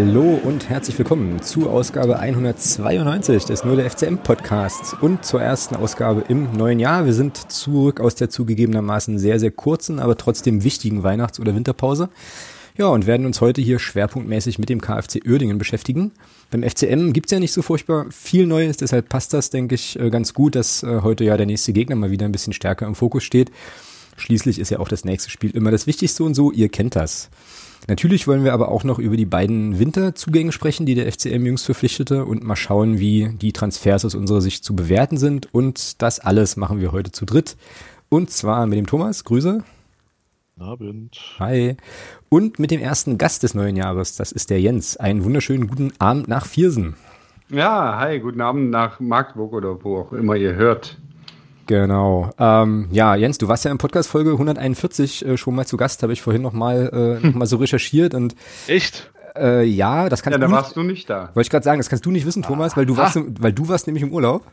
Hallo und herzlich willkommen zu Ausgabe 192 des Nur der FCM Podcasts und zur ersten Ausgabe im neuen Jahr. Wir sind zurück aus der zugegebenermaßen sehr, sehr kurzen, aber trotzdem wichtigen Weihnachts- oder Winterpause. Ja, und werden uns heute hier schwerpunktmäßig mit dem KfC Uerdingen beschäftigen. Beim FCM gibt's ja nicht so furchtbar viel Neues, deshalb passt das, denke ich, äh, ganz gut, dass äh, heute ja der nächste Gegner mal wieder ein bisschen stärker im Fokus steht. Schließlich ist ja auch das nächste Spiel immer das Wichtigste und so, ihr kennt das. Natürlich wollen wir aber auch noch über die beiden Winterzugänge sprechen, die der FCM jüngst verpflichtete und mal schauen, wie die Transfers aus unserer Sicht zu bewerten sind. Und das alles machen wir heute zu dritt. Und zwar mit dem Thomas. Grüße. Guten Abend. Hi. Und mit dem ersten Gast des neuen Jahres. Das ist der Jens. Einen wunderschönen guten Abend nach Viersen. Ja, hi, guten Abend nach Magdeburg oder wo auch immer ihr hört. Genau. Ähm, ja, Jens, du warst ja in Podcast Folge 141 äh, schon mal zu Gast, habe ich vorhin noch mal, äh, noch mal so recherchiert und Echt? Äh, ja, das kannst ja, du. da warst du nicht da. Wollte ich gerade sagen, das kannst du nicht wissen, Thomas, weil du Ah. warst, weil du warst nämlich im Urlaub.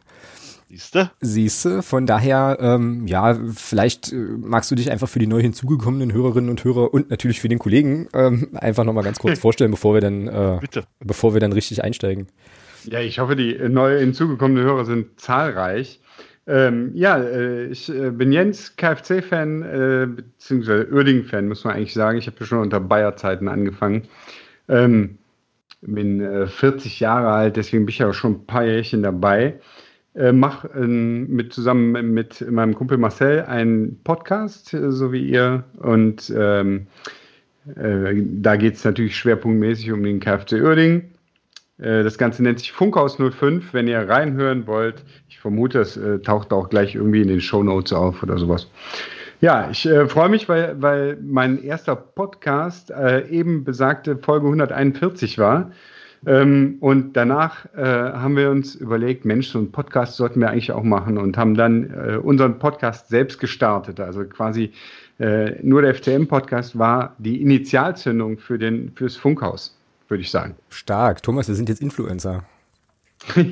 Siehste? Siehste, von daher, ähm, ja, vielleicht äh, magst du dich einfach für die neu hinzugekommenen Hörerinnen und Hörer und natürlich für den Kollegen ähm, einfach noch mal ganz kurz vorstellen, bevor wir dann, äh, Bitte. bevor wir dann richtig einsteigen. Ja, ich hoffe, die neu hinzugekommenen Hörer sind zahlreich. Ähm, ja, äh, ich äh, bin Jens, KFC-Fan, äh, beziehungsweise Uerdingen-Fan, muss man eigentlich sagen. Ich habe ja schon unter Bayer-Zeiten angefangen. Ähm, bin äh, 40 Jahre alt, deswegen bin ich ja auch schon ein paar Jährchen dabei. Äh, mach ähm, mit, zusammen mit meinem Kumpel Marcel einen Podcast, äh, so wie ihr. Und ähm, äh, da geht es natürlich schwerpunktmäßig um den KFC Uerdingen. Äh, Das Ganze nennt sich Funkhaus 05. Wenn ihr reinhören wollt, ich vermute, es äh, taucht auch gleich irgendwie in den Shownotes auf oder sowas. Ja, ich äh, freue mich, weil, weil mein erster Podcast äh, eben besagte Folge 141 war. Ähm, und danach äh, haben wir uns überlegt, Mensch, so einen Podcast sollten wir eigentlich auch machen und haben dann äh, unseren Podcast selbst gestartet. Also quasi nur der FCM-Podcast war die Initialzündung für den, fürs Funkhaus, würde ich sagen. Stark. Thomas, wir sind jetzt Influencer.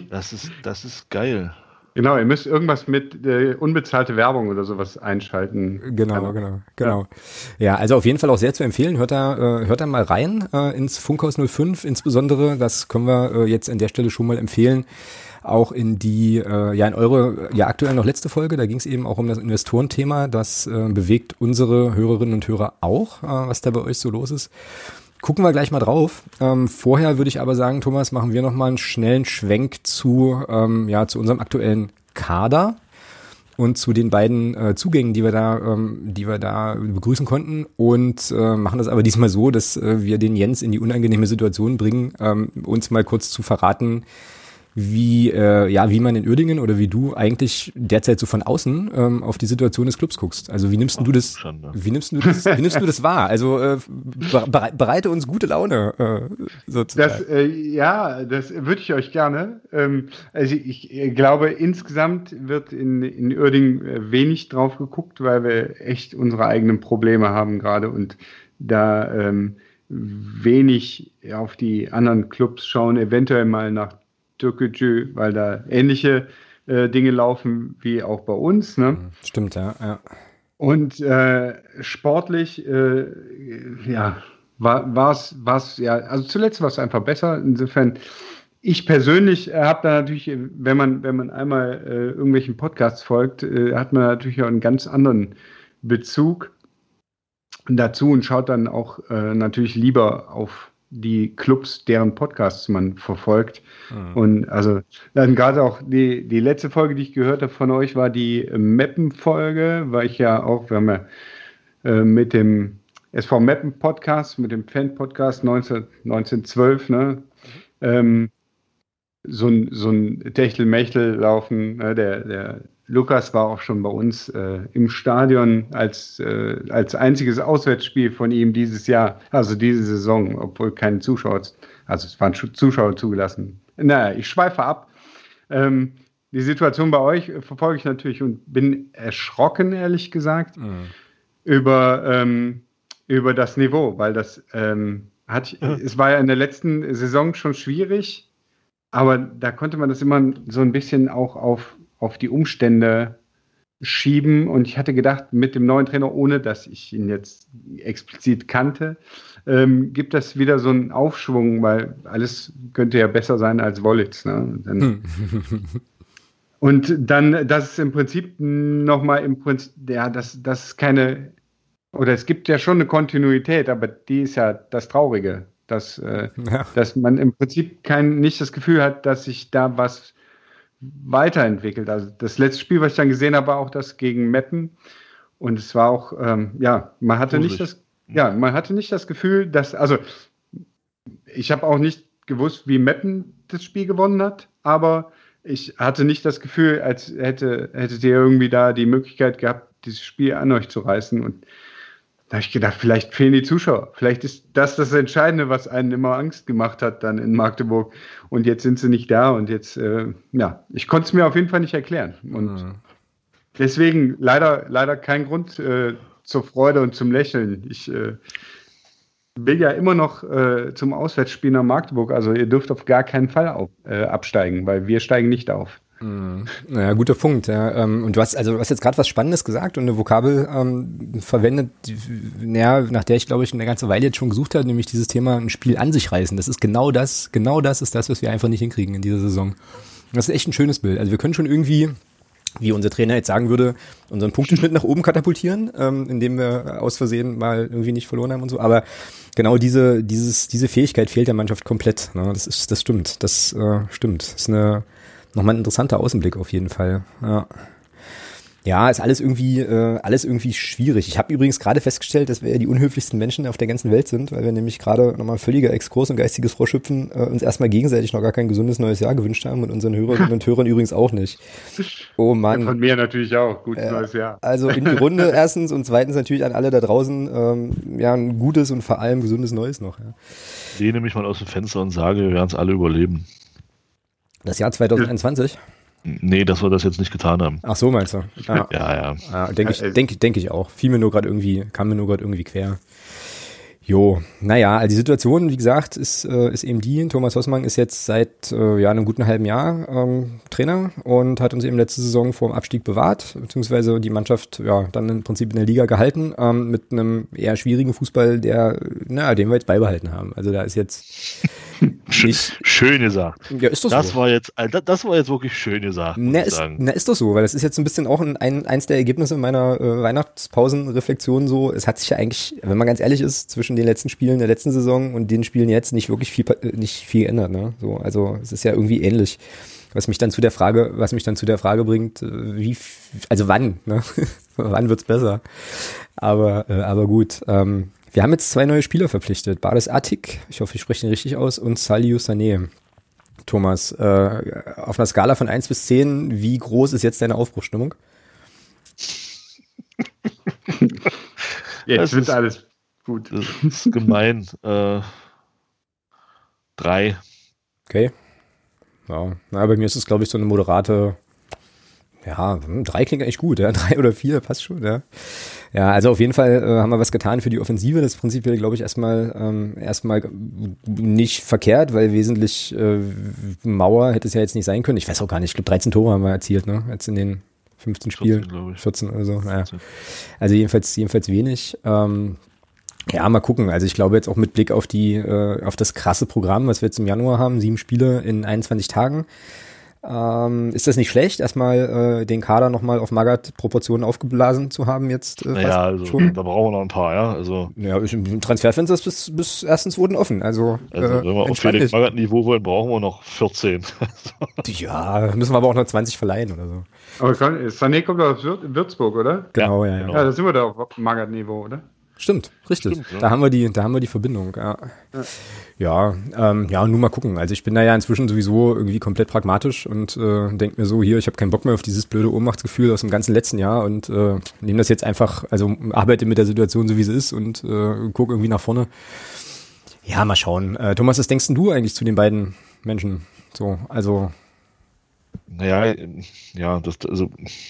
Das ist, das ist geil. Genau, ihr müsst irgendwas mit äh, unbezahlte Werbung oder sowas einschalten. Genau, Aber- genau, genau. Ja. also auf jeden Fall auch sehr zu empfehlen. Hört da, äh, hört da mal rein äh, ins Funkhaus 05 insbesondere. Das können wir äh, jetzt an der Stelle schon mal empfehlen. Auch in die, äh, ja, in eure, ja, aktuell noch letzte Folge, da ging es eben auch um das Investorenthema. Das äh, bewegt unsere Hörerinnen und Hörer auch, äh, was da bei euch so los ist. Gucken wir gleich mal drauf. Ähm, vorher würde ich aber sagen, Thomas, machen wir noch mal einen schnellen Schwenk zu, ähm, ja, zu unserem aktuellen Kader und zu den beiden äh, Zugängen, die wir da, ähm, die wir da begrüßen konnten und äh, machen das aber diesmal so, dass äh, wir den Jens in die unangenehme Situation bringen, ähm, uns mal kurz zu verraten, wie äh, ja wie man in Uerdingen oder wie du eigentlich derzeit so von außen ähm, auf die Situation des Clubs guckst. Also wie nimmst du das? Schande. Wie nimmst du das? Wie nimmst du das wahr? Also äh, bere bereite uns gute Laune äh, sozusagen. Das, äh, ja, das würde ich euch gerne. Ähm, also ich, ich glaube, insgesamt wird in, in Uerdingen äh, wenig drauf geguckt, weil wir echt unsere eigenen Probleme haben gerade und da ähm, wenig auf die anderen Clubs schauen, eventuell mal nach Türkgücü, weil da ähnliche äh, Dinge laufen wie auch bei uns. Ne? Stimmt, ja. ja. Und äh, sportlich, äh, ja, war es, war's, ja, also zuletzt war es einfach besser. Insofern, ich persönlich habe da natürlich, wenn man, wenn man einmal äh, irgendwelchen Podcasts folgt, äh, hat man natürlich auch einen ganz anderen Bezug dazu und schaut dann auch äh, natürlich lieber auf die Clubs, deren Podcasts man verfolgt. Mhm. Und also dann gerade auch die, die letzte Folge, die ich gehört habe von euch, war die Mappen-Folge, weil ich ja auch, wir haben ja äh, mit dem SV Mappen Podcast, mit dem Fan-Podcast 19, 1912, ne, ähm, so ein, so ein Techtelmechtel laufen. Ne, der, der Lukas war auch schon bei uns äh, im Stadion als, äh, als einziges Auswärtsspiel von ihm dieses Jahr, also diese Saison, obwohl keine Zuschauer, also es waren Zuschauer zugelassen. Naja, ich schweife ab. Ähm, die Situation bei euch verfolge ich natürlich und bin erschrocken, ehrlich gesagt, Mhm. über, ähm, über das Niveau, weil das ähm, hat, es war ja in der letzten Saison schon schwierig, aber da konnte man das immer so ein bisschen auch auf, auf die Umstände schieben. Und ich hatte gedacht, mit dem neuen Trainer, ohne dass ich ihn jetzt explizit kannte, ähm, gibt das wieder so einen Aufschwung, weil alles könnte ja besser sein als Wollitz. Ne? Dann, hm. und dann, dass es im Prinzip nochmal im Prinzip, ja, dass das keine, oder es gibt ja schon eine Kontinuität, aber die ist ja das Traurige, dass, äh, ja. dass man im Prinzip kein, nicht das Gefühl hat, dass sich da was weiterentwickelt. Also das letzte Spiel, was ich dann gesehen habe, war auch das gegen Meppen. Und es war auch, ähm, ja, man hatte nicht das, ja, man hatte nicht das Gefühl, dass, also ich habe auch nicht gewusst, wie Meppen das Spiel gewonnen hat, aber ich hatte nicht das Gefühl, als hätte, hättet ihr irgendwie da die Möglichkeit gehabt, dieses Spiel an euch zu reißen. Und da habe ich gedacht, vielleicht fehlen die Zuschauer. Vielleicht ist das das Entscheidende, was einen immer Angst gemacht hat dann in Magdeburg. Und jetzt sind sie nicht da und jetzt, äh, ja, ich konnte es mir auf jeden Fall nicht erklären. Und mhm. deswegen leider, leider kein Grund äh, zur Freude und zum Lächeln. Ich äh, will ja immer noch äh, zum Auswärtsspiel nach Magdeburg. Also ihr dürft auf gar keinen Fall auf, äh, absteigen, weil wir steigen nicht auf. Mhm. Naja, guter Punkt. Ja. Ähm, und du hast also du hast jetzt gerade was Spannendes gesagt und eine Vokabel ähm, verwendet, naja, nach der ich glaube ich eine ganze Weile jetzt schon gesucht habe, nämlich dieses Thema ein Spiel an sich reißen. Das ist genau das, genau das ist das, was wir einfach nicht hinkriegen in dieser Saison. Das ist echt ein schönes Bild. Also wir können schon irgendwie wie unser Trainer jetzt sagen würde, unseren Punkteschnitt nach oben katapultieren, ähm, indem wir aus Versehen mal irgendwie nicht verloren haben und so. Aber genau diese, dieses, diese Fähigkeit fehlt der Mannschaft komplett. Ne? Das ist, das stimmt. Das äh, stimmt. Das ist eine nochmal ein interessanter Außenblick auf jeden Fall. Ja. Ja, ist alles irgendwie, äh, alles irgendwie schwierig. Ich habe übrigens gerade festgestellt, dass wir ja die unhöflichsten Menschen auf der ganzen Welt sind, weil wir nämlich gerade nochmal völliger Exkurs und geistiges Vorschüpfen äh, uns erstmal gegenseitig noch gar kein gesundes neues Jahr gewünscht haben und unseren Hörerinnen und Hörern übrigens auch nicht. Oh Mann. Von mir natürlich auch. Gutes äh, neues Jahr. Also in die Runde erstens und zweitens natürlich an alle da draußen, ähm, ja, ein gutes und vor allem gesundes Neues noch. Ja. Lehne mich mal aus dem Fenster und sage, wir werden es alle überleben. Das Jahr 2021? Nee, dass wir das jetzt nicht getan haben. Ach so, meinst du? Ja, ja. ja. ja denke ich, denk, denk ich auch. Fiel mir nur gerade irgendwie, kam mir nur gerade irgendwie quer. Jo, naja, also die Situation, wie gesagt, ist, äh, ist eben die, Thomas Hossmann ist jetzt seit äh, ja, einem guten halben Jahr ähm, Trainer und hat uns eben letzte Saison vor dem Abstieg bewahrt, beziehungsweise die Mannschaft ja dann im Prinzip in der Liga gehalten, ähm, mit einem eher schwierigen Fußball, der, na, den wir jetzt beibehalten haben. Also da ist jetzt nicht, schön gesagt. Ja, ist doch das so. War jetzt, das war jetzt wirklich schön gesagt. Na ist, na, ist doch so, weil das ist jetzt ein bisschen auch ein, ein eins der Ergebnisse meiner äh, Weihnachtspausenreflexion so. Es hat sich ja eigentlich, wenn man ganz ehrlich ist, zwischen den letzten Spielen der letzten Saison und den Spielen jetzt nicht wirklich viel, äh, nicht viel geändert. Ne? So, also es ist ja irgendwie ähnlich. Was mich dann zu der Frage, was mich dann zu der Frage bringt, äh, wie, also wann, ne? wann wird's besser? Aber, äh, aber gut. Ähm, wir haben jetzt zwei neue Spieler verpflichtet. Bades Attik, ich hoffe, ich spreche den richtig aus, und Saliu Sané. Thomas, äh, auf einer Skala von 1 bis 10, wie groß ist jetzt deine Aufbruchsstimmung? jetzt wird alles gut. Das ist gemein. äh, drei. Okay. Ja, na, bei mir ist es, glaube ich, so eine moderate ja, hm, drei klingt eigentlich gut, ja. Drei oder vier passt schon, ja. Ja, also auf jeden Fall äh, haben wir was getan für die Offensive. Das ist prinzipiell, glaube ich, erstmal ähm, erstmal nicht verkehrt, weil wesentlich äh, Mauer hätte es ja jetzt nicht sein können. Ich weiß auch gar nicht, ich glaube 13 Tore haben wir erzielt, ne? Jetzt in den 15 Spielen. 14, 14 oder so. Naja. Also jedenfalls, jedenfalls wenig. Ähm, ja, mal gucken. Also ich glaube jetzt auch mit Blick auf die, äh, auf das krasse Programm, was wir jetzt im Januar haben, sieben Spiele in 21 Tagen. Ähm, ist das nicht schlecht, erstmal äh, den Kader nochmal auf Magath-Proportionen aufgeblasen zu haben jetzt? Äh, naja, also schon? da brauchen wir noch ein paar, ja. Also, ja, im Transferfenster ist bis, bis erstens wurden offen. Also, also äh, wenn wir auf Felix Magath-Niveau wollen, brauchen wir noch 14. ja, müssen wir aber auch noch 20 verleihen oder so. Aber Sané kommt aus Würzburg, oder? Genau, ja. Ja, ja. ja da sind wir da auf Magath-Niveau, oder? Stimmt, richtig. Stimmt, ja. Da haben wir die, da haben wir die Verbindung. Ja, ja, ähm, ja, nun mal gucken. Also ich bin da ja inzwischen sowieso irgendwie komplett pragmatisch und äh, denke mir so, hier, ich habe keinen Bock mehr auf dieses blöde Ohnmachtsgefühl aus dem ganzen letzten Jahr und äh, nehme das jetzt einfach, also arbeite mit der Situation so wie sie ist und äh, gucke irgendwie nach vorne. Ja, mal schauen. Äh, Thomas, was denkst du eigentlich zu den beiden Menschen? So, also naja, ja, das, also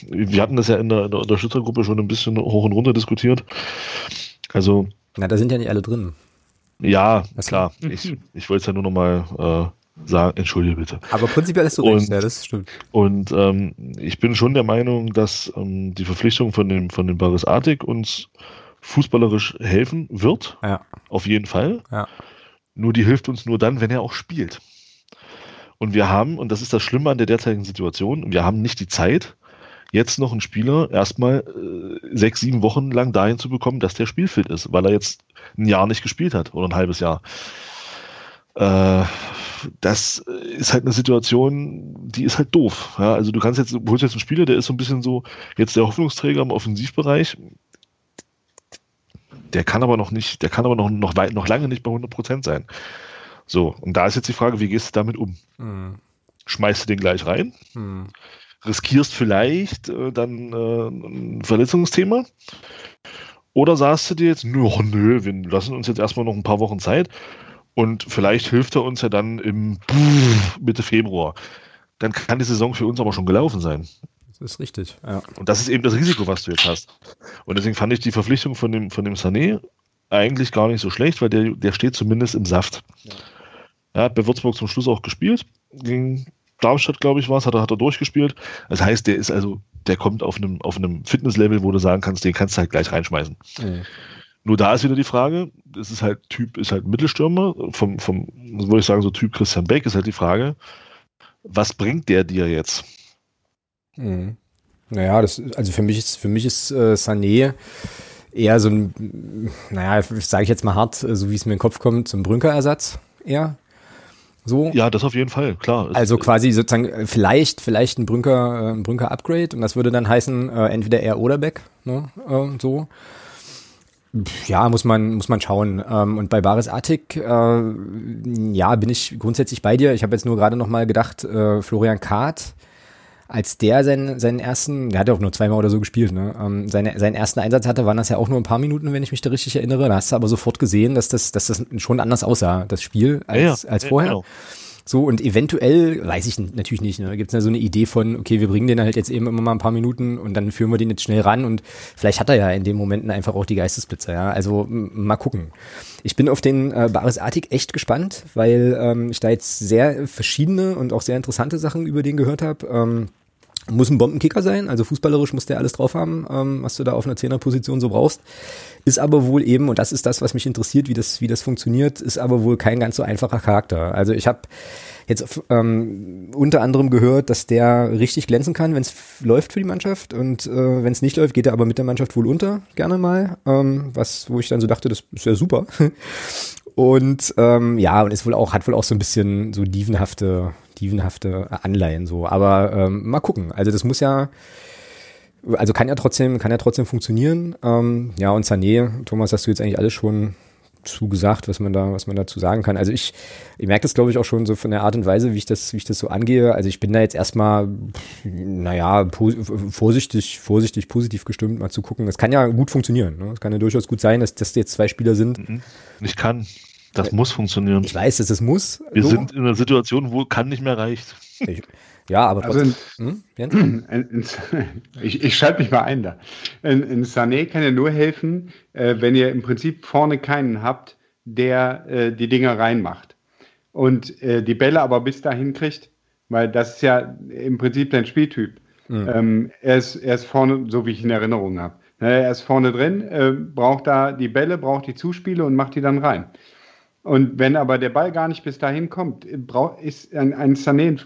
wir hatten das ja in der, in der Unterstützergruppe schon ein bisschen hoch und runter diskutiert. Also. Na, da sind ja nicht alle drin. Ja, klar. Ich, ich wollte es ja nur nochmal sagen, entschuldige bitte. Aber prinzipiell ist du recht, ja, das stimmt. Und ähm, ich bin schon der Meinung, dass ähm, die Verpflichtung von dem, von dem Baris Artik uns fußballerisch helfen wird. Ja. Auf jeden Fall. Ja. Nur die hilft uns nur dann, wenn er auch spielt. Und wir haben, und das ist das Schlimme an der derzeitigen Situation, wir haben nicht die Zeit, jetzt noch einen Spieler erstmal äh, sechs, sieben Wochen lang dahin zu bekommen, dass der spielfit ist, weil er jetzt ein Jahr nicht gespielt hat oder ein halbes Jahr. Äh, das ist halt eine Situation, die ist halt doof. Ja, also du kannst jetzt, du holst jetzt einen Spieler, der ist so ein bisschen so jetzt der Hoffnungsträger im Offensivbereich. Der kann aber noch nicht, der kann aber noch, noch, weit, noch lange nicht bei 100 Prozent sein. So, und da ist jetzt die Frage, wie gehst du damit um? Mhm. Schmeißt du den gleich rein? Mhm. Riskierst vielleicht äh, dann äh, ein Verletzungsthema? Oder sagst du dir jetzt, nö, nö, wir lassen uns jetzt erstmal noch ein paar Wochen Zeit und vielleicht hilft er uns ja dann im Mitte Februar. Dann kann die Saison für uns aber schon gelaufen sein. Das ist richtig, ja. Und das ist eben das Risiko, was du jetzt hast. Und deswegen fand ich die Verpflichtung von dem, von dem Sané eigentlich gar nicht so schlecht, weil der, der steht zumindest im Saft. Ja. Er hat bei Würzburg zum Schluss auch gespielt. Gegen Darmstadt, glaube ich, war es, hat er, hat er durchgespielt. Das heißt, der ist also, der kommt auf einem, auf einem Fitnesslevel, wo du sagen kannst, den kannst du halt gleich reinschmeißen. Mhm. Nur da ist wieder die Frage, es ist halt Typ, ist halt Mittelstürmer, vom, vom, würde ich sagen, so Typ Christian Beck ist halt die Frage, was bringt der dir jetzt? Mhm. Naja, das, also für mich ist, für mich ist äh, Sané eher so ein, naja, sage ich jetzt mal hart, so wie es mir in den Kopf kommt, zum Brünker-Ersatz eher. So. Ja, das auf jeden Fall, klar. Also quasi sozusagen vielleicht, vielleicht ein Brünker, ein Brünker Upgrade und das würde dann heißen, äh, entweder er oder Beck, ne, äh, so. Ja, muss man, muss man schauen. Ähm, und bei Baris Attic, äh, ja, bin ich grundsätzlich bei dir. Ich habe jetzt nur gerade noch mal gedacht, äh, Florian Kahrt, als der seinen, seinen ersten, der hat ja auch nur zweimal oder so gespielt, ne? Ähm, seine, seinen ersten Einsatz hatte, waren das ja auch nur ein paar Minuten, wenn ich mich da richtig erinnere. Da hast du aber sofort gesehen, dass das, dass das schon anders aussah, das Spiel, als, Ja, als vorher. genau. So, und eventuell, weiß ich natürlich nicht, ne, gibt es ja so eine Idee von, okay, wir bringen den halt jetzt eben immer mal ein paar Minuten und dann führen wir den jetzt schnell ran und vielleicht hat er ja in den Momenten einfach auch die Geistesblitze, ja. Also mal gucken. Ich bin auf den äh, Baris Artik echt gespannt, weil ähm, ich da jetzt sehr verschiedene und auch sehr interessante Sachen über den gehört habe. Ähm, muss ein Bombenkicker sein, also fußballerisch muss der alles drauf haben, ähm, was du da auf einer Zehnerposition so brauchst. Ist aber wohl eben, und das ist das, was mich interessiert, wie das, wie das funktioniert, ist aber wohl kein ganz so einfacher Charakter. Also ich habe jetzt ähm, unter anderem gehört, dass der richtig glänzen kann, wenn es läuft für die Mannschaft und äh, wenn es nicht läuft, geht er aber mit der Mannschaft wohl unter, gerne mal. Ähm, was, wo ich dann so dachte, das ist ja super. Und ähm, ja, und ist wohl auch, hat wohl auch so ein bisschen so dievenhafte, dievenhafte Anleihen so. Aber ähm, mal gucken. Also das muss ja, also kann ja trotzdem, kann ja trotzdem funktionieren. Ähm, ja, und Sané, Thomas, hast du jetzt eigentlich alles schon zugesagt, was man da, was man dazu sagen kann. Also ich, ich merke das, glaube ich, auch schon so von der Art und Weise, wie ich das, wie ich das so angehe. Also ich bin da jetzt erstmal, naja, vorsichtig, vorsichtig, positiv gestimmt, mal zu gucken. Das kann ja gut funktionieren. Ne? Es kann ja durchaus gut sein, dass das jetzt zwei Spieler sind. Ich kann. Das muss funktionieren. Ich weiß, dass es muss. Wir so. sind in einer Situation, wo kann nicht mehr reicht. Ich, ja, aber Also in, hm? Jens? in, in, ich, ich schalte mich mal ein da. In, in Sané kann ja nur helfen, äh, wenn ihr im Prinzip vorne keinen habt, der äh, die Dinger reinmacht. Und äh, die Bälle aber bis dahin kriegt, weil das ist ja im Prinzip dein Spieltyp. Ähm, er, ist, er ist vorne, so wie ich in Erinnerung habe. Ne, Er ist vorne drin, äh, braucht da die Bälle, braucht die Zuspiele und macht die dann rein. Und wenn aber der Ball gar nicht bis dahin kommt, brauch, ist ein, ein Sané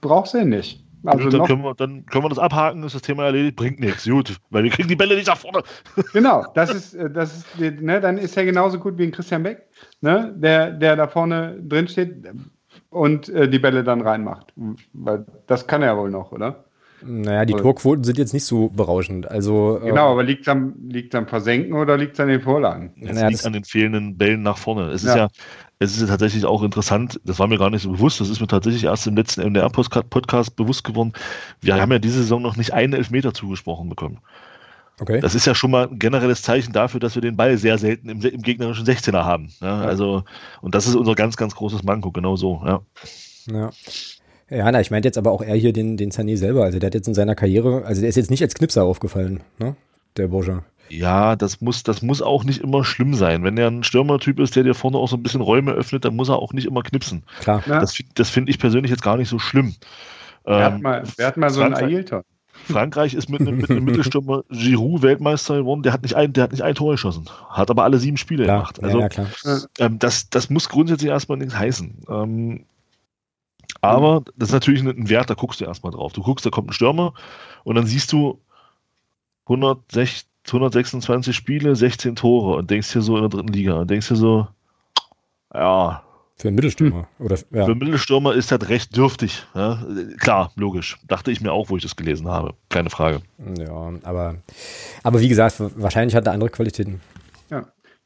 brauchst du ihn nicht. Also dann, können wir, dann können wir das abhaken, ist das Thema erledigt, bringt nichts. Gut, weil wir kriegen die Bälle nicht nach vorne. genau, das ist, äh, das ist, ne, dann ist er genauso gut wie ein Christian Beck, ne, der, der da vorne drin steht und äh, die Bälle dann reinmacht. Weil das kann er wohl noch, oder? Naja, die. Torquoten sind jetzt nicht so berauschend. Also, äh, Genau, aber liegt es am, liegt's am Versenken oder liegt es an den Vorlagen? Es Naja, liegt an den fehlenden Bällen nach vorne. Es ist Ja. ja, es ist ja tatsächlich auch interessant, das war mir gar nicht so bewusst, das ist mir tatsächlich erst im letzten MDR-Podcast bewusst geworden. Wir haben ja diese Saison noch nicht einen Elfmeter zugesprochen bekommen. okay. Das ist ja schon mal ein generelles Zeichen dafür, dass wir den Ball sehr selten im, im gegnerischen 16er haben. Ja, also, und das ist unser ganz, ganz großes Manko, genau so. Ja. Ja. Ja, na, ich meinte jetzt aber auch eher hier den, den Sané selber. Also der hat jetzt in seiner Karriere, also der ist jetzt nicht als Knipser aufgefallen, ne? Der Borja. Ja, das muss, das muss auch nicht immer schlimm sein. Wenn er ein Stürmertyp ist, der dir vorne auch so ein bisschen Räume öffnet, dann muss er auch nicht immer knipsen. Klar. Ja. Das, das finde ich persönlich jetzt gar nicht so schlimm. Wer hat Ähm, mal, wer hat mal so einen Frankreich- Ailton? Frankreich ist mit einem, mit einem Mittelstürmer Giroud Weltmeister geworden. Der hat nicht ein, der hat nicht ein Tor geschossen, hat aber alle sieben Spiele Klar. gemacht. Ja, Also ja, klar. ähm, das, das muss grundsätzlich erstmal nichts heißen. Ähm, aber das ist natürlich ein, Wert, da guckst du erstmal drauf. Du guckst, da kommt ein Stürmer und dann siehst du 106, 126 Spiele, 16 Tore und denkst dir so in der dritten Liga und denkst dir so, ja, Für einen Mittelstürmer. Oder, ja. für einen Mittelstürmer ist das recht dürftig. Ja? Klar, logisch. Dachte ich mir auch, wo ich das gelesen habe. Keine Frage. ja, aber, aber wie gesagt, wahrscheinlich hat er andere Qualitäten.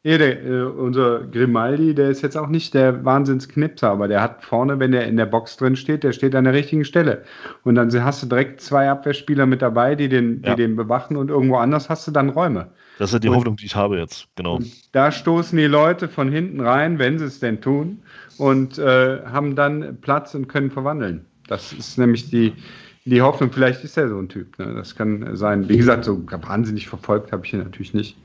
Ja. Ja, der, äh, unser Grimaldi, der ist jetzt auch nicht der Wahnsinnsknipser, aber der hat vorne, wenn der in der Box drin steht, der steht an der richtigen Stelle. Und dann hast du direkt zwei Abwehrspieler mit dabei, die den, Ja. die den bewachen und irgendwo anders hast du dann Räume. Das ist ja die Und- Hoffnung, die ich habe jetzt. Genau. Da stoßen die Leute von hinten rein, wenn sie es denn tun, und äh, haben dann Platz und können verwandeln. Das ist nämlich die, die Hoffnung. Vielleicht ist er so ein Typ. Ne? Das kann sein. Wie gesagt, so wahnsinnig verfolgt habe ich ihn natürlich nicht.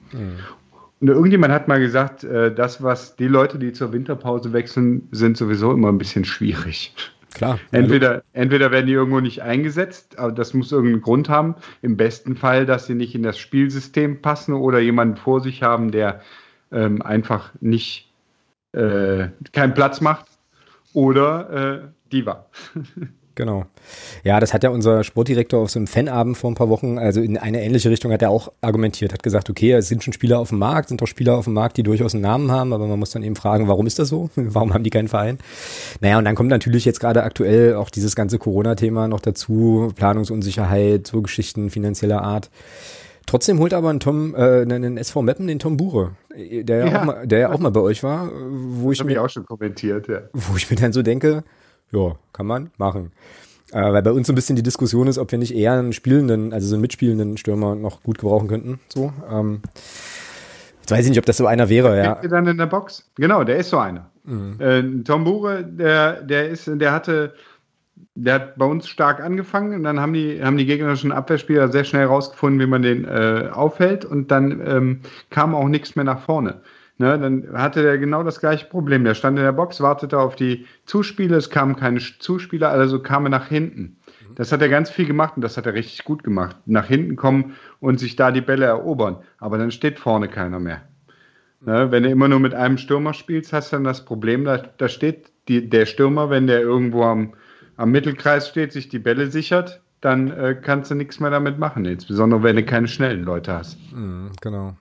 Und irgendjemand hat mal gesagt, äh, das, was die Leute, die zur Winterpause wechseln, sind sowieso immer ein bisschen schwierig. Klar. Entweder, entweder werden die irgendwo nicht eingesetzt, aber das muss irgendeinen Grund haben. Im besten Fall, dass sie nicht in das Spielsystem passen oder jemanden vor sich haben, der ähm, einfach nicht äh, keinen Platz macht. Oder äh, Diva. Genau. Ja, das hat ja unser Sportdirektor auf so einem Fanabend vor ein paar Wochen, also in eine ähnliche Richtung hat er auch argumentiert, hat gesagt, okay, es sind schon Spieler auf dem Markt, sind doch Spieler auf dem Markt, die durchaus einen Namen haben, aber man muss dann eben fragen, warum ist das so? Warum haben die keinen Verein? Naja, und dann kommt natürlich jetzt gerade aktuell auch dieses ganze Corona-Thema noch dazu, Planungsunsicherheit, so Geschichten finanzieller Art. Trotzdem holt aber ein Tom, äh, einen SV Meppen den Tom Bure, der ja, Ja. auch mal, der ja auch mal bei euch war, wo ich Das ich mir auch schon kommentiert, ja. wo ich mir dann so denke, ja, kann man machen. Äh, weil bei uns so ein bisschen die Diskussion ist, ob wir nicht eher einen spielenden, also so einen mitspielenden Stürmer noch gut gebrauchen könnten. So. Ähm, jetzt weiß ich nicht, ob das so einer wäre, ja. Kriegt ihr dann in der Box? Genau, der ist so einer. Äh, Tom Bure, der, der ist, der hatte, der hat bei uns stark angefangen und dann haben die, haben die gegnerischen Abwehrspieler sehr schnell rausgefunden, wie man den äh, aufhält und dann ähm, kam auch nichts mehr nach vorne. Ne, dann hatte der genau das gleiche Problem. Der stand in der Box, wartete auf die Zuspiele, es kamen keine Zuspieler, also kam er nach hinten. Das hat er ganz viel gemacht und das hat er richtig gut gemacht. Nach hinten kommen und sich da die Bälle erobern. Aber dann steht vorne keiner mehr. Ne, wenn du immer nur mit einem Stürmer spielst, hast du dann das Problem, da, da steht die, der Stürmer, wenn der irgendwo am, am Mittelkreis steht, sich die Bälle sichert, dann äh, kannst du nichts mehr damit machen. Insbesondere wenn du keine schnellen Leute hast. Mhm, genau.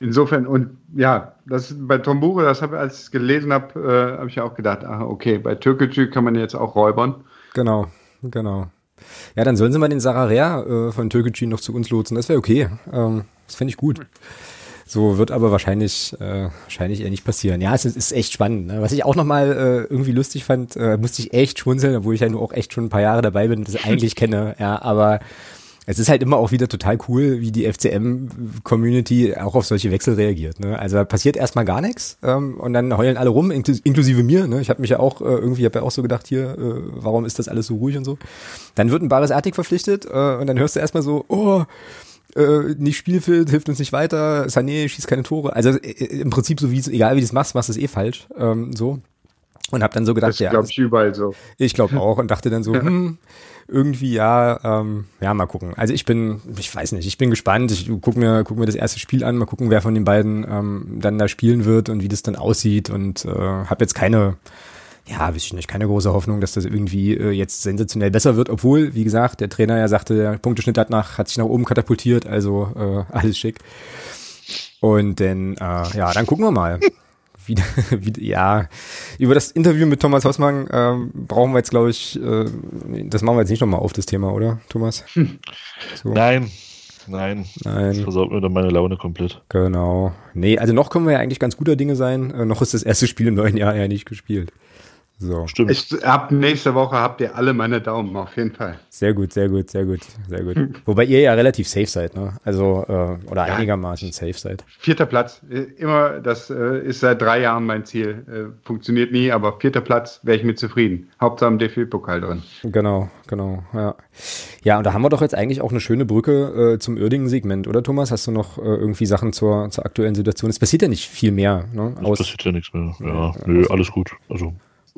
Insofern, und ja, das bei Tombure, das habe ich, als ich es gelesen habe, äh, habe ich auch gedacht, ah, okay, bei Türkgücü kann man jetzt auch räubern. Genau, genau. Ja, dann sollen sie mal den Sararea äh, von Türkgücü noch zu uns lotsen. Das wäre okay. Ähm, das fände ich gut. So wird aber wahrscheinlich, äh, wahrscheinlich eher nicht passieren. Ja, es ist, ist echt spannend. Ne? Was ich auch nochmal äh, irgendwie lustig fand, äh, musste ich echt schmunzeln, obwohl ich ja nur auch echt schon ein paar Jahre dabei bin und das eigentlich kenne. Ja, aber es ist halt immer auch wieder total cool, wie die FCM-Community auch auf solche Wechsel reagiert. Ne? Also da passiert erstmal gar nichts ähm, und dann heulen alle rum, inkl inklusive mir. Ne? Ich habe mich ja auch äh, irgendwie, habe ja auch so gedacht, hier, äh, warum ist das alles so ruhig und so. Dann wird ein Baris Artig verpflichtet äh, und dann hörst du erstmal so, oh, äh, nicht spielfit, hilft uns nicht weiter, Sané schießt keine Tore. Also äh, im Prinzip so wie egal wie du es machst, machst du es eh falsch. Ähm, so. Und hab dann so gedacht, Das ja, glaube ich, überall so. ich glaube auch und dachte dann so, hm, irgendwie ja, ähm, ja, mal gucken. Also ich bin, ich weiß nicht, ich bin gespannt. Ich guck mir, guck mir das erste Spiel an, mal gucken, wer von den beiden ähm, dann da spielen wird und wie das dann aussieht und äh, habe jetzt keine, ja, weiß ich nicht, keine große Hoffnung, dass das irgendwie äh, jetzt sensationell besser wird, obwohl, wie gesagt, der Trainer ja sagte, der Punkteschnitt hat nach, hat sich nach oben katapultiert, also äh, alles schick. Und dann, äh, ja, dann gucken wir mal. Wieder, wieder, ja, über das Interview mit Thomas Hossmann ähm, brauchen wir jetzt, glaube ich, äh, das machen wir jetzt nicht nochmal auf, das Thema, oder, Thomas? So, Nein, nein. Das nein, versaut mir dann meine Laune komplett. genau. Nee, also noch können wir ja eigentlich ganz guter Dinge sein. Äh, noch ist das erste Spiel im neuen Jahr ja nicht gespielt. So. Stimmt. Ich, ab nächste Woche habt ihr alle meine Daumen, auf jeden Fall. Sehr gut, sehr gut, sehr gut, sehr gut. Wobei ihr ja relativ safe seid, ne? Also, äh, oder ja. einigermaßen safe seid. Vierter Platz, äh, immer, das äh, ist seit drei Jahren mein Ziel. Äh, funktioniert nie, aber vierter Platz wäre ich mit zufrieden. Hauptsache im DFB-Pokal drin. Genau, genau, ja. Ja, und da haben wir doch jetzt eigentlich auch eine schöne Brücke äh, zum Uerdingen-Segment, oder Thomas? Hast du noch äh, irgendwie Sachen zur, zur aktuellen Situation? Es passiert ja nicht viel mehr, ne? Es passiert ja nichts mehr. Ja, nö, alles gut. Also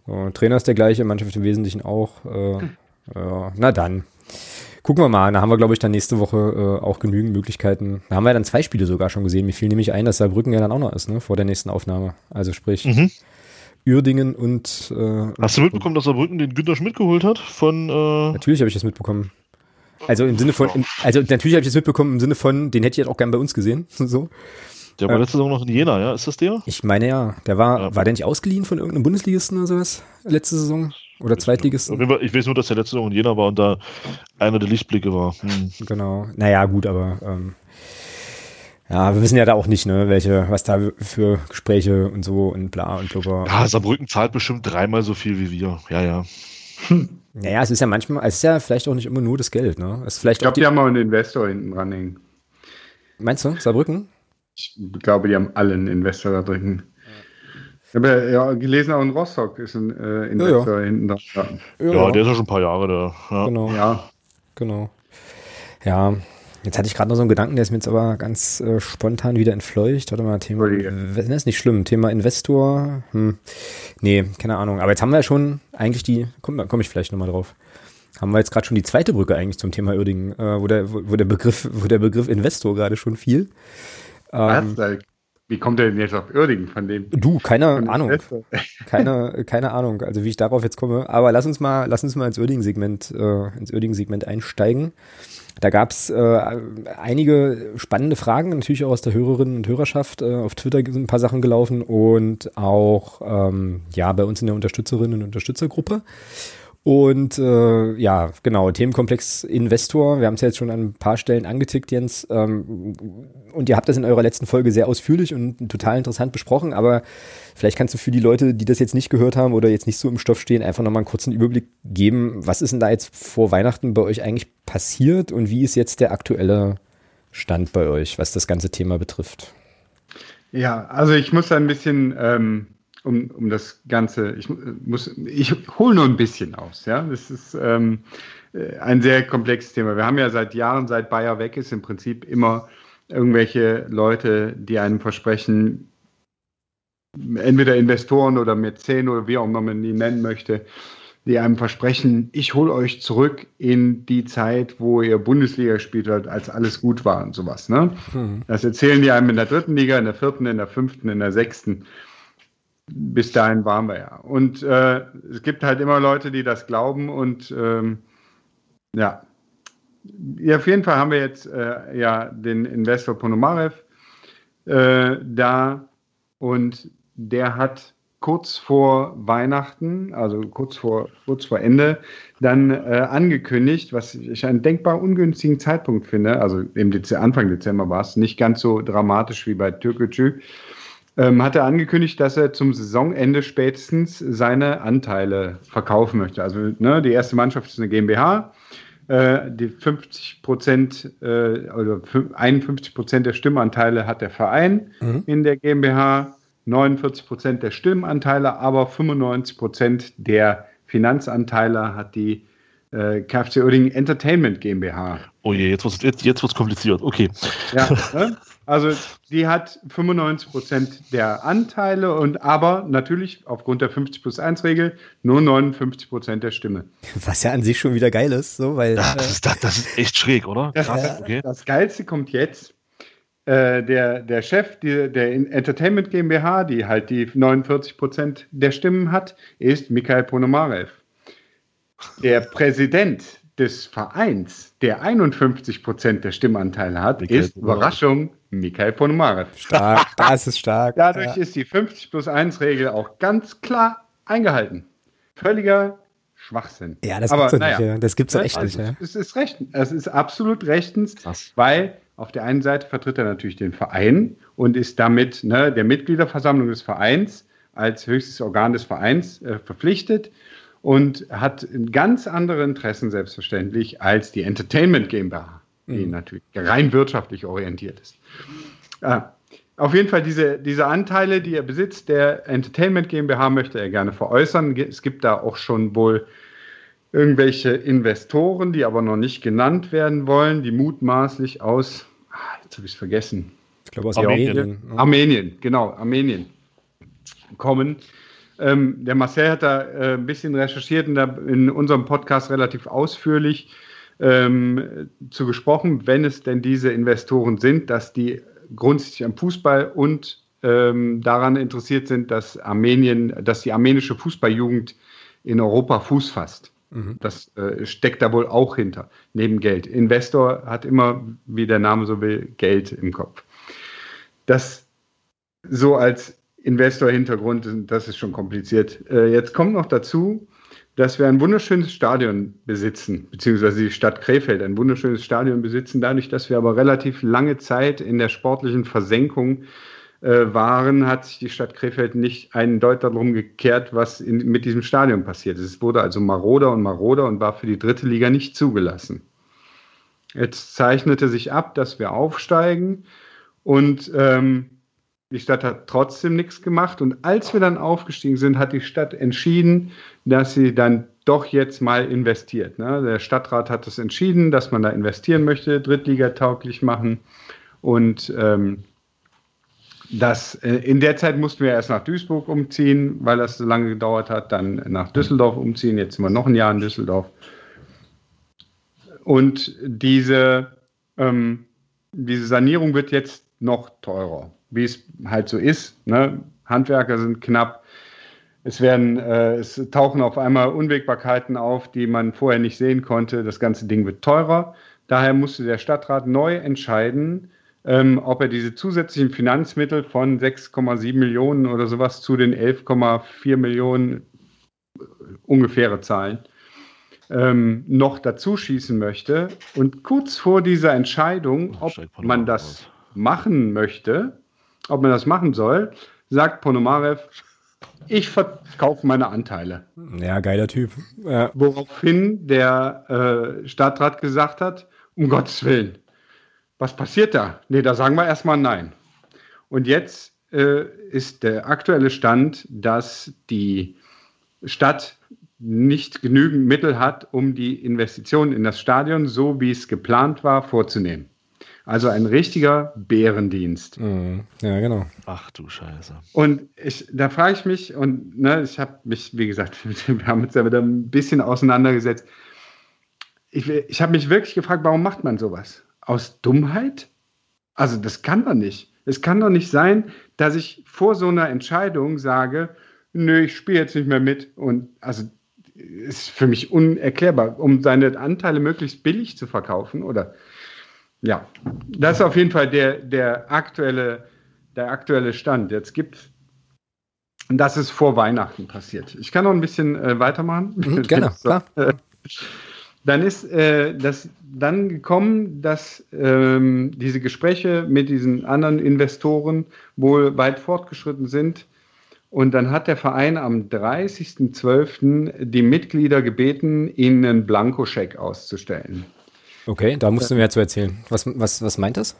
so, Trainer ist der gleiche, Mannschaft im Wesentlichen auch. Äh, äh, na dann. Gucken wir mal. Da haben wir, glaube ich, dann nächste Woche äh, auch genügend Möglichkeiten. Da haben wir dann zwei Spiele sogar schon gesehen. Mir fiel nämlich ein, dass Saarbrücken ja dann auch noch ist, ne? Vor der nächsten Aufnahme. Also sprich, mhm. Uerdingen und. Äh, Hast du mitbekommen, dass Saarbrücken den Günter Schmidt geholt hat? Von. Äh Natürlich habe ich das mitbekommen. Also im Sinne von, also natürlich habe ich das mitbekommen im Sinne von, den hätte ich jetzt auch gern bei uns gesehen. so. Der war letzte Saison noch in Jena, ja? Ist das der? Ich meine ja. Der war, ja. war der nicht ausgeliehen von irgendeinem Bundesligisten oder sowas? Letzte Saison? Oder Zweitligisten? Ich weiß nur, dass der letzte Saison in Jena war und da einer der Lichtblicke war. Hm. Genau. Naja, gut, aber ähm, ja, wir wissen ja da auch nicht, ne, welche, was da für Gespräche und so und bla und blubber. Ja, Saarbrücken zahlt bestimmt dreimal so viel wie wir. Ja, ja. Hm. Naja, es ist ja manchmal, es ist ja vielleicht auch nicht immer nur das Geld, ne? Es ist vielleicht ich glaube, die, die haben mal einen Investor hinten dran hängen. Meinst du, Saarbrücken? Ich glaube, die haben alle einen Investor da drin. Ich habe ja gelesen, auch in Rostock ist ein äh, Investor ja, ja. hinten dran. Ja. ja. der ist ja schon ein paar Jahre da. Ja. Genau. Ja. Genau. Ja, Jetzt hatte ich gerade noch so einen Gedanken, der ist mir jetzt aber ganz äh, spontan wieder entfleucht. Warte mal, Thema. Das ist nicht schlimm. Thema Investor. Hm. Nee, keine Ahnung. Aber jetzt haben wir ja schon eigentlich die, komme komm ich vielleicht nochmal drauf. Haben wir jetzt gerade schon die zweite Brücke eigentlich zum Thema Uerdingen, äh, wo, der, wo, wo, der Begriff, wo der Begriff Investor gerade schon fiel. Ähm, Was? Wie kommt er denn jetzt auf Uerdingen von dem? Du, keine Ahnung. keine, keine Ahnung, also wie ich darauf jetzt komme. Aber lass uns mal, lass uns mal ins Uerdingen-Segment, äh, ins Uerdingen-Segment einsteigen. Da gab es äh, einige spannende Fragen, natürlich auch aus der Hörerinnen und Hörerschaft. Äh, auf Twitter sind ein paar Sachen gelaufen und auch ähm, ja bei uns in der Unterstützerinnen und Unterstützergruppe. Und äh, ja, genau, Themenkomplex Investor. Wir haben es ja jetzt schon an ein paar Stellen angetickt, Jens. Ähm, und ihr habt das in eurer letzten Folge sehr ausführlich und total interessant besprochen. Aber vielleicht kannst du für die Leute, die das jetzt nicht gehört haben oder jetzt nicht so im Stoff stehen, einfach nochmal einen kurzen Überblick geben. Was ist denn da jetzt vor Weihnachten bei euch eigentlich passiert und wie ist jetzt der aktuelle Stand bei euch, was das ganze Thema betrifft? Ja, also ich muss ein bisschen ähm, um, um das Ganze, ich muss, ich hole nur ein bisschen aus, ja. Das ist ähm, äh, ein sehr komplexes Thema. Wir haben ja seit Jahren, seit Bayer weg ist, im Prinzip immer irgendwelche Leute, die einem versprechen, entweder Investoren oder Mäzen oder wie auch immer man die nennen möchte, die einem versprechen, ich hole euch zurück in die Zeit, wo ihr Bundesliga gespielt habt, als alles gut war und sowas. Ne? Mhm. Das erzählen die einem in der dritten Liga, in der vierten, in der fünften, in der sechsten bis dahin waren wir ja. Und äh, es gibt halt immer Leute, die das glauben und ähm, ja. ja. Auf jeden Fall haben wir jetzt äh, ja den Investor Ponomarev äh, da und der hat kurz vor Weihnachten, also kurz vor, kurz vor Ende, dann äh, angekündigt, was ich einen denkbar ungünstigen Zeitpunkt finde, also im Dezember, Anfang Dezember war es, nicht ganz so dramatisch wie bei Türkgücü, ähm, hat er angekündigt, dass er zum Saisonende spätestens seine Anteile verkaufen möchte. Also ne, die erste Mannschaft ist eine GmbH. Äh, die 50 Prozent äh, oder 51 Prozent der Stimmanteile hat der Verein mhm. in der GmbH, 49 Prozent der Stimmanteile, aber 95 Prozent der Finanzanteile hat die äh, KFC Oerding Entertainment GmbH. Oh je, jetzt wird jetzt, jetzt kompliziert. Okay. Ja, ne? Also die hat 95 Prozent der Anteile und aber natürlich aufgrund der 50 plus 1 Regel nur 59 Prozent der Stimme. Was ja an sich schon wieder geil ist, so weil. Ja, das, ist, das, das, ist, echt schräg, oder? Krass, okay. Das Geilste kommt jetzt. Äh, der, der Chef die, der Entertainment GmbH, die halt die 49 Prozent der Stimmen hat, ist Mikhail Ponomarev. Der Präsident des Vereins, der 51 Prozent der Stimmanteile hat, Mikhail ist Überraschung Mikhail Ponomarev. Stark, das ist stark. Dadurch ja. ist die 50 plus 1 Regel auch ganz klar eingehalten. Völliger Schwachsinn. Ja, das gibt's, naja, nicht, das gibt's doch echt also, nicht. Ja. Es ist recht, es ist absolut rechtens, Krass. weil auf der einen Seite vertritt er natürlich den Verein und ist damit ne, der Mitgliederversammlung des Vereins als höchstes Organ des Vereins äh, verpflichtet und hat ganz andere Interessen selbstverständlich als die Entertainment GmbH, die mhm. natürlich rein wirtschaftlich orientiert ist. Äh, auf jeden Fall diese, diese Anteile, die er besitzt, der Entertainment GmbH möchte er gerne veräußern. Es gibt da auch schon wohl irgendwelche Investoren, die aber noch nicht genannt werden wollen, die mutmaßlich aus, ah, jetzt habe ich es vergessen. Ich glaube aus Armenien. Armenien, Armenien genau, Armenien kommen. Ähm, der Marcel hat da äh, ein bisschen recherchiert und da in unserem Podcast relativ ausführlich ähm, zu gesprochen, wenn es denn diese Investoren sind, dass die grundsätzlich am Fußball und ähm, daran interessiert sind, dass Armenien, dass die armenische Fußballjugend in Europa Fuß fasst. Mhm. Das äh, steckt da wohl auch hinter, neben Geld. Investor hat immer, wie der Name so will, Geld im Kopf. Das so als Investor-Hintergrund, das ist schon kompliziert. Äh, jetzt kommt noch dazu, dass wir ein wunderschönes Stadion besitzen, beziehungsweise die Stadt Krefeld ein wunderschönes Stadion besitzen, dadurch, dass wir aber relativ lange Zeit in der sportlichen Versenkung äh, waren, hat sich die Stadt Krefeld nicht einen Deut darum gekehrt, was in, mit diesem Stadion passiert ist. Es wurde also maroder und maroder und war für die dritte Liga nicht zugelassen. Jetzt zeichnete sich ab, dass wir aufsteigen und ähm, die Stadt hat trotzdem nichts gemacht. Und als wir dann aufgestiegen sind, hat die Stadt entschieden, dass sie dann doch jetzt mal investiert. Ne? Der Stadtrat hat es entschieden, dass man da investieren möchte, Drittliga-tauglich machen. Und ähm, das, äh, in der Zeit mussten wir erst nach Duisburg umziehen, weil das so lange gedauert hat, dann nach Düsseldorf umziehen. Jetzt sind wir noch ein Jahr in Düsseldorf. Und diese, ähm, diese Sanierung wird jetzt noch teurer wie es halt so ist. Ne? Handwerker sind knapp. Es werden, äh, es tauchen auf einmal Unwägbarkeiten auf, die man vorher nicht sehen konnte. Das ganze Ding wird teurer. Daher musste der Stadtrat neu entscheiden, ähm, ob er diese zusätzlichen Finanzmittel von 6,7 Millionen oder sowas zu den 11,4 Millionen äh, ungefähre Zahlen ähm, noch dazu schießen möchte. Und kurz vor dieser Entscheidung, ob man das machen möchte, ob man das machen soll, sagt Ponomarev, ich verkaufe meine Anteile. Ja, geiler Typ. Ja. Woraufhin der äh, Stadtrat gesagt hat, um Gottes Willen, was passiert da? Nee, da sagen wir erstmal nein. Und jetzt äh, ist der aktuelle Stand, dass die Stadt nicht genügend Mittel hat, um die Investitionen in das Stadion, so wie es geplant war, vorzunehmen. Also ein richtiger Bärendienst. Mhm. Ja, genau. Ach du Scheiße. Und ich, da frage ich mich, und ne, ich habe mich, wie gesagt, wir haben uns ja wieder ein bisschen auseinandergesetzt. Ich, ich habe mich wirklich gefragt, warum macht man sowas? Aus Dummheit? Also das kann doch nicht. Es kann doch nicht sein, dass ich vor so einer Entscheidung sage, nö, ich spiele jetzt nicht mehr mit. Und also ist für mich unerklärbar, um seine Anteile möglichst billig zu verkaufen oder ja, das ist auf jeden Fall der, der, aktuelle, der aktuelle Stand. Jetzt gibt das ist vor Weihnachten passiert. Ich kann noch ein bisschen äh, weitermachen. Mhm, gerne, so, klar. Äh, dann ist äh, das dann gekommen, dass ähm, diese Gespräche mit diesen anderen Investoren wohl weit fortgeschritten sind. Und dann hat der Verein am 30.12. die Mitglieder gebeten, ihnen einen Blankoscheck auszustellen. Okay, da musst du mir zu erzählen. Was, was, was meint das?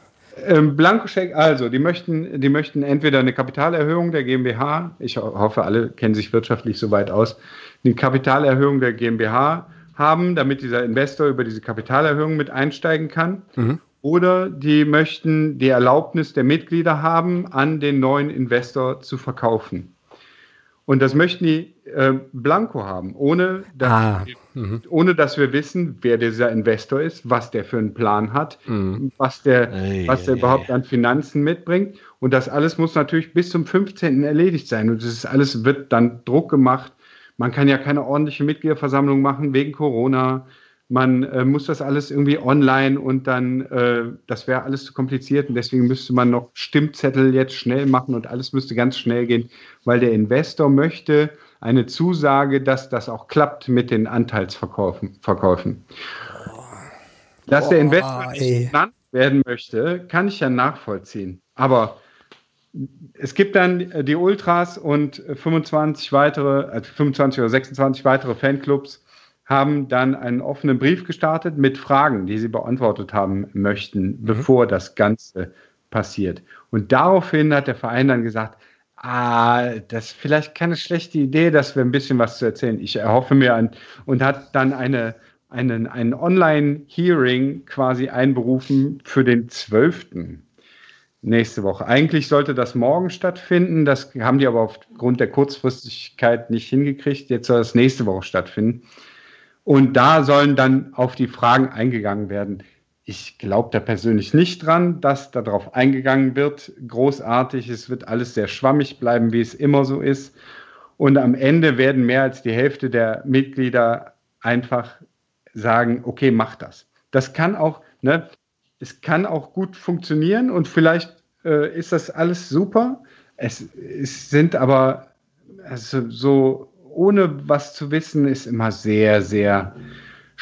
Ähm, Blankoscheck, also, die möchten, die möchten entweder eine Kapitalerhöhung der GmbH, ich hoffe, alle kennen sich wirtschaftlich so weit aus, eine Kapitalerhöhung der GmbH haben, damit dieser Investor über diese Kapitalerhöhung mit einsteigen kann. Mhm. Oder die möchten die Erlaubnis der Mitglieder haben, an den neuen Investor zu verkaufen. Und das möchten die äh, blanko haben, ohne dass, ah, mhm. ohne dass wir wissen, wer dieser Investor ist, was der für einen Plan hat, mhm. was der, ey, was der ey, überhaupt an Finanzen mitbringt. Und das alles muss natürlich bis zum 15. erledigt sein. Und das ist alles wird dann Druck gemacht. Man kann ja keine ordentliche Mitgliederversammlung machen wegen Corona man äh, muss das alles irgendwie online und dann, äh, das wäre alles zu kompliziert und deswegen müsste man noch Stimmzettel jetzt schnell machen und alles müsste ganz schnell gehen, weil der Investor möchte eine Zusage, dass das auch klappt mit den Anteilsverkäufen. Verkäufen. Dass der Investor nicht genannt werden möchte, kann ich ja nachvollziehen. Aber es gibt dann die Ultras und 25 weitere, also 25 oder 26 weitere Fanclubs haben dann einen offenen Brief gestartet mit Fragen, die sie beantwortet haben möchten, mhm. bevor das Ganze passiert. Und daraufhin hat der Verein dann gesagt, ah, das ist vielleicht keine schlechte Idee, dass wir ein bisschen was zu erzählen. Ich erhoffe mir ein, und hat dann eine, einen, ein Online-Hearing quasi einberufen für den 12. nächste Woche. Eigentlich sollte das morgen stattfinden, das haben die aber aufgrund der Kurzfristigkeit nicht hingekriegt. Jetzt soll das nächste Woche stattfinden. Und da sollen dann auf die Fragen eingegangen werden. Ich glaube da persönlich nicht dran, dass darauf eingegangen wird. Großartig, es wird alles sehr schwammig bleiben, wie es immer so ist. Und am Ende werden mehr als die Hälfte der Mitglieder einfach sagen, okay, mach das. Das kann auch, ne, es kann auch gut funktionieren und vielleicht äh, ist das alles super. Es, es sind aber also so ohne was zu wissen, ist immer sehr, sehr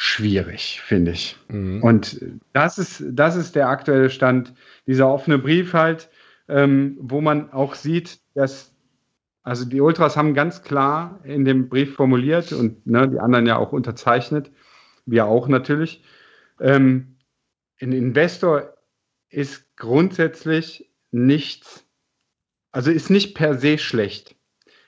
schwierig, finde ich. Mhm. Und das ist, das ist der aktuelle Stand, dieser offene Brief halt, ähm, wo man auch sieht, dass, also die Ultras haben ganz klar in dem Brief formuliert und ne, die anderen ja auch unterzeichnet, wir auch natürlich. Ähm, ein Investor ist grundsätzlich nichts, also ist nicht per se schlecht.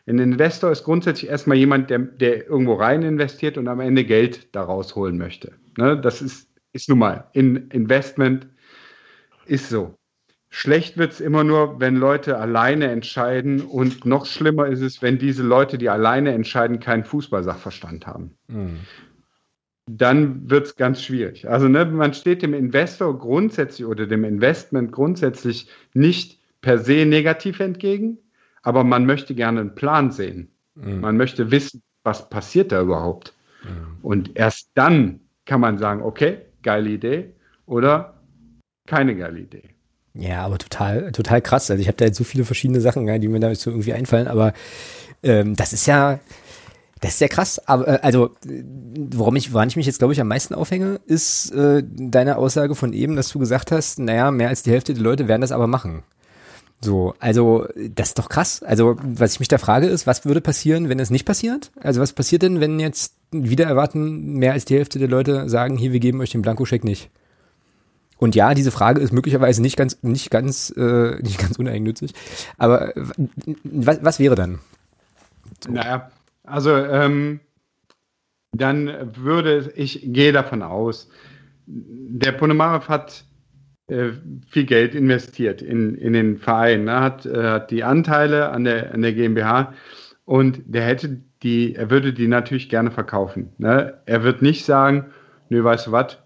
Ein Investor ist grundsätzlich erstmal jemand, der, der irgendwo rein investiert und am Ende Geld daraus holen möchte. Ne? Das ist, ist nun mal. In Investment ist so. Schlecht wird es immer nur, wenn Leute alleine entscheiden und noch schlimmer ist es, wenn diese Leute, die alleine entscheiden, keinen Fußballsachverstand haben. Mhm. Dann wird es ganz schwierig. Also ne, man steht dem Investor grundsätzlich oder dem Investment grundsätzlich nicht per se negativ entgegen, aber man möchte gerne einen Plan sehen. Mhm. Man möchte wissen, was passiert da überhaupt. Mhm. Und erst dann kann man sagen, okay, geile Idee oder keine geile Idee. Ja, aber total, total krass. Also ich habe da jetzt so viele verschiedene Sachen, die mir da so irgendwie einfallen, aber ähm, das ist ja, das ist ja krass. Aber äh, also, worum ich, woran ich mich jetzt, glaube ich, am meisten aufhänge, ist äh, deine Aussage von eben, dass du gesagt hast, naja, mehr als die Hälfte der Leute werden das aber machen. So, also das ist doch krass. Also was ich mich da frage ist, was würde passieren, wenn es nicht passiert? Also was passiert denn, wenn jetzt wieder erwarten mehr als die Hälfte der Leute sagen, hier wir geben euch den Blankoscheck nicht? Und ja, diese Frage ist möglicherweise nicht ganz nicht ganz äh, nicht ganz uneigennützig. Aber was, was wäre dann? So. Naja, also ähm, dann würde ich gehe davon aus, der Ponomarev hat viel Geld investiert in, in den Verein, ne? hat, äh, hat die Anteile an der, an der GmbH und der hätte die, er würde die natürlich gerne verkaufen. Ne? Er wird nicht sagen, nö, weißt du was,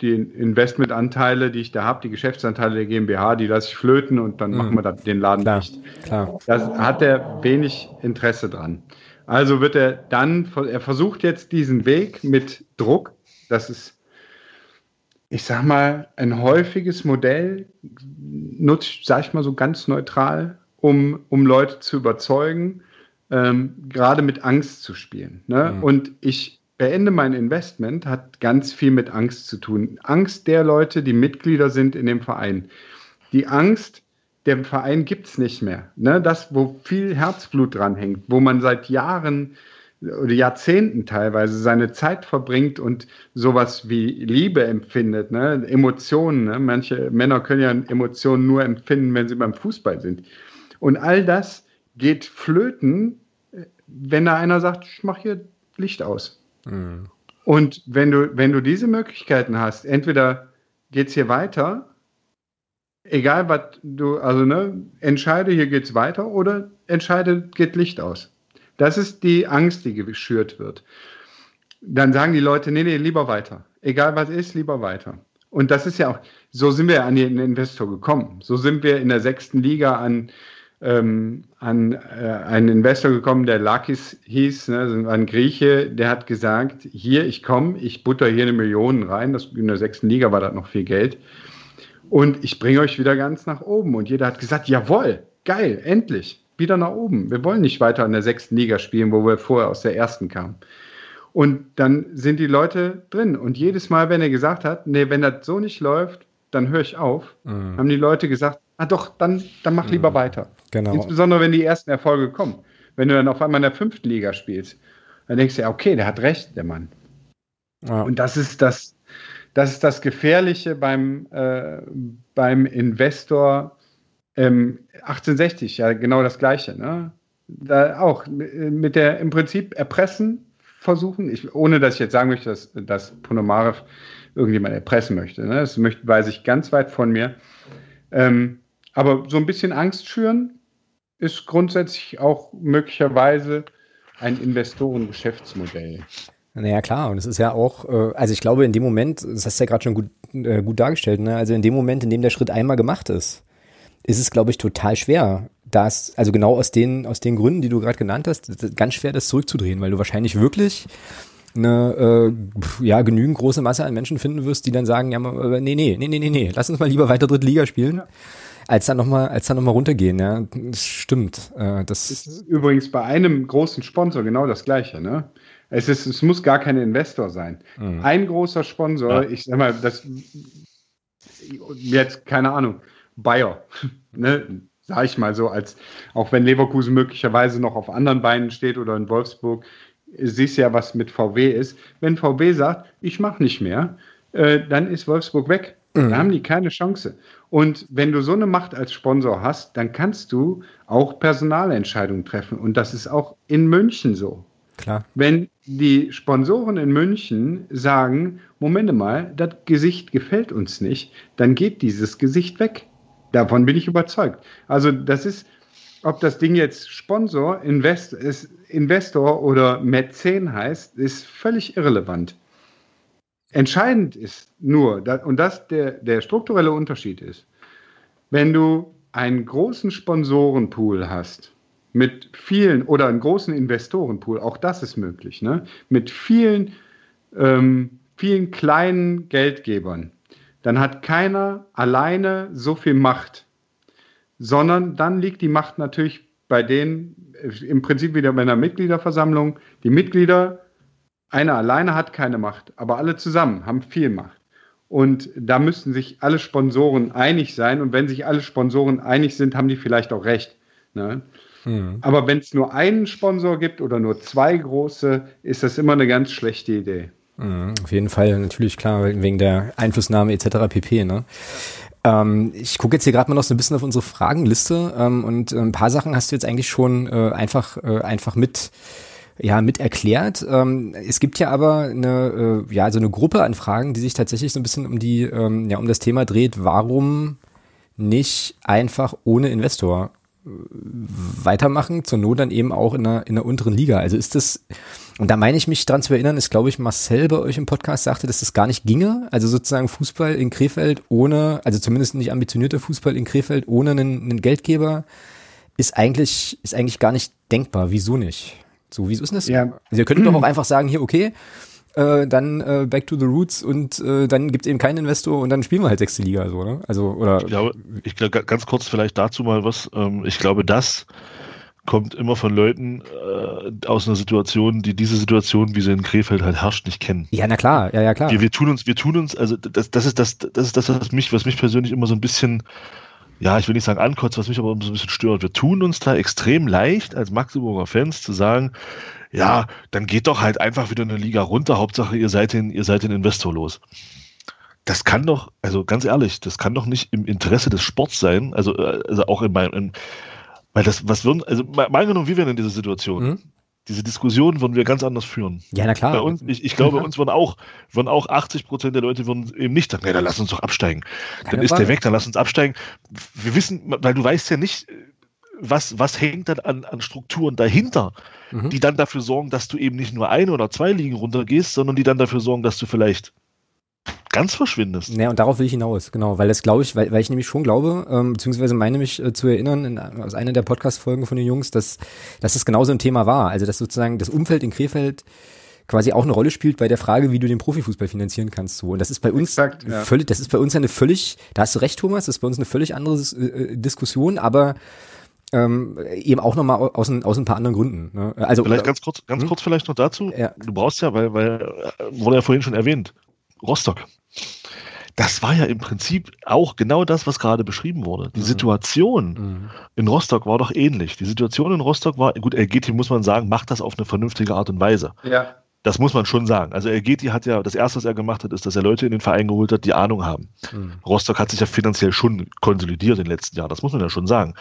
die Investmentanteile, die ich da habe, die Geschäftsanteile der GmbH, die lasse ich flöten und dann mhm. machen wir da den Laden klar, nicht. Klar. Das hat er wenig Interesse dran. Also wird er dann, er versucht jetzt diesen Weg mit Druck, das ist ich sag mal, ein häufiges Modell nutzt, sag ich mal so ganz neutral, um, um Leute zu überzeugen, ähm, gerade mit Angst zu spielen. Ne? Mhm. Und ich beende mein Investment, hat ganz viel mit Angst zu tun. Angst der Leute, die Mitglieder sind in dem Verein. Die Angst, der Verein gibt es nicht mehr. Ne? Das, wo viel Herzblut dran hängt, wo man seit Jahren oder Jahrzehnten teilweise seine Zeit verbringt und sowas wie Liebe empfindet, ne? Emotionen. Ne? Manche Männer können ja Emotionen nur empfinden, wenn sie beim Fußball sind. Und all das geht flöten, wenn da einer sagt, ich mache hier Licht aus. Mhm. Und wenn du, wenn du diese Möglichkeiten hast, entweder geht es hier weiter, egal was du, also ne, entscheide, hier geht es weiter, oder entscheide, geht Licht aus. Das ist die Angst, die geschürt wird. Dann sagen die Leute, nee, nee, lieber weiter. Egal was ist, lieber weiter. Und das ist ja auch, so sind wir an den Investor gekommen. So sind wir in der sechsten Liga an, ähm, an äh, einen Investor gekommen, der Lakis hieß, ne, ein Grieche, der hat gesagt, hier, ich komme, ich butter hier eine Million rein, das, in der sechsten Liga war das noch viel Geld, und ich bringe euch wieder ganz nach oben. Und jeder hat gesagt, jawohl, geil, endlich wieder nach oben. Wir wollen nicht weiter in der sechsten Liga spielen, wo wir vorher aus der ersten kamen. Und dann sind die Leute drin. Und jedes Mal, wenn er gesagt hat, nee, wenn das so nicht läuft, dann höre ich auf, mhm. haben die Leute gesagt, ah doch, dann, dann mach lieber mhm. weiter. Genau. Insbesondere, wenn die ersten Erfolge kommen. Wenn du dann auf einmal in der fünften Liga spielst, dann denkst du ja, okay, der hat recht, der Mann. Ja. Und das ist das, das ist das Gefährliche beim, äh, beim Investor ähm, 1860, ja, genau das Gleiche. Ne? Da auch mit der im Prinzip erpressen versuchen, ich, ohne dass ich jetzt sagen möchte, dass, dass Ponomarev irgendjemand erpressen möchte. Ne? Das möchte, weiß ich ganz weit von mir. Ähm, aber so ein bisschen Angst schüren ist grundsätzlich auch möglicherweise ein Investorengeschäftsmodell. Naja, klar. Und es ist ja auch, äh, also ich glaube, in dem Moment, das hast du ja gerade schon gut, äh, gut dargestellt, ne? also in dem Moment, in dem der Schritt einmal gemacht ist, ist es, glaube ich, total schwer, das, also genau aus den, aus den Gründen, die du gerade genannt hast, ganz schwer, das zurückzudrehen, weil du wahrscheinlich wirklich eine äh, ja genügend große Masse an Menschen finden wirst, die dann sagen, ja, nee, nee, nee, nee, nee, nee, lass uns mal lieber weiter Drittliga spielen. Ja. Als dann nochmal, als dann nochmal runtergehen, ja. Das stimmt. Äh, das, das ist übrigens bei einem großen Sponsor genau das Gleiche, ne? Es, ist, es muss gar kein Investor sein. Mhm. Ein großer Sponsor, ja. ich sag mal, das jetzt, keine Ahnung, Bayer, ne? sag ich mal so, als auch wenn Leverkusen möglicherweise noch auf anderen Beinen steht oder in Wolfsburg, siehst ja, was mit VW ist. Wenn VW sagt, ich mache nicht mehr, äh, dann ist Wolfsburg weg. Mhm. Da haben die keine Chance. Und wenn du so eine Macht als Sponsor hast, dann kannst du auch Personalentscheidungen treffen. Und das ist auch in München so. Klar. Wenn die Sponsoren in München sagen, Moment mal, das Gesicht gefällt uns nicht, dann geht dieses Gesicht weg. Davon bin ich überzeugt. Also das ist, ob das Ding jetzt Sponsor, Invest, ist, Investor oder Mäzen heißt, ist völlig irrelevant. Entscheidend ist nur, und das der, der strukturelle Unterschied ist, wenn du einen großen Sponsorenpool hast, mit vielen oder einen großen Investorenpool, auch das ist möglich, ne? mit vielen, ähm, vielen kleinen Geldgebern, dann hat keiner alleine so viel Macht, sondern dann liegt die Macht natürlich bei denen, äh, im Prinzip wieder bei einer Mitgliederversammlung. Die Mitglieder, einer alleine hat keine Macht, aber alle zusammen haben viel Macht. Und da müssten sich alle Sponsoren einig sein. Und wenn sich alle Sponsoren einig sind, haben die vielleicht auch recht. Ne? Mhm. Aber wenn es nur einen Sponsor gibt oder nur zwei große, ist das immer eine ganz schlechte Idee. Mhm, auf jeden Fall, natürlich klar, wegen der Einflussnahme etc. pp. Ne? Ähm, ich gucke jetzt hier gerade mal noch so ein bisschen auf unsere Fragenliste ähm, und ein paar Sachen hast du jetzt eigentlich schon äh, einfach, äh, einfach mit ja, mit erklärt. Ähm, es gibt ja aber eine, äh, ja, so eine Gruppe an Fragen, die sich tatsächlich so ein bisschen um die, ähm, ja, um das Thema dreht. Warum nicht einfach ohne Investor weitermachen, zur Not dann eben auch in der, in der unteren Liga. Also ist das, und da meine ich mich dran zu erinnern, ist glaube ich Marcel bei euch im Podcast sagte, dass das gar nicht ginge. Also sozusagen Fußball in Krefeld ohne, also zumindest nicht ambitionierter Fußball in Krefeld ohne einen, einen Geldgeber ist eigentlich, ist eigentlich gar nicht denkbar. Wieso nicht? So, wieso ist das? Ja. Also ihr könntet doch auch einfach sagen, hier, okay, äh, dann äh, back to the roots und äh, dann gibt es eben keinen Investor und dann spielen wir halt sechste Liga so, ne? Also oder ich glaube, ich glaube ganz kurz vielleicht dazu mal was. Ähm, ich glaube, das kommt immer von Leuten äh, aus einer Situation, die diese Situation, wie sie in Krefeld halt herrscht, nicht kennen. Ja, na klar, ja, ja klar. Wir, wir tun uns, wir tun uns, also das, das ist das, das ist das, was mich, was mich persönlich immer so ein bisschen ja, ich will nicht sagen ankotzt, was mich aber so ein bisschen stört. Wir tun uns da extrem leicht als Magdeburger Fans zu sagen, ja, dann geht doch halt einfach wieder eine Liga runter. Hauptsache, ihr seid den, ihr seid den Investor los. Das kann doch, also ganz ehrlich, das kann doch nicht im Interesse des Sports sein. Also, äh, also auch in meinem, weil das, was würden, also mal angenommen, wie wären in dieser Situation? Mhm. Diese Diskussion würden wir ganz anders führen. Ja, na klar. Bei uns, ich, ich glaube, uns würden auch, würden auch 80 Prozent der Leute würden eben nicht sagen, nee, dann lass uns doch absteigen. Keine dann ist Frage. der weg, dann lass uns absteigen. Wir wissen, weil du weißt ja nicht, was, was hängt dann an, an Strukturen dahinter, mhm. die dann dafür sorgen, dass du eben nicht nur eine oder zwei Ligen runtergehst, sondern die dann dafür sorgen, dass du vielleicht ganz verschwindest. Ja, und darauf will ich hinaus, genau, weil das glaube ich, weil, weil ich nämlich schon glaube, ähm, beziehungsweise meine mich äh, zu erinnern, in, aus einer der Podcast-Folgen von den Jungs, dass, dass das genauso ein Thema war. Also, dass sozusagen das Umfeld in Krefeld quasi auch eine Rolle spielt bei der Frage, wie du den Profifußball finanzieren kannst. So. Und das ist bei uns Exakt, ja. völlig, das ist bei uns eine völlig, da hast du recht, Thomas, das ist bei uns eine völlig andere äh, Diskussion, aber ähm, eben auch nochmal aus, aus ein paar anderen Gründen. Ne? Also, vielleicht ganz kurz, ganz hm? kurz vielleicht noch dazu. Ja. Du brauchst ja, weil, weil, wurde ja vorhin schon erwähnt, Rostock. das war ja im Prinzip auch genau das, was gerade beschrieben wurde. Die mhm. Situation mhm. in Rostock war doch ähnlich. Die Situation in Rostock war, gut, LGT muss man sagen, macht das auf eine vernünftige Art und Weise. Ja. Das muss man schon sagen. Also LGT hat ja, das erste, was er gemacht hat, ist, dass er Leute in den Verein geholt hat, die Ahnung haben. Mhm. Rostock hat sich ja finanziell schon konsolidiert in den letzten Jahren, das muss man ja schon sagen.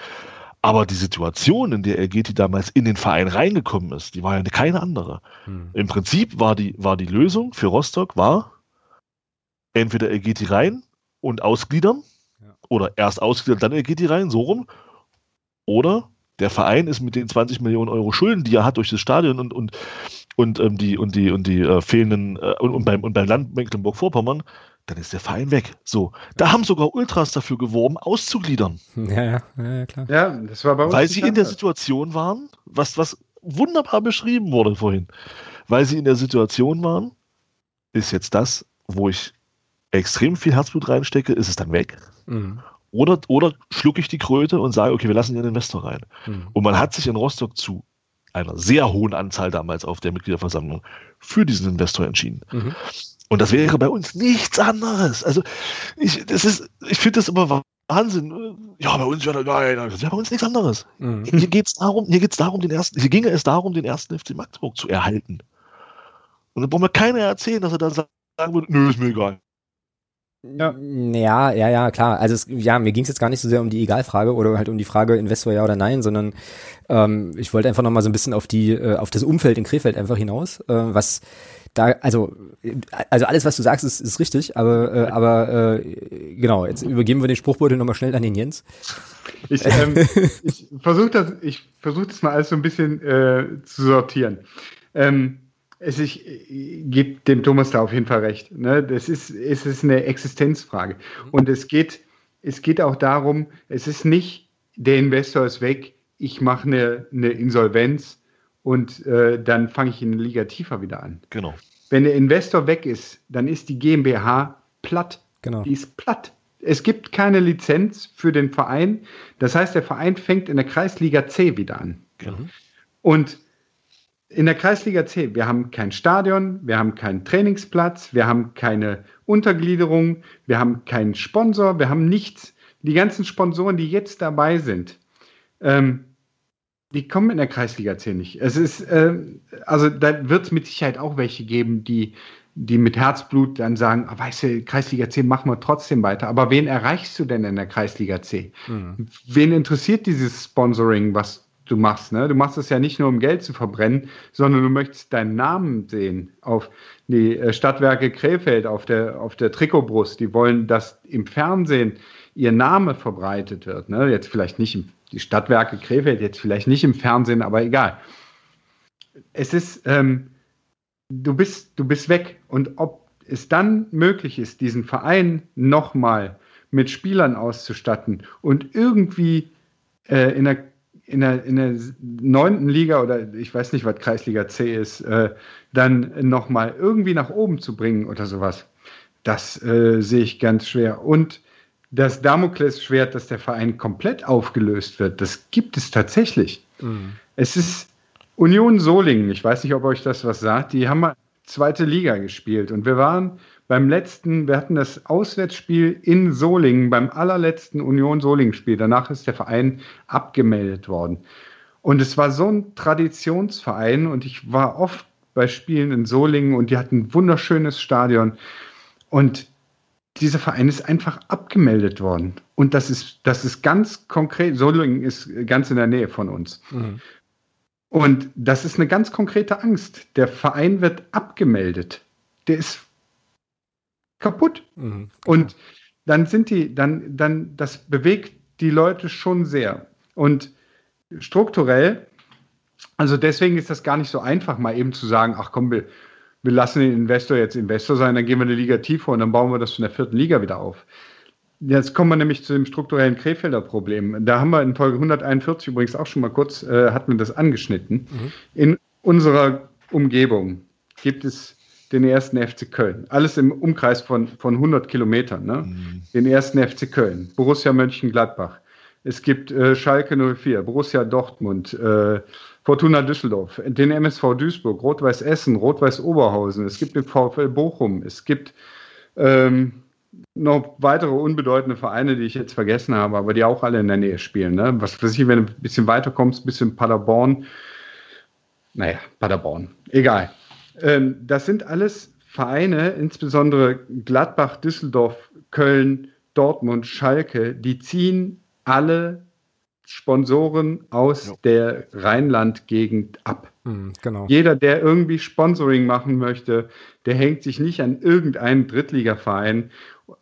Aber die Situation, in der LGT damals in den Verein reingekommen ist, die war ja keine andere. Mhm. Im Prinzip war die, war die Lösung für Rostock, war, entweder er geht die rein und ausgliedern ja. oder erst ausgliedern, dann er geht die rein, so rum. Oder der Verein ist mit den 20 Millionen Euro Schulden, die er hat durch das Stadion und, und, und ähm, die, und die, und die äh, fehlenden, äh, und, und, beim, und beim Land Mecklenburg-Vorpommern, dann ist der Verein weg. So, da haben sogar Ultras dafür geworben, auszugliedern. Ja, ja, ja, klar. Ja, das war bei uns. Weil sie in der Situation waren, was, was wunderbar beschrieben wurde vorhin, weil sie in der Situation waren, ist jetzt das, wo ich extrem viel Herzblut reinstecke, ist es dann weg. Mhm. Oder, oder schlucke ich die Kröte und sage, okay, wir lassen den Investor rein. Mhm. Und man hat sich in Rostock zu einer sehr hohen Anzahl damals auf der Mitgliederversammlung für diesen Investor entschieden. Mhm. Und das wäre bei uns nichts anderes. Also ich, das ist, ich finde das immer Wahnsinn. Ja, bei uns ja, nein, nein, ja bei uns nichts anderes. Mhm. Hier geht es darum, hier geht's darum, den ersten, hier ginge es darum, den ersten FC Magdeburg zu erhalten. Und dann braucht mir keiner erzählen, dass er dann sagen würde, nö, ist mir egal. Ja. ja, ja, ja, klar. Also es, ja, mir ging es jetzt gar nicht so sehr um die Egalfrage oder halt um die Frage Investor ja oder nein, sondern ähm, ich wollte einfach nochmal so ein bisschen auf die, äh, auf das Umfeld in Krefeld einfach hinaus, äh, was da, also, also alles, was du sagst, ist, ist richtig, aber, äh, aber äh, genau, jetzt übergeben wir den Spruchbeutel nochmal schnell an den Jens. Ich, ähm, ich versuche das, ich versuche das mal alles so ein bisschen äh, zu sortieren. Ähm, es, ich, ich gebe dem Thomas da auf jeden Fall recht. Ne? Das ist, es ist eine Existenzfrage. Mhm. Und es geht, es geht auch darum, es ist nicht, der Investor ist weg, ich mache eine, eine Insolvenz und äh, dann fange ich in der Liga tiefer wieder an. Genau. Wenn der Investor weg ist, dann ist die GmbH platt. Genau. Die ist platt. Es gibt keine Lizenz für den Verein. Das heißt, der Verein fängt in der Kreisliga C wieder an. Genau. Und in der Kreisliga C, wir haben kein Stadion, wir haben keinen Trainingsplatz, wir haben keine Untergliederung, wir haben keinen Sponsor, wir haben nichts. Die ganzen Sponsoren, die jetzt dabei sind, ähm, die kommen in der Kreisliga C nicht. Es ist, äh, also da wird es mit Sicherheit auch welche geben, die, die mit Herzblut dann sagen, oh, weißt du, Kreisliga C machen wir trotzdem weiter. Aber wen erreichst du denn in der Kreisliga C? Mhm. Wen interessiert dieses Sponsoring, was du machst. Ne? Du machst es ja nicht nur, um Geld zu verbrennen, sondern du möchtest deinen Namen sehen auf die äh, Stadtwerke Krefeld, auf der, auf der Trikotbrust. Die wollen, dass im Fernsehen ihr Name verbreitet wird. Ne? Jetzt vielleicht nicht im, die Stadtwerke Krefeld, jetzt vielleicht nicht im Fernsehen, aber egal. Es ist, ähm, du bist, du bist weg. Und ob es dann möglich ist, diesen Verein nochmal mit Spielern auszustatten und irgendwie äh, in der in der, in der neunten Liga oder ich weiß nicht, was Kreisliga C ist, äh, dann nochmal irgendwie nach oben zu bringen oder sowas, das äh, sehe ich ganz schwer. Und das Damoklesschwert, dass der Verein komplett aufgelöst wird, das gibt es tatsächlich. Mhm. Es ist Union Solingen, ich weiß nicht, ob euch das was sagt, die haben mal zweite Liga gespielt und wir waren beim letzten, wir hatten das Auswärtsspiel in Solingen, beim allerletzten Union Solingen-Spiel. Danach ist der Verein abgemeldet worden. Und es war so ein Traditionsverein und ich war oft bei Spielen in Solingen und die hatten ein wunderschönes Stadion. Und dieser Verein ist einfach abgemeldet worden. Und das ist, das ist ganz konkret, Solingen ist ganz in der Nähe von uns. Mhm. Und das ist eine ganz konkrete Angst. Der Verein wird abgemeldet. Der ist kaputt. Mhm. Und dann sind die, dann, dann, das bewegt die Leute schon sehr. Und strukturell, also deswegen ist das gar nicht so einfach, mal eben zu sagen, ach komm, wir, wir lassen den Investor jetzt Investor sein, dann gehen wir eine Liga tiefer und dann bauen wir das von der vierten Liga wieder auf. Jetzt kommen wir nämlich zu dem strukturellen Krefelder Problem. Da haben wir in Folge 141 übrigens auch schon mal kurz, äh, hatten wir das angeschnitten. Mhm. In unserer Umgebung gibt es den ersten FC Köln. Alles im Umkreis von, von 100 Kilometern. Ne? Mhm. Den ersten FC Köln, Borussia Mönchengladbach. Es gibt äh, Schalke 04, Borussia Dortmund, äh, Fortuna Düsseldorf, den MSV Duisburg, Rot-Weiß Essen, Rot-Weiß Oberhausen. Es gibt den VfL Bochum. Es gibt ähm, noch weitere unbedeutende Vereine, die ich jetzt vergessen habe, aber die auch alle in der Nähe spielen. Ne? Was weiß ich, wenn du ein bisschen weiter kommst, bisschen Paderborn. Naja, Paderborn. Egal. Ähm, das sind alles Vereine, insbesondere Gladbach, Düsseldorf, Köln, Dortmund, Schalke, die ziehen alle Sponsoren aus ja. der Rheinland-Gegend ab. Mhm, genau. Jeder, der irgendwie Sponsoring machen möchte, der hängt sich nicht an irgendeinen Drittligaverein,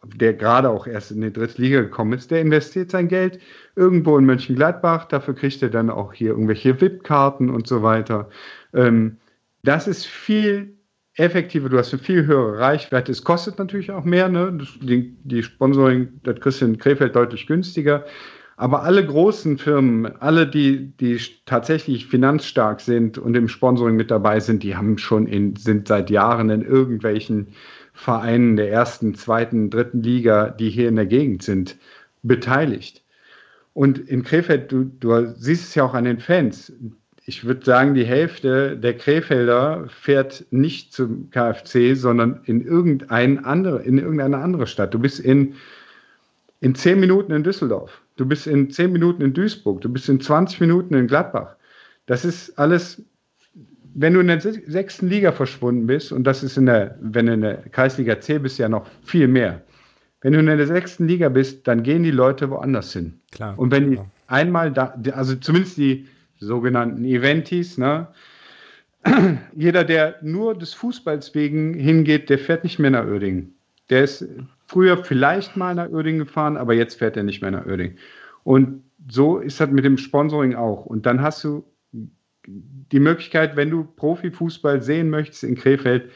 der gerade auch erst in die Drittliga gekommen ist. Der investiert sein Geld irgendwo in Mönchengladbach. Dafür kriegt er dann auch hier irgendwelche VIP-Karten und so weiter. Ähm, das ist viel effektiver. Du hast eine viel höhere Reichweite. Es kostet natürlich auch mehr. Ne? Die, die Sponsoring, das kriegst du in Krefeld deutlich günstiger. Aber alle großen Firmen, alle, die, die tatsächlich finanzstark sind und im Sponsoring mit dabei sind, die haben schon in, sind seit Jahren in irgendwelchen Vereinen der ersten, zweiten, dritten Liga, die hier in der Gegend sind, beteiligt. Und in Krefeld, du, du siehst es ja auch an den Fans. Ich würde sagen, die Hälfte der Krefelder fährt nicht zum KfC, sondern in, irgendein andere, in irgendeine andere Stadt. Du bist in, in zehn Minuten in Düsseldorf. Du bist in zehn Minuten in Duisburg, du bist in 20 Minuten in Gladbach. Das ist alles, wenn du in der sechsten Liga verschwunden bist, und das ist in der, wenn du in der Kreisliga C bist, ja noch viel mehr. Wenn du in der sechsten Liga bist, dann gehen die Leute woanders hin. Klar. Und wenn die einmal da, also zumindest die sogenannten Eventis, ne? Jeder, der nur des Fußballs wegen hingeht, der fährt nicht mehr nach Oerdingen. Der ist früher vielleicht mal nach Oerding gefahren, aber jetzt fährt er nicht mehr nach Oerding. Und so ist das mit dem Sponsoring auch. Und dann hast du die Möglichkeit, wenn du Profifußball sehen möchtest in Krefeld,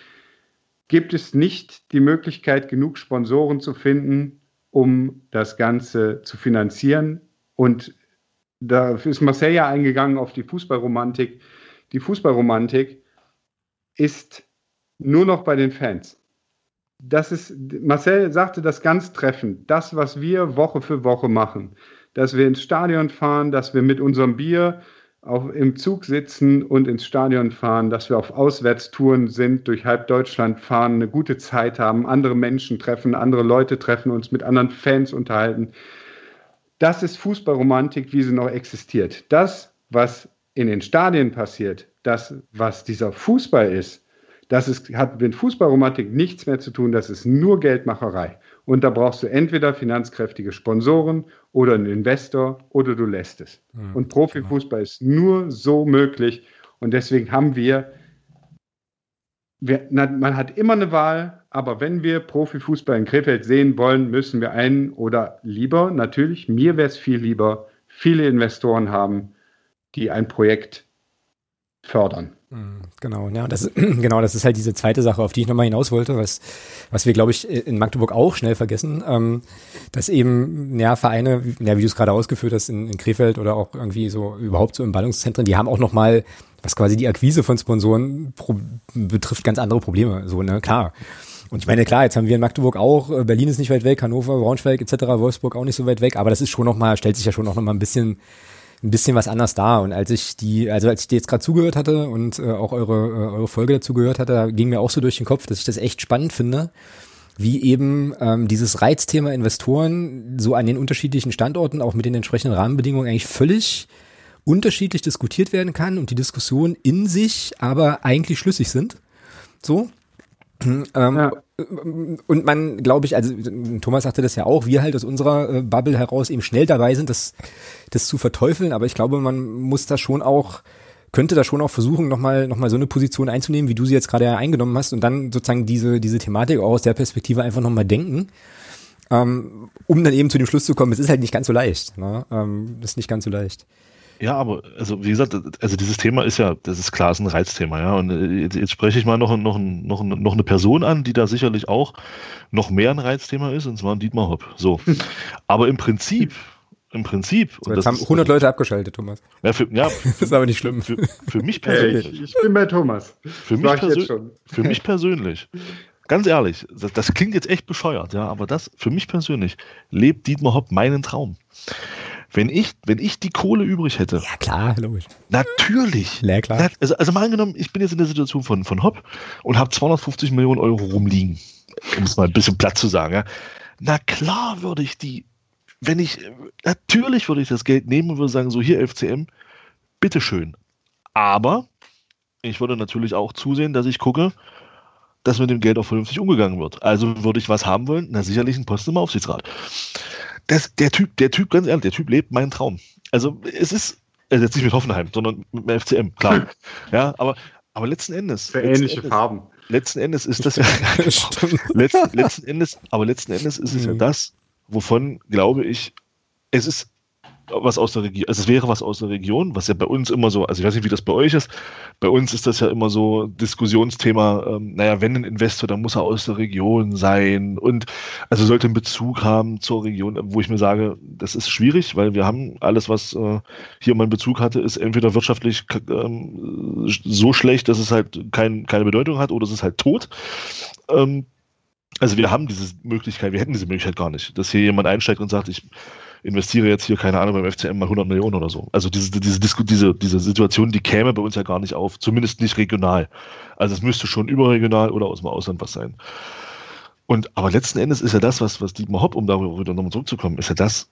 gibt es nicht die Möglichkeit, genug Sponsoren zu finden, um das Ganze zu finanzieren. Und da ist Marcel ja eingegangen auf die Fußballromantik. Die Fußballromantik ist nur noch bei den Fans das ist, Marcel sagte das ganz treffend, das, was wir Woche für Woche machen, dass wir ins Stadion fahren, dass wir mit unserem Bier auch im Zug sitzen und ins Stadion fahren, dass wir auf Auswärtstouren sind, durch halb Deutschland fahren, eine gute Zeit haben, andere Menschen treffen, andere Leute treffen, uns mit anderen Fans unterhalten. Das ist Fußballromantik, wie sie noch existiert. Das, was in den Stadien passiert, das, was dieser Fußball ist, das ist, hat mit Fußballromantik nichts mehr zu tun, das ist nur Geldmacherei. Und da brauchst du entweder finanzkräftige Sponsoren oder einen Investor oder du lässt es. Mhm, und Profifußball genau. ist nur so möglich. Und deswegen haben wir, wir na, man hat immer eine Wahl, aber wenn wir Profifußball in Krefeld sehen wollen, müssen wir einen oder lieber, natürlich, mir wäre es viel lieber, viele Investoren haben, die ein Projekt fördern. Mhm, genau, ja, das, genau, das ist halt diese zweite Sache, auf die ich nochmal hinaus wollte, was, was wir, glaube ich, in Magdeburg auch schnell vergessen, ähm, dass eben, ja, Vereine, ja, wie du es gerade ausgeführt hast, in, in Krefeld oder auch irgendwie so überhaupt so im Ballungszentren, die haben auch nochmal, was quasi die Akquise von Sponsoren pro, betrifft, ganz andere Probleme, so, ne, klar. Und ich meine, klar, jetzt haben wir in Magdeburg auch, äh, Berlin ist nicht weit weg, Hannover, Braunschweig etc., Wolfsburg auch nicht so weit weg, aber das ist schon nochmal, stellt sich ja schon noch mal ein bisschen ein bisschen was anders da. Und als ich die, also als ich dir jetzt gerade zugehört hatte und äh, auch eure, äh, eure Folge dazu gehört hatte, da ging mir auch so durch den Kopf, dass ich das echt spannend finde, wie eben ähm, dieses Reizthema Investoren so an den unterschiedlichen Standorten, auch mit den entsprechenden Rahmenbedingungen eigentlich völlig unterschiedlich diskutiert werden kann und die Diskussionen in sich aber eigentlich schlüssig sind. So. Ähm, ja. Und man, glaube ich, also Thomas sagte das ja auch, wir halt aus unserer äh, Bubble heraus eben schnell dabei sind, das, das zu verteufeln, aber ich glaube, man muss da schon auch, könnte da schon auch versuchen, nochmal noch mal so eine Position einzunehmen, wie du sie jetzt gerade eingenommen hast und dann sozusagen diese, diese Thematik auch aus der Perspektive einfach nochmal denken, ähm, um dann eben zu dem Schluss zu kommen, es ist halt nicht ganz so leicht. Ne? Ähm, das ist nicht ganz so leicht. Ja, aber also wie gesagt, also dieses Thema ist ja, das ist klar, ist ein Reizthema, ja. Und äh, jetzt, jetzt spreche ich mal noch, noch, noch, noch eine Person an, die da sicherlich auch noch mehr ein Reizthema ist, und zwar Dietmar Hopp. So. Aber im Prinzip, im Prinzip. So, jetzt haben 100 Leute abgeschaltet, Thomas. Ja, für, ja, das ist aber nicht schlimm. Für, für mich persönlich. Hey, ich, ich, bin bei Thomas. Für, mich, persö für mich persönlich. Ganz ehrlich, das, das, klingt jetzt echt bescheuert, ja, aber das, für mich persönlich, lebt Dietmar Hopp meinen Traum. Wenn ich, wenn ich die Kohle übrig hätte. Ja, klar, logisch. Natürlich. Ja, klar. Also, also mal angenommen, ich bin jetzt in der Situation von, von Hopp und habe 250 Millionen Euro rumliegen. Um es mal ein bisschen platt zu sagen, ja. Na klar würde ich die, wenn ich, natürlich würde ich das Geld nehmen und würde sagen, so hier FCM, bitteschön. Aber ich würde natürlich auch zusehen, dass ich gucke, dass mit dem Geld auch vernünftig umgegangen wird. Also würde ich was haben wollen? Na, sicherlich ein Posten im Aufsichtsrat. Das, der Typ, der Typ, ganz ehrlich, der Typ lebt meinen Traum. Also es ist, also jetzt nicht mit Hoffenheim, sondern mit dem FCM, klar. ja, aber, aber letzten Endes. Für letzten ähnliche Endes, Farben. Letzten Endes ist das ja, letzten, letzten Endes, aber letzten Endes ist es ja Mhm. das, wovon glaube ich, es ist was aus der Region, also es wäre was aus der Region, was ja bei uns immer so, also ich weiß nicht, wie das bei euch ist, bei uns ist das ja immer so Diskussionsthema, ähm, naja, wenn ein Investor, dann muss er aus der Region sein und also sollte einen Bezug haben zur Region, wo ich mir sage, das ist schwierig, weil wir haben alles, was äh, hier mal einen Bezug hatte, ist entweder wirtschaftlich ähm, so schlecht, dass es halt kein, keine Bedeutung hat oder es ist halt tot. Ähm, also wir haben diese Möglichkeit, wir hätten diese Möglichkeit gar nicht, dass hier jemand einsteigt und sagt, ich investiere jetzt hier, keine Ahnung, beim FCM mal 100 Millionen oder so. Also diese, diese, diese, diese Situation, die käme bei uns ja gar nicht auf, zumindest nicht regional. Also es müsste schon überregional oder aus dem Ausland was sein. Und aber letzten Endes ist ja das, was, was Dietmar Hopp, um darüber wieder nochmal zurückzukommen, ist ja das,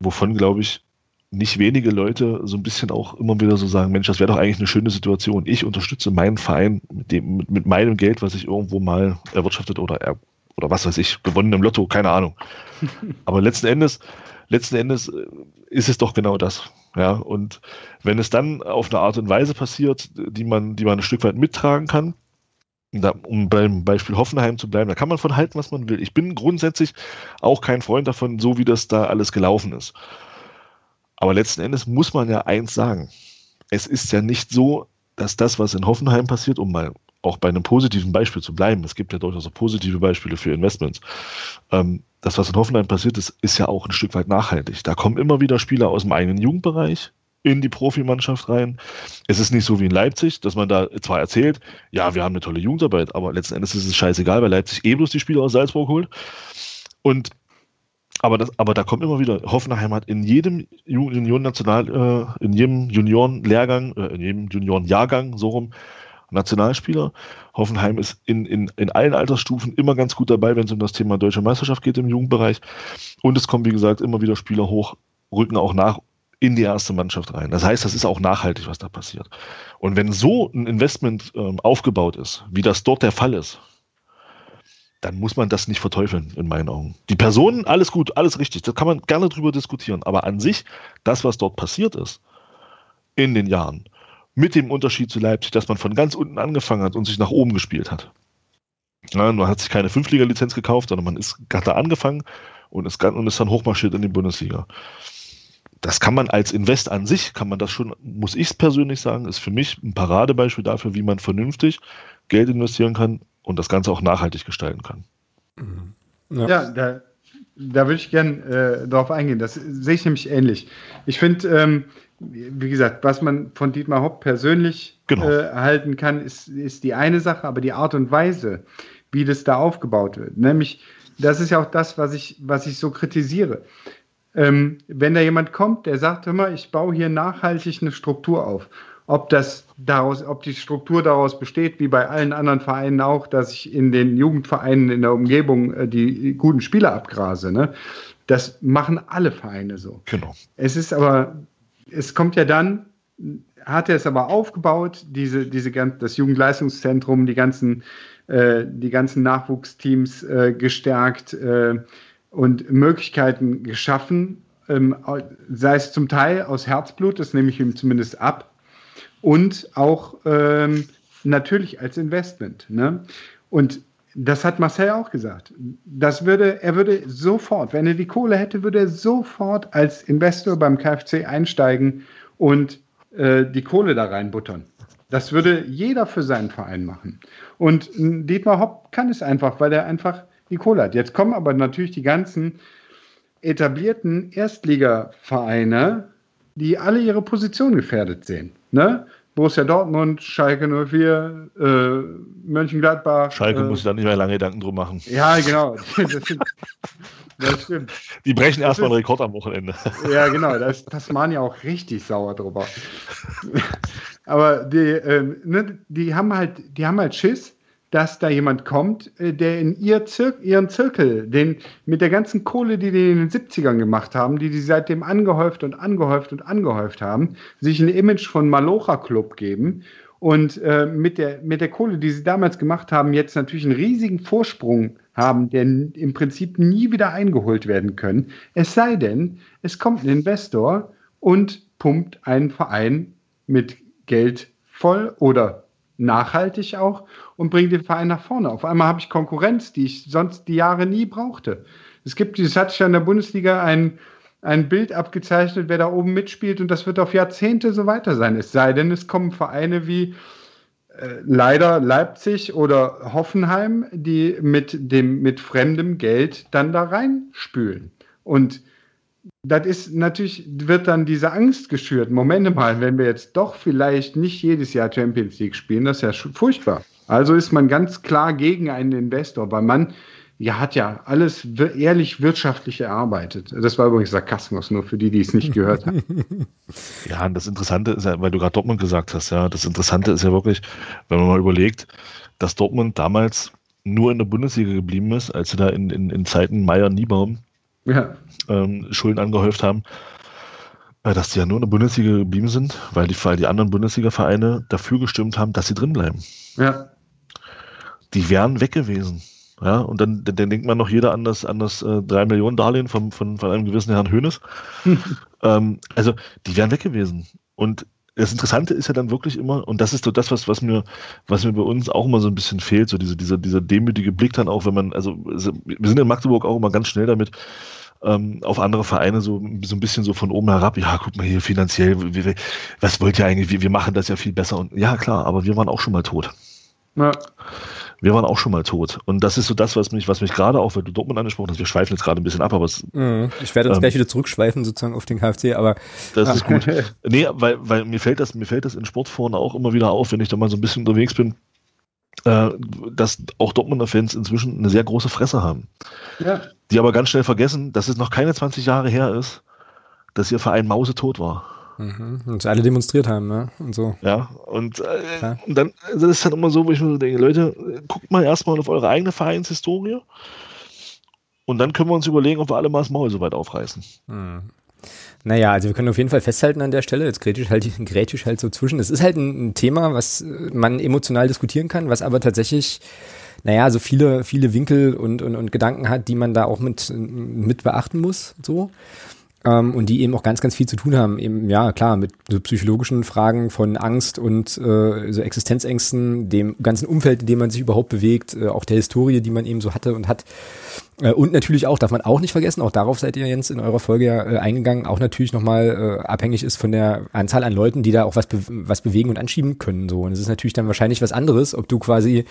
wovon, glaube ich, nicht wenige Leute so ein bisschen auch immer wieder so sagen, Mensch, das wäre doch eigentlich eine schöne Situation. Ich unterstütze meinen Verein mit, dem, mit, mit meinem Geld, was ich irgendwo mal erwirtschaftet oder, er, oder was weiß ich, gewonnen im Lotto, keine Ahnung. Aber letzten Endes, letzten Endes äh, ist es doch genau das. Ja, und wenn es dann auf eine Art und Weise passiert, die man, die man ein Stück weit mittragen kann, da, um beim Beispiel Hoffenheim zu bleiben, da kann man von halten, was man will. Ich bin grundsätzlich auch kein Freund davon, so wie das da alles gelaufen ist. Aber letzten Endes muss man ja eins sagen. Es ist ja nicht so, dass das, was in Hoffenheim passiert, um mal auch bei einem positiven Beispiel zu bleiben, es gibt ja durchaus auch positive Beispiele für Investments, ähm, das, was in Hoffenheim passiert ist, ist ja auch ein Stück weit nachhaltig. Da kommen immer wieder Spieler aus dem eigenen Jugendbereich in die Profimannschaft rein. Es ist nicht so wie in Leipzig, dass man da zwar erzählt, ja, wir haben eine tolle Jugendarbeit, aber letzten Endes ist es scheißegal, weil Leipzig eh bloß die Spieler aus Salzburg holt. Und aber, das, aber da kommt immer wieder, Hoffenheim hat in jedem Junioren-National, äh, in jedem Junioren-Lehrgang, äh, in jedem Junioren-Jahrgang, so rum, Nationalspieler. Hoffenheim ist in, in, in allen Altersstufen immer ganz gut dabei, wenn es um das Thema Deutsche Meisterschaft geht im Jugendbereich. Und es kommen, wie gesagt, immer wieder Spieler hoch, rücken auch nach in die erste Mannschaft rein. Das heißt, das ist auch nachhaltig, was da passiert. Und wenn so ein Investment ähm, aufgebaut ist, wie das dort der Fall ist, dann muss man das nicht verteufeln, in meinen Augen. Die Personen, alles gut, alles richtig, da kann man gerne drüber diskutieren. Aber an sich, das, was dort passiert ist, in den Jahren, mit dem Unterschied zu Leipzig, dass man von ganz unten angefangen hat und sich nach oben gespielt hat. Ja, man hat sich keine Fünfliga-Lizenz gekauft, sondern man ist, hat da angefangen und ist, und ist dann hochmarschiert in die Bundesliga. Das kann man als Invest an sich, kann man das schon, muss ich es persönlich sagen, ist für mich ein Paradebeispiel dafür, wie man vernünftig Geld investieren kann und das Ganze auch nachhaltig gestalten kann. Ja, ja da, da würde ich gern äh, darauf eingehen. Das sehe ich nämlich ähnlich. Ich finde, ähm, wie gesagt, was man von Dietmar Hopp persönlich Genau. äh, erhalten kann, ist, ist die eine Sache, aber die Art und Weise, wie das da aufgebaut wird. Nämlich, das ist ja auch das, was ich, was ich so kritisiere. Ähm, wenn da jemand kommt, der sagt, hör mal, ich baue hier nachhaltig eine Struktur auf. Ob das daraus, ob die Struktur daraus besteht, wie bei allen anderen Vereinen auch, dass ich in den Jugendvereinen in der Umgebung äh, die guten Spieler abgrase, ne? Das machen alle Vereine so. Genau. Es ist aber, es kommt ja dann, hat er es aber aufgebaut, diese, diese das Jugendleistungszentrum, die ganzen, äh, die ganzen Nachwuchsteams äh, gestärkt äh, und Möglichkeiten geschaffen, ähm, sei es zum Teil aus Herzblut, das nehme ich ihm zumindest ab, und auch ähm, natürlich als Investment. Ne? Und das hat Marcel auch gesagt. Das würde, er würde sofort, wenn er die Kohle hätte, würde er sofort als Investor beim KfC einsteigen und äh, die Kohle da reinbuttern. Das würde jeder für seinen Verein machen. Und Dietmar Hopp kann es einfach, weil er einfach die Kohle hat. Jetzt kommen aber natürlich die ganzen etablierten Erstligavereine, die alle ihre Position gefährdet sehen. Ne? Borussia Dortmund, Schalke 04, äh, Mönchengladbach. Schalke äh, muss da nicht mehr lange Gedanken drum machen. Ja, genau. Das, sind, das stimmt. Die brechen erstmal einen Rekord am Wochenende. Ja, genau. Da ist Tasmania auch richtig sauer drüber. Aber die, ähm, ne, die, haben halt, die haben halt Schiss, dass da jemand kommt, äh, der in ihr Zir ihren Zirkel, den mit der ganzen Kohle, die die in den 70ern gemacht haben, die die seitdem angehäuft und angehäuft und angehäuft haben, sich ein Image von Malocha Club geben und äh, mit, der, mit der Kohle, die sie damals gemacht haben, jetzt natürlich einen riesigen Vorsprung haben, der im Prinzip nie wieder eingeholt werden können. Es sei denn, es kommt ein Investor und pumpt einen Verein mit Geld voll oder nachhaltig auch und bringt den Verein nach vorne. Auf einmal habe ich Konkurrenz, die ich sonst die Jahre nie brauchte. Es gibt, das hat ja in der Bundesliga ein, ein Bild abgezeichnet, wer da oben mitspielt und das wird auf Jahrzehnte so weiter sein. Es sei denn, es kommen Vereine wie äh, leider Leipzig oder Hoffenheim, die mit dem mit fremdem Geld dann da reinspülen. Und das ist natürlich, wird dann diese Angst geschürt. Moment mal, wenn wir jetzt doch vielleicht nicht jedes Jahr Champions League spielen, das ist ja furchtbar. Also ist man ganz klar gegen einen Investor, weil man ja hat ja alles ehrlich wirtschaftlich erarbeitet. Das war übrigens Sarkasmus, nur für die, die es nicht gehört haben. Ja, und das Interessante ist ja, weil du gerade Dortmund gesagt hast, ja, das Interessante ist ja wirklich, wenn man mal überlegt, dass Dortmund damals nur in der Bundesliga geblieben ist, als sie da in, in, in Zeiten Meier-Niebaum ja. Ähm, Schulden angehäuft haben, äh, dass die ja nur in der Bundesliga geblieben sind, weil die, weil die anderen Bundesliga-Vereine dafür gestimmt haben, dass sie drin bleiben. Ja. Die wären weg gewesen. Ja, und dann, dann, denkt man noch jeder an das, an das äh, 3 Millionen Darlehen von, von, von einem gewissen Herrn Hönes. ähm, also, die wären weg gewesen. Und das Interessante ist ja dann wirklich immer, und das ist so das, was, was mir, was mir bei uns auch immer so ein bisschen fehlt, so diese, dieser, dieser demütige Blick dann auch, wenn man, also wir sind in Magdeburg auch immer ganz schnell damit, ähm, auf andere Vereine so, so ein bisschen so von oben herab, ja, guck mal hier finanziell, wie, was wollt ihr eigentlich, wir, wir machen das ja viel besser und ja klar, aber wir waren auch schon mal tot. Ja wir waren auch schon mal tot. Und das ist so das, was mich, was mich gerade auch, weil du Dortmund angesprochen hast, wir schweifen jetzt gerade ein bisschen ab, aber es, mhm. Ich werde uns ähm, gleich wieder zurückschweifen, sozusagen auf den KFC, aber. Das ah. ist gut. nee, weil, weil mir fällt das, mir fällt das in Sportforen auch immer wieder auf, wenn ich da mal so ein bisschen unterwegs bin, äh, dass auch Dortmunder Fans inzwischen eine sehr große Fresse haben. Ja. Die aber ganz schnell vergessen, dass es noch keine 20 Jahre her ist, dass ihr Verein mausetot war. Mhm. Und alle demonstriert haben, ne? Und so. Ja, und, äh, und dann also das ist dann immer so, wo ich mir so denke, Leute, guckt mal erstmal auf eure eigene Vereinshistorie und dann können wir uns überlegen, ob wir alle mal das Maul so weit aufreißen. Mhm. Naja, also wir können auf jeden Fall festhalten an der Stelle, jetzt grätisch halt, grätisch halt so zwischen. Es ist halt ein, ein Thema, was man emotional diskutieren kann, was aber tatsächlich naja, so viele, viele Winkel und, und, und Gedanken hat, die man da auch mit, mit beachten muss, so. Ähm, und die eben auch ganz, ganz viel zu tun haben, eben, ja, klar, mit so psychologischen Fragen von Angst und äh, so Existenzängsten, dem ganzen Umfeld, in dem man sich überhaupt bewegt, äh, auch der Historie, die man eben so hatte und hat. Äh, und natürlich auch, darf man auch nicht vergessen, auch darauf seid ihr Jens in eurer Folge ja äh, eingegangen, auch natürlich nochmal äh, abhängig ist von der Anzahl an Leuten, die da auch was, be was bewegen und anschieben können. So. Und es ist natürlich dann wahrscheinlich was anderes, ob du quasi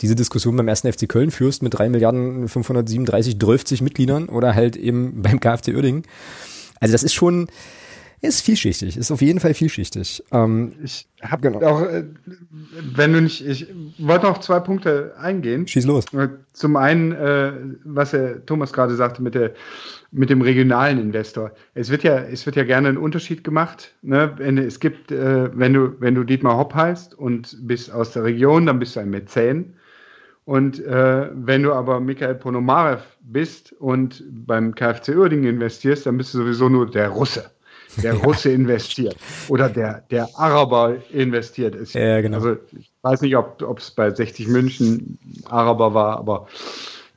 diese Diskussion beim ersten FC Köln führst mit drei Milliarden 537 12 Mitgliedern oder halt eben beim KfC Uerdingen. Also das ist schon, ist vielschichtig, ist auf jeden Fall vielschichtig. Ähm, ich habe genau. auch, äh, wenn du nicht, ich wollte noch zwei Punkte eingehen. Schieß los. Äh, zum einen, äh, was der Thomas gerade sagte mit der mit dem regionalen Investor. Es wird ja, es wird ja gerne ein Unterschied gemacht. Ne? Es gibt, äh, wenn du, wenn du Dietmar Hopp heißt und bist aus der Region, dann bist du ein Mäzen. Und äh, wenn du aber Michael Ponomarev bist und beim KfC Uerdingen investierst, dann bist du sowieso nur der Russe. Der Russe investiert. Oder der, der Araber investiert. Ist. Ja, genau. Also ich weiß nicht, ob es bei 60 München Araber war, aber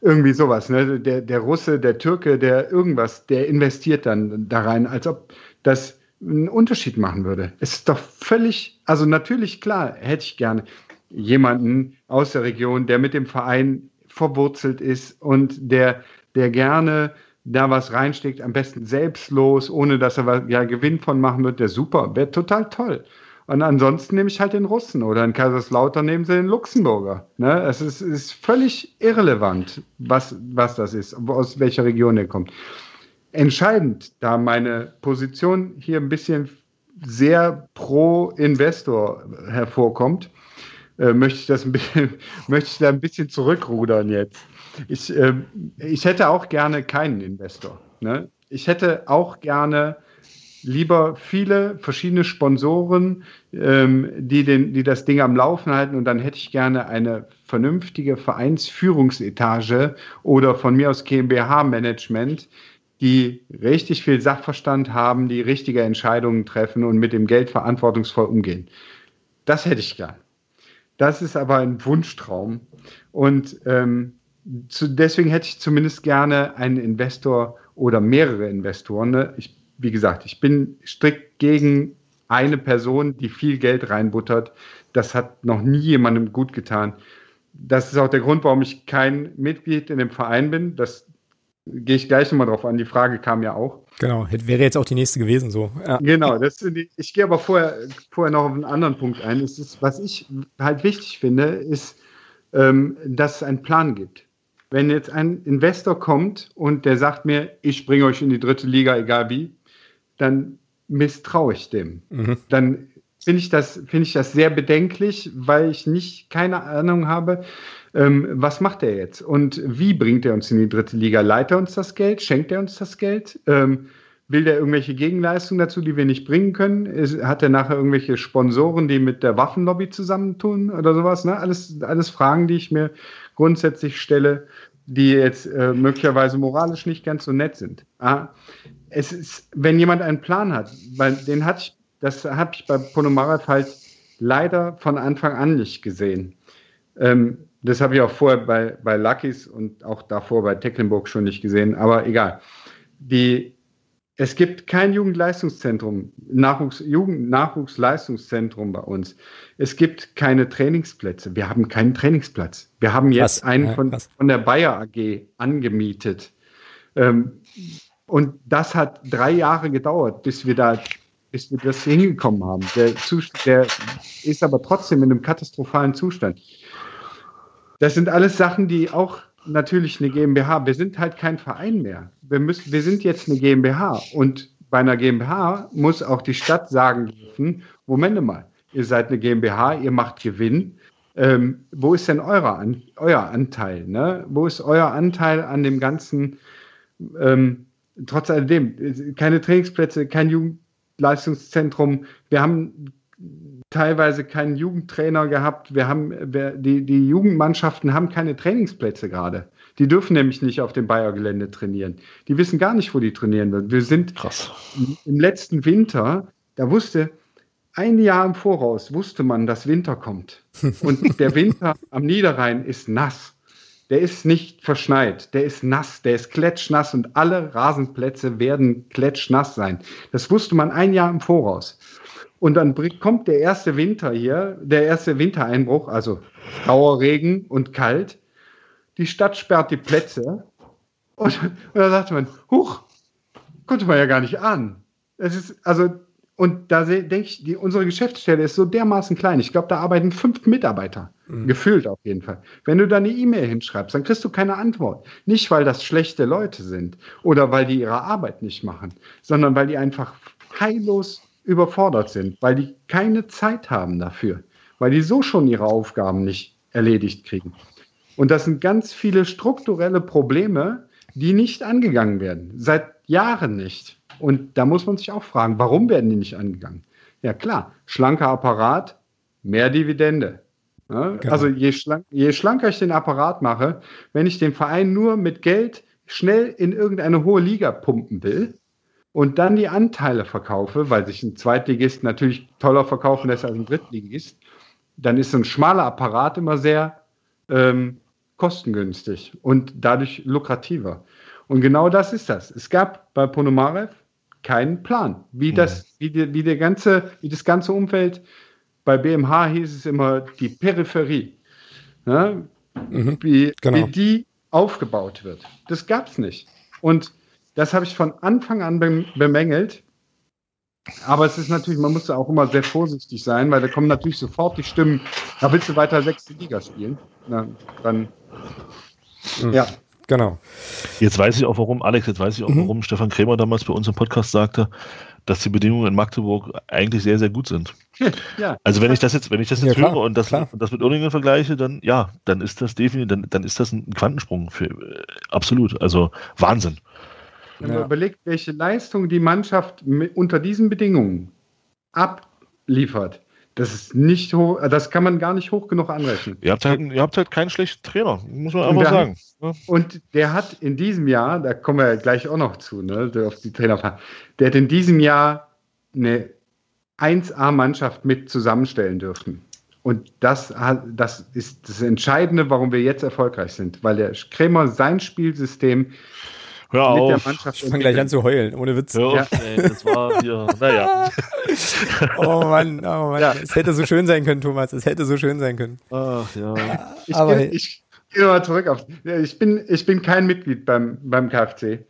irgendwie sowas. Ne? Der, der Russe, der Türke, der irgendwas, der investiert dann da rein, als ob das einen Unterschied machen würde. Es ist doch völlig, also natürlich klar, hätte ich gerne jemanden aus der Region, der mit dem Verein verwurzelt ist und der, der gerne da was reinsteckt, am besten selbstlos, ohne dass er ja Gewinn von machen wird, der super, wäre total toll. Und ansonsten nehme ich halt den Russen oder in Kaiserslautern nehmen sie den Luxemburger. Ne? Es ist, ist völlig irrelevant, was, was das ist, aus welcher Region er kommt. Entscheidend, da meine Position hier ein bisschen sehr pro Investor hervorkommt, äh, möchte ich das bisschen, möchte ich da ein bisschen zurückrudern jetzt. Ich, äh, ich hätte auch gerne keinen Investor. Ne? Ich hätte auch gerne lieber viele verschiedene Sponsoren, ähm, die, den, die das Ding am Laufen halten und dann hätte ich gerne eine vernünftige Vereinsführungsetage oder von mir aus GmbH-Management, die richtig viel Sachverstand haben, die richtige Entscheidungen treffen und mit dem Geld verantwortungsvoll umgehen. Das hätte ich gern. Das ist aber ein Wunschtraum. Und ähm, zu, deswegen hätte ich zumindest gerne einen Investor oder mehrere Investoren. Ne? Ich, wie gesagt, ich bin strikt gegen eine Person, die viel Geld reinbuttert. Das hat noch nie jemandem gut getan. Das ist auch der Grund, warum ich kein Mitglied in dem Verein bin. Das gehe ich gleich nochmal drauf an. Die Frage kam ja auch. Genau, wäre jetzt auch die nächste gewesen so. Ja. Genau, das die, ich gehe aber vorher, vorher noch auf einen anderen Punkt ein. Ist, was ich halt wichtig finde, ist, ähm, dass es einen Plan gibt. Wenn jetzt ein Investor kommt und der sagt mir, ich bringe euch in die dritte Liga, egal wie, dann misstraue ich dem. Mhm. Dann finde ich, das, find ich das sehr bedenklich, weil ich nicht keine Ahnung habe, ähm, was macht er jetzt und wie bringt er uns in die dritte Liga? Leitet er uns das Geld? Schenkt er uns das Geld? Ähm, will der irgendwelche Gegenleistungen dazu, die wir nicht bringen können? Ist, hat er nachher irgendwelche Sponsoren, die mit der Waffenlobby zusammentun oder sowas? Ne? Alles, alles Fragen, die ich mir grundsätzlich stelle, die jetzt äh, möglicherweise moralisch nicht ganz so nett sind. Ah, es ist, wenn jemand einen Plan hat, weil den hatte ich, das habe ich bei Ponomarev halt leider von Anfang an nicht gesehen. Ähm, das habe ich auch vorher bei, bei Luckys und auch davor bei Tecklenburg schon nicht gesehen, aber egal. Die, es gibt kein Jugendleistungszentrum, Nachwuchs, Jugendnachwuchsleistungszentrum bei uns. Es gibt keine Trainingsplätze. Wir haben keinen Trainingsplatz. Wir haben jetzt was? einen von, von der Bayer AG angemietet. Ähm, und das hat drei Jahre gedauert, bis wir da, bis wir das hingekommen haben. Der Zustand, der ist aber trotzdem in einem katastrophalen Zustand. Das sind alles Sachen, die auch natürlich eine GmbH. Wir sind halt kein Verein mehr. Wir, müssen, wir sind jetzt eine GmbH und bei einer GmbH muss auch die Stadt sagen dürfen, Moment mal, ihr seid eine GmbH, ihr macht Gewinn. Ähm, wo ist denn euer, an, euer Anteil? Ne? Wo ist euer Anteil an dem ganzen, ähm, trotz alledem, keine Trainingsplätze, kein Jugendleistungszentrum. Wir haben teilweise keinen Jugendtrainer gehabt. Wir haben, die, die Jugendmannschaften haben keine Trainingsplätze gerade. Die dürfen nämlich nicht auf dem Bayer-Gelände trainieren. Die wissen gar nicht, wo die trainieren werden. Wir sind Krass. im letzten Winter, da wusste ein Jahr im Voraus wusste man, dass Winter kommt. Und der Winter am Niederrhein ist nass. Der ist nicht verschneit, der ist nass, der ist klatschnass und alle Rasenplätze werden klatschnass sein. Das wusste man ein Jahr im Voraus. Und dann kommt der erste Winter hier, der erste Wintereinbruch, also Dauerregen und kalt. Die Stadt sperrt die Plätze. Und, und da sagt man, huch, konnte man ja gar nicht ahnen. Es ist, also, und da denke ich, die, unsere Geschäftsstelle ist so dermaßen klein. Ich glaube, da arbeiten fünf Mitarbeiter. Mhm. Gefühlt auf jeden Fall. Wenn du da eine E-Mail hinschreibst, dann kriegst du keine Antwort. Nicht, weil das schlechte Leute sind oder weil die ihre Arbeit nicht machen, sondern weil die einfach heillos überfordert sind, weil die keine Zeit haben dafür, weil die so schon ihre Aufgaben nicht erledigt kriegen. Und das sind ganz viele strukturelle Probleme, die nicht angegangen werden, seit Jahren nicht. Und da muss man sich auch fragen, warum werden die nicht angegangen? Ja klar, schlanker Apparat, mehr Dividende. Ja, genau. Also je, schlank, je schlanker ich den Apparat mache, wenn ich den Verein nur mit Geld schnell in irgendeine hohe Liga pumpen will, und dann die Anteile verkaufe, weil sich ein Zweitligist natürlich toller verkaufen lässt als ein Drittligist, dann ist so ein schmaler Apparat immer sehr ähm, kostengünstig und dadurch lukrativer. Und genau das ist das. Es gab bei Ponomarev keinen Plan, wie das, wie, die, wie, der ganze, wie das ganze Umfeld, bei BMH hieß es immer die Peripherie, ne? mhm, wie, genau. wie die aufgebaut wird. Das gab es nicht. Und das habe ich von Anfang an bemängelt. Aber es ist natürlich, man muss da auch immer sehr vorsichtig sein, weil da kommen natürlich sofort die Stimmen, da willst du weiter sechste Liga spielen. Na, dann, mhm. ja. Genau. Jetzt weiß ich auch, warum, Alex, jetzt weiß ich auch, mhm. warum Stefan Krämer damals bei uns im Podcast sagte, dass die Bedingungen in Magdeburg eigentlich sehr, sehr gut sind. Ja, also wenn ich das jetzt, wenn ich das jetzt ja, höre und das, und das mit Urlingen vergleiche, dann ja, dann ist das definitiv, dann, dann ist das ein Quantensprung für äh, absolut. Also Wahnsinn. Wenn ja. man überlegt, welche Leistung die Mannschaft unter diesen Bedingungen abliefert, das ist nicht hoch, das kann man gar nicht hoch genug anrechnen. Ihr habt halt, ihr habt halt keinen schlechten Trainer, muss man einfach sagen. Hat, und der hat in diesem Jahr, da kommen wir gleich auch noch zu, ne, auf die Trainer, der hat in diesem Jahr eine 1A-Mannschaft mit zusammenstellen dürfen. Und das, das ist das Entscheidende, warum wir jetzt erfolgreich sind, weil der Krämer sein Spielsystem Hör mit auf. der Mannschaft. Ich fange gleich an zu heulen, ohne Witz. Hör auf, ja. ey, das war hier, naja. oh Mann, oh Mann. Ja. Es hätte so schön sein können, Thomas. Es hätte so schön sein können. Ach ja. Ich, Aber bin, ich gehe mal zurück auf. Ich bin, ich bin kein Mitglied beim, beim KfC,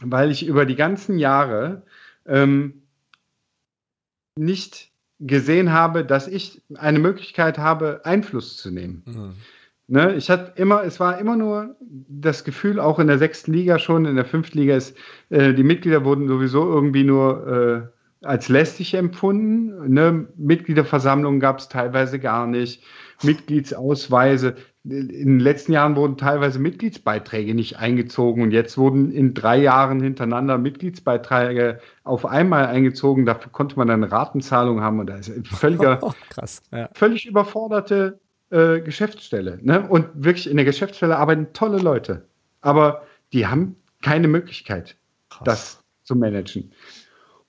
weil ich über die ganzen Jahre ähm, nicht gesehen habe, dass ich eine Möglichkeit habe, Einfluss zu nehmen. Mhm. Ne, ich hatte immer, es war immer nur das Gefühl, auch in der sechsten Liga schon, in der fünften Liga ist, äh, die Mitglieder wurden sowieso irgendwie nur äh, als lästig empfunden. Ne? Mitgliederversammlungen gab es teilweise gar nicht, Mitgliedsausweise. In den letzten Jahren wurden teilweise Mitgliedsbeiträge nicht eingezogen und jetzt wurden in drei Jahren hintereinander Mitgliedsbeiträge auf einmal eingezogen. Dafür konnte man dann Ratenzahlung haben und da ist völliger, oh, krass, ja. völlig überforderte äh, Geschäftsstelle. Ne? Und wirklich in der Geschäftsstelle arbeiten tolle Leute. Aber die haben keine Möglichkeit, Krass. das zu managen.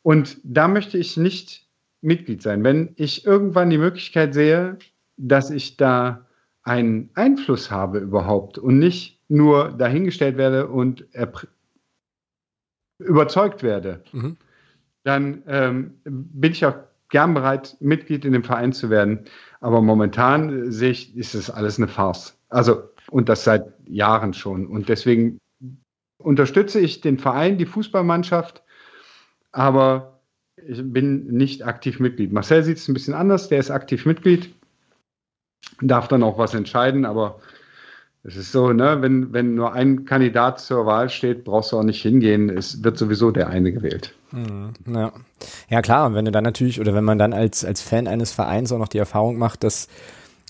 Und da möchte ich nicht Mitglied sein. Wenn ich irgendwann die Möglichkeit sehe, dass ich da einen Einfluss habe überhaupt und nicht nur dahingestellt werde und überzeugt werde, mhm. dann ähm, bin ich auch gern bereit, Mitglied in dem Verein zu werden. Aber momentan sehe ich, ist das alles eine Farce. Also, und das seit Jahren schon. Und deswegen unterstütze ich den Verein, die Fußballmannschaft, aber ich bin nicht aktiv Mitglied. Marcel sieht es ein bisschen anders, der ist aktiv Mitglied, darf dann auch was entscheiden, aber es ist so, ne, wenn, wenn nur ein Kandidat zur Wahl steht, brauchst du auch nicht hingehen. Es wird sowieso der eine gewählt. Mhm, ja. ja, klar. Und wenn du dann natürlich, oder wenn man dann als, als Fan eines Vereins auch noch die Erfahrung macht, dass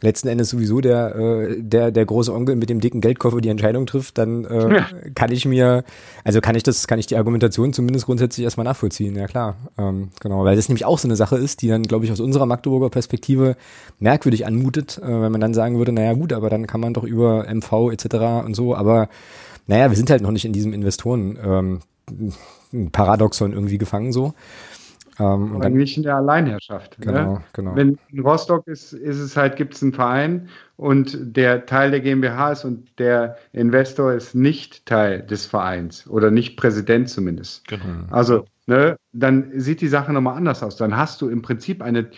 letzten Endes sowieso der, äh, der, der große Onkel mit dem dicken Geldkoffer die Entscheidung trifft, dann äh, ja. kann ich mir, also kann ich das, kann ich die Argumentation zumindest grundsätzlich erstmal nachvollziehen, ja klar. Ähm, genau, weil das nämlich auch so eine Sache ist, die dann, glaube ich, aus unserer Magdeburger Perspektive merkwürdig anmutet, äh, wenn man dann sagen würde, naja gut, aber dann kann man doch über MV etc. und so, aber naja, wir sind halt noch nicht in diesem Investoren ähm, Paradoxon irgendwie gefangen so. Ähm, Aber nicht in der Alleinherrschaft. Ne? Genau, ne? genau. Wenn in Rostock ist, ist es halt, gibt es einen Verein und der Teil der GmbH ist und der Investor ist nicht Teil des Vereins oder nicht Präsident zumindest. Genau. Also, ne, dann sieht die Sache nochmal anders aus. Dann hast du im Prinzip eine,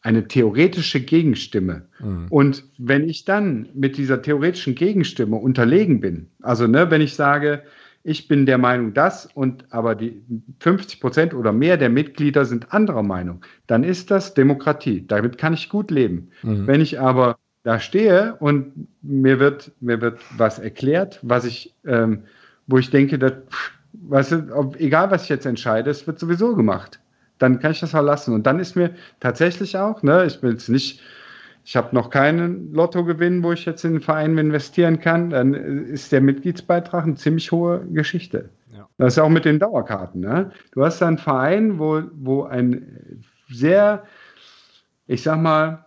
eine theoretische Gegenstimme. Mhm. Und wenn ich dann mit dieser theoretischen Gegenstimme unterlegen bin, also ne, wenn ich sage, ich bin der Meinung das und aber die 50 Prozent oder mehr der Mitglieder sind anderer Meinung, dann ist das Demokratie. Damit kann ich gut leben. Mhm. Wenn ich aber da stehe und mir wird, mir wird was erklärt, was ich, ähm, wo ich denke, dass, du, ob, egal was ich jetzt entscheide, es wird sowieso gemacht. Dann kann ich das verlassen. Und dann ist mir tatsächlich auch, ne, ich will jetzt nicht ich habe noch keinen Lottogewinn, wo ich jetzt in den Verein investieren kann, dann ist der Mitgliedsbeitrag eine ziemlich hohe Geschichte. Ja. Das ist auch mit den Dauerkarten. Ne? Du hast einen Verein, wo, wo ein sehr, ich sag mal,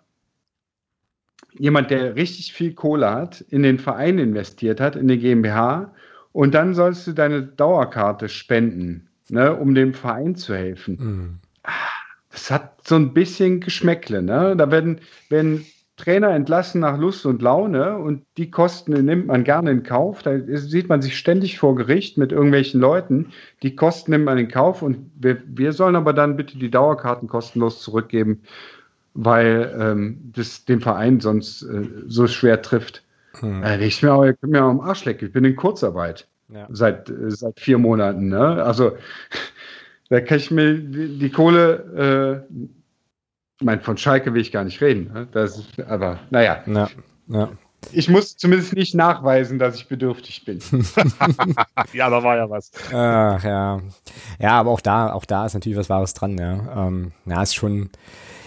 jemand, der richtig viel Kohle hat, in den Verein investiert hat, in die GmbH, und dann sollst du deine Dauerkarte spenden, ne, um dem Verein zu helfen. Mhm es hat so ein bisschen Geschmäckle. Ne? Da werden, werden Trainer entlassen nach Lust und Laune und die Kosten nimmt man gerne in Kauf. Da sieht man sich ständig vor Gericht mit irgendwelchen Leuten. Die Kosten nimmt man in Kauf und wir, wir sollen aber dann bitte die Dauerkarten kostenlos zurückgeben, weil ähm, das den Verein sonst äh, so schwer trifft. Hm. Äh, ich mir, ich mir am Arsch lecken. Ich bin in Kurzarbeit ja. seit, äh, seit vier Monaten. Ne? Also da kann ich mir die, Kohle, äh, ich meine, von Schalke will ich gar nicht reden. Ne? Das, aber naja. Ja, ja. Ich muss zumindest nicht nachweisen, dass ich bedürftig bin. ja, da war ja was. Ach, ja. Ja, aber auch da, auch da ist natürlich was Wahres dran, ja. Ähm, ja, ist schon,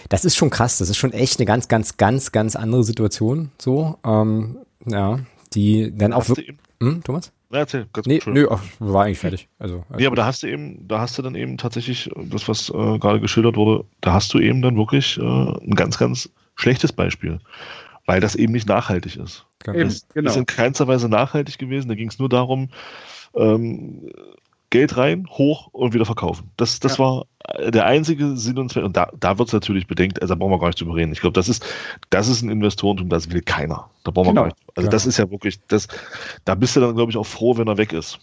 das ist schon krass. Das ist schon echt eine ganz, ganz, ganz, ganz andere Situation, so. Ähm, ja, die dann auch wirklich. Hm, Thomas? Na, erzähl, ganz nee, nö, ach, war eigentlich fertig. Also, nee, aber da hast du eben, da hast du dann eben tatsächlich das, was äh, gerade geschildert wurde, da hast du eben dann wirklich äh, ein ganz, ganz schlechtes Beispiel. Weil das eben nicht nachhaltig ist. Eben, das genau. ist in keinster Weise nachhaltig gewesen. Da ging es nur darum, ähm, Geld rein, hoch und wieder verkaufen. Das, das ja. war der einzige Sinn und Zweck. Und da, da wird es natürlich bedenkt, also da brauchen wir gar nicht drüber reden. Ich glaube, das ist, das ist ein Investorentum, das will keiner. Da brauchen wir genau. gar nicht. Also ja. das ist ja wirklich, das, da bist du dann, glaube ich, auch froh, wenn er weg ist.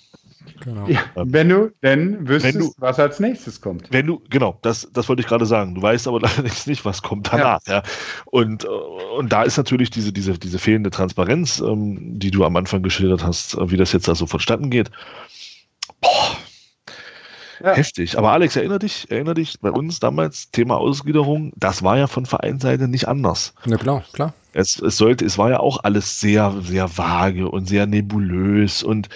Genau. Ja, wenn du denn wüsstest, du, was als nächstes kommt. Wenn du, genau, das, das wollte ich gerade sagen. Du weißt aber leider nicht, was kommt danach. Ja. ja. Und, und da ist natürlich diese, diese, diese fehlende Transparenz, ähm, die du am Anfang geschildert hast, wie das jetzt da so vonstatten geht. Boah, ja. Heftig. Aber Alex, erinnere dich, erinnere dich, bei uns damals Thema Ausgliederung, das war ja von Vereinsseite nicht anders. Na klar, klar. Es, es sollte, es war ja auch alles sehr, sehr vage und sehr nebulös und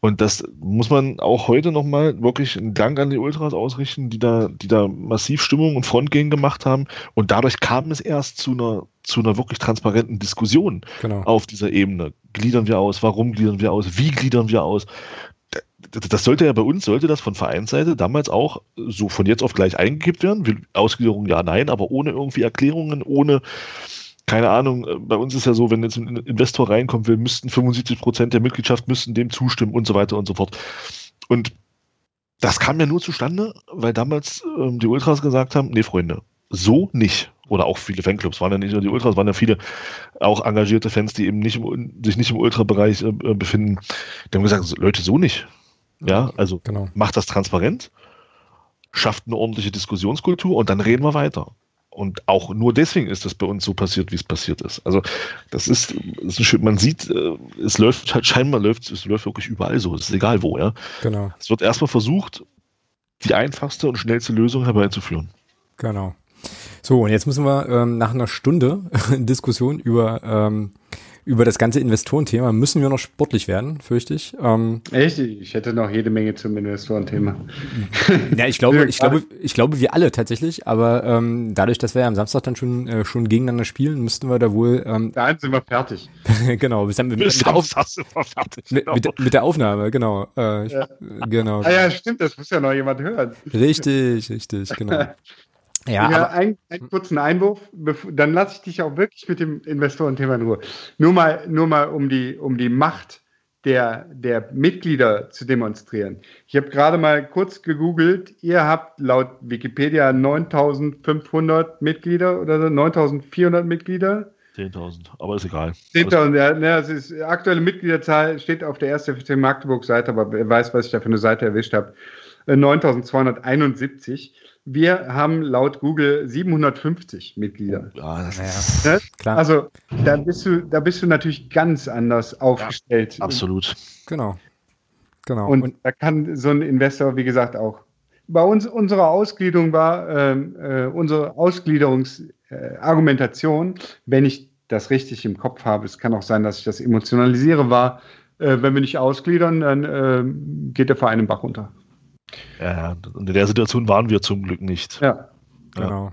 und das muss man auch heute nochmal wirklich einen Dank an die Ultras ausrichten, die da, die da massiv Stimmung und Frontgehen gemacht haben. Und dadurch kam es erst zu einer, zu einer wirklich transparenten Diskussion genau. auf dieser Ebene. Gliedern wir aus? Warum gliedern wir aus? Wie gliedern wir aus? Das sollte ja bei uns, sollte das von Vereinsseite damals auch so von jetzt auf gleich eingekippt werden. Ausgliederung ja, nein, aber ohne irgendwie Erklärungen, ohne, keine Ahnung, äh, bei uns ist ja so, wenn jetzt ein Investor reinkommen will, müssten 75 Prozent der Mitgliedschaft müssten dem zustimmen und so weiter und so fort. Und das kam ja nur zustande, weil damals ähm, die Ultras gesagt haben, nee, Freunde, so nicht. Oder auch viele Fanclubs waren ja nicht nur die Ultras, waren ja viele auch engagierte Fans, die eben nicht im, sich nicht im Ultra-Bereich äh, befinden. Die haben gesagt, Leute, so nicht. Ja, also genau. macht das transparent, schafft eine ordentliche Diskussionskultur und dann reden wir weiter. Und auch nur deswegen ist das bei uns so passiert, wie es passiert ist. Also das ist, das ist man sieht, äh, es läuft halt scheinbar läuft, es läuft wirklich überall so. Es ist egal wo, ja. Genau. Es wird erstmal versucht, die einfachste und schnellste Lösung herbeizuführen. Genau. So, und jetzt müssen wir ähm, nach einer Stunde Diskussion über ähm, über das ganze Investorenthema müssen wir noch sportlich werden, fürchte ich. Ähm, Echt? Ich hätte noch jede Menge zum Investorenthema. ja, ich glaube, ich glaube, ich glaube, wir alle tatsächlich, aber ähm, dadurch, dass wir ja am Samstag dann schon, äh, schon gegeneinander spielen, müssten wir da wohl. Ähm, da sind wir fertig. genau, bis dann mit, mit, auf, fertig, mit, mit, mit, der Aufnahme, genau. Äh, ja. genau. Ah ja, stimmt, das muss ja noch jemand hören. Richtig, richtig, genau. Ja, ja ein, einen kurzen Einwurf, dann lasse ich dich auch wirklich mit dem Investorenthema in Ruhe. Nur mal, nur mal um die, um die Macht der, der Mitglieder zu demonstrieren. Ich habe gerade mal kurz gegoogelt. Ihr habt laut Wikipedia 9500 Mitglieder oder 9400 Mitglieder. 10.000, aber ist egal. 10.000, ja, ne, das ist aktuelle Mitgliederzahl steht auf der 1. FC Magdeburg Seite, aber wer weiß, was ich da für eine Seite erwischt habe. 9271. Wir haben laut Google 750 Mitglieder. Ja, das ist ja, klar. Also da bist du, da bist du natürlich ganz anders aufgestellt. Ja, absolut. Genau. Genau. Und, Und, da kann so ein Investor, wie gesagt, auch. Bei uns, unsere Ausgliederung war, ähm, äh, unsere Ausgliederungsargumentation, äh, wenn ich das richtig im Kopf habe, es kann auch sein, dass ich das emotionalisiere, war, äh, wenn wir nicht ausgliedern, dann äh, geht der Verein im Bach runter. Ja, und in der Situation waren wir zum Glück nicht. Ja, genau.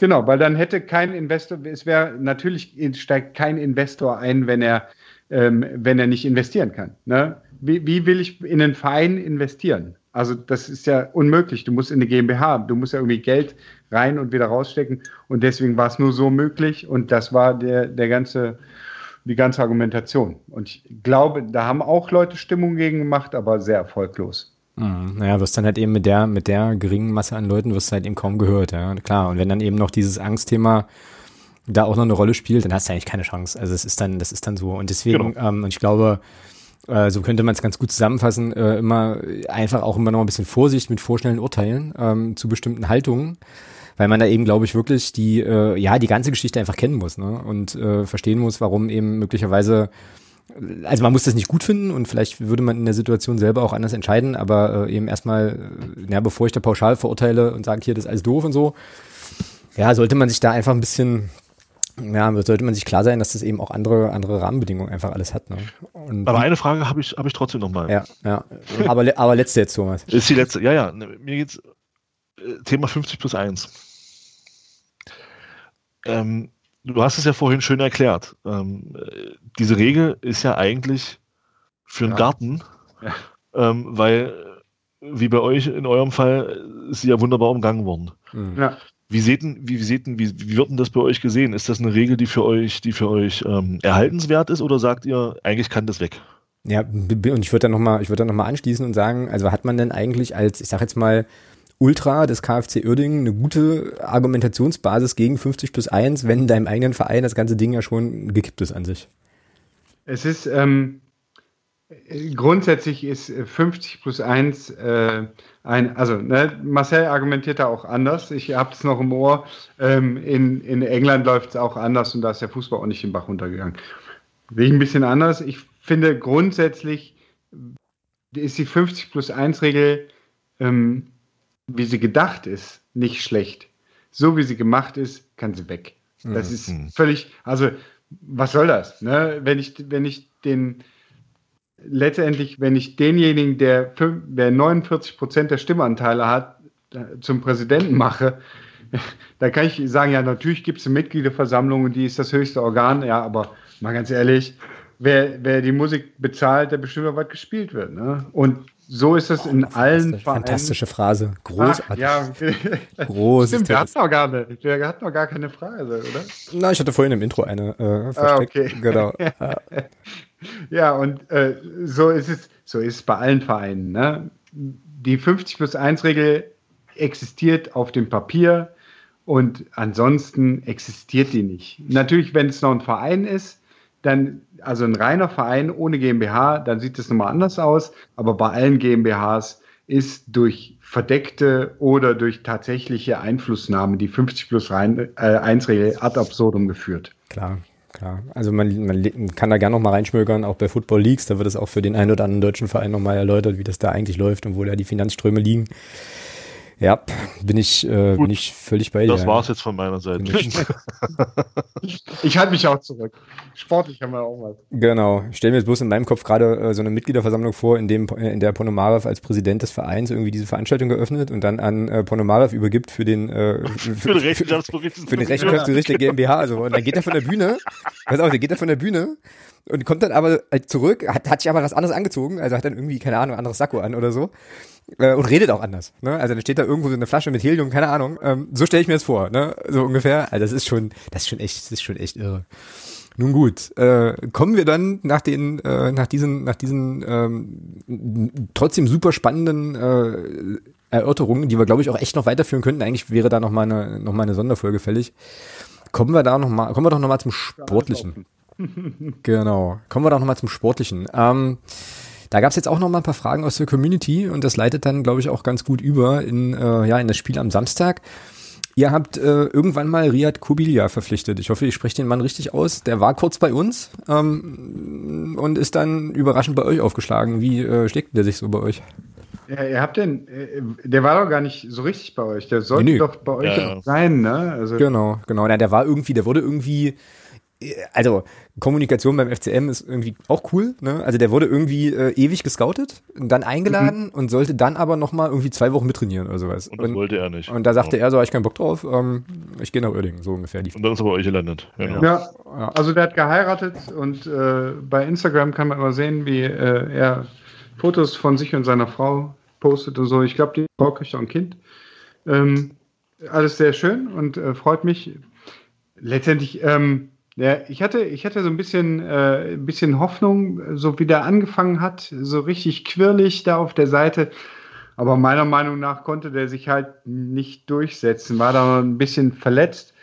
Genau, weil dann hätte kein Investor, es wäre natürlich steigt kein Investor ein, wenn er, ähm, wenn er nicht investieren kann. Ne? Wie, wie will ich in einen Verein investieren? Also das ist ja unmöglich. Du musst in eine GmbH, du musst ja irgendwie Geld rein und wieder rausstecken. Und deswegen war es nur so möglich. Und das war der, der ganze, die ganze Argumentation. Und ich glaube, da haben auch Leute Stimmung gegen gemacht, aber sehr erfolglos. Mhm. Naja, wirst dann halt eben mit der, mit der geringen Masse an Leuten wirst du halt eben kaum gehört, ja. Klar. Und wenn dann eben noch dieses Angstthema da auch noch eine Rolle spielt, dann hast du eigentlich keine Chance. Also es ist dann, das ist dann so. Und deswegen, genau. ähm, und ich glaube, äh, so könnte man es ganz gut zusammenfassen, äh, immer einfach auch immer noch ein bisschen Vorsicht mit vorschnellen Urteilen ähm, zu bestimmten Haltungen weil man da eben, glaube ich, wirklich die, äh, ja, die ganze Geschichte einfach kennen muss ne? und äh, verstehen muss, warum eben möglicherweise also man muss das nicht gut finden und vielleicht würde man in der Situation selber auch anders entscheiden, aber äh, eben erstmal, äh, ja, bevor ich da pauschal verurteile und sage, hier, das ist alles doof und so, ja, sollte man sich da einfach ein bisschen, ja, sollte man sich klar sein, dass das eben auch andere, andere Rahmenbedingungen einfach alles hat. Ne? Und, aber eine Frage habe ich, hab ich trotzdem nochmal. Ja, ja. aber, aber letzte jetzt, Thomas. Ist die letzte, ja, ja. Mir geht's äh, Thema 50 plus 1. Ähm, du hast es ja vorhin schön erklärt. Ähm, diese Regel ist ja eigentlich für einen ja. Garten, ja. Ähm, weil wie bei euch in eurem Fall ist sie ja wunderbar umgangen worden. Mhm. Ja. Wie seht, wie, wie, seht, wie, wie wird denn das bei euch gesehen? Ist das eine Regel, die für euch, die für euch ähm, erhaltenswert ist oder sagt ihr, eigentlich kann das weg? Ja, und ich würde da nochmal, ich würde da nochmal anschließen und sagen, also hat man denn eigentlich als, ich sag jetzt mal, Ultra des KfC Uerdingen eine gute Argumentationsbasis gegen 50 plus 1, wenn in deinem eigenen Verein das ganze Ding ja schon gekippt ist an sich? Es ist, ähm, grundsätzlich ist 50 plus 1 äh, ein, also ne, Marcel argumentiert da auch anders. Ich habe es noch im Ohr. Ähm, in, in England läuft es auch anders und da ist der Fußball auch nicht den Bach runtergegangen. Sehe ein bisschen anders. Ich finde grundsätzlich ist die 50 plus 1 Regel ähm, wie sie gedacht ist, nicht schlecht. So wie sie gemacht ist, kann sie weg. Das mhm. ist völlig, also was soll das? Ne? Wenn ich, wenn ich den letztendlich, wenn ich denjenigen, der, der 49 Prozent der Stimmanteile hat, zum Präsidenten mache, da kann ich sagen, ja, natürlich gibt es eine Mitgliederversammlung und die ist das höchste Organ, ja, aber mal ganz ehrlich, wer, wer die Musik bezahlt, der bestimmt, was gespielt wird. Ne? Und so ist es oh, in allen Vereinen. Fantastische Phrase. Großartig. Ach, ja, Groß. Stimmt, der hat noch gar nicht. Der hat noch gar keine Phrase, oder? Na, ich hatte vorhin im Intro eine äh, versteckt. Ah, okay. Genau. ja, und äh, so ist es, so ist es bei allen Vereinen. Ne? Die 50 plus 1 Regel existiert auf dem Papier und ansonsten existiert die nicht. Natürlich, wenn es noch ein Verein ist, dann, also ein reiner Verein ohne GmbH, dann sieht es nochmal anders aus. Aber bei allen GmbHs ist durch verdeckte oder durch tatsächliche Einflussnahme die 50 plus 1 äh, Regel ad absurdum geführt. Klar, klar. Also man, man kann da gerne nochmal reinschmökern, auch bei Football Leagues, da wird es auch für den einen oder anderen deutschen Verein nochmal erläutert, wie das da eigentlich läuft und wo da die Finanzströme liegen. Ja, bin ich, äh, bin ich völlig bei dir. Das war's jetzt von meiner Seite. ich halte mich auch zurück. Sportlich haben wir auch was. Genau. Ich stelle mir jetzt bloß in meinem Kopf gerade äh, so eine Mitgliederversammlung vor, in dem äh, in der Ponomarev als Präsident des Vereins irgendwie diese Veranstaltung geöffnet und dann an äh, Ponomarev übergibt für den äh, für, für, den Rechenschaftsbericht für den Rechenschaftsbericht der GmbH. Also und dann geht er von der Bühne. Pass auf, der geht er von der Bühne und kommt dann aber halt zurück, hat, hat sich aber was anderes angezogen, also hat dann irgendwie, keine Ahnung, anderes Sakko an oder so. Äh, und redet auch anders. Ne? Also dann steht da irgendwo so eine Flasche mit Helium, keine Ahnung. Ähm, so stelle ich mir das vor, ne? So ungefähr. Also das ist schon, das ist schon echt, das ist schon echt irre. Nun gut, äh, kommen wir dann nach den, äh, nach diesen, nach diesen ähm, trotzdem super spannenden äh, Erörterungen, die wir, glaube ich, auch echt noch weiterführen könnten. Eigentlich wäre da noch mal eine, noch mal eine Sonderfolge fällig. Kommen wir da noch mal, kommen wir doch noch mal zum Sportlichen. genau, kommen wir doch noch mal zum Sportlichen. Ähm, da gab es jetzt auch noch mal ein paar Fragen aus der Community und das leitet dann, glaube ich, auch ganz gut über in, äh, ja, in das Spiel am Samstag. Ihr habt äh, irgendwann mal Riyad Kubilia verpflichtet. Ich hoffe, ich spreche den Mann richtig aus. Der war kurz bei uns ähm, und ist dann überraschend bei euch aufgeschlagen. Wie äh, schlägt der sich so bei euch? Ja, ihr habt den, äh, der war doch gar nicht so richtig bei euch. Der sollte nee, doch bei euch ja. sein, ne? Also genau, genau. Ja, der war irgendwie, der wurde irgendwie also Kommunikation beim FCM ist irgendwie auch cool. Ne? Also der wurde irgendwie äh, ewig gescoutet, dann eingeladen mhm. und sollte dann aber noch mal irgendwie zwei Wochen mittrainieren oder sowas. Und das und, wollte er nicht. Und da sagte ja. er so, ich keinen Bock drauf, ähm, ich gehe nach Oerdingen, so ungefähr. Die und dann ist er bei euch gelandet. Genau. Ja, also der hat geheiratet und äh, bei Instagram kann man immer sehen, wie äh, er Fotos von sich und seiner Frau postet und so. Ich glaube, die Frau kriegt auch ein Kind. Ähm, alles sehr schön und äh, freut mich. Letztendlich ähm, ja, ich hatte, ich hatte so ein bisschen, äh, ein bisschen Hoffnung, so wie der angefangen hat, so richtig quirlig da auf der Seite. Aber meiner Meinung nach konnte der sich halt nicht durchsetzen, war da ein bisschen verletzt.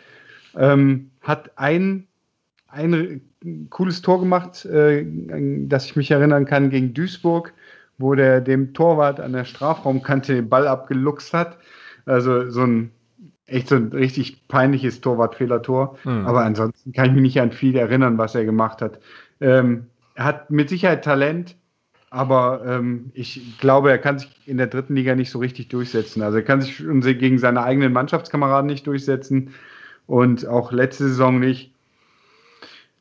Ähm, hat ein, ein cooles Tor gemacht, äh, das ich mich erinnern kann, gegen Duisburg, wo der dem Torwart an der Strafraumkante den Ball abgeluchst hat. Also so ein echt so ein richtig peinliches Torwartfehlertor. Mhm. Aber ansonsten kann ich mich nicht an viel erinnern, was er gemacht hat. Ähm, er hat mit Sicherheit Talent, aber ähm, ich glaube, er kann sich in der dritten Liga nicht so richtig durchsetzen. Also er kann sich gegen seine eigenen Mannschaftskameraden nicht durchsetzen und auch letzte Saison nicht.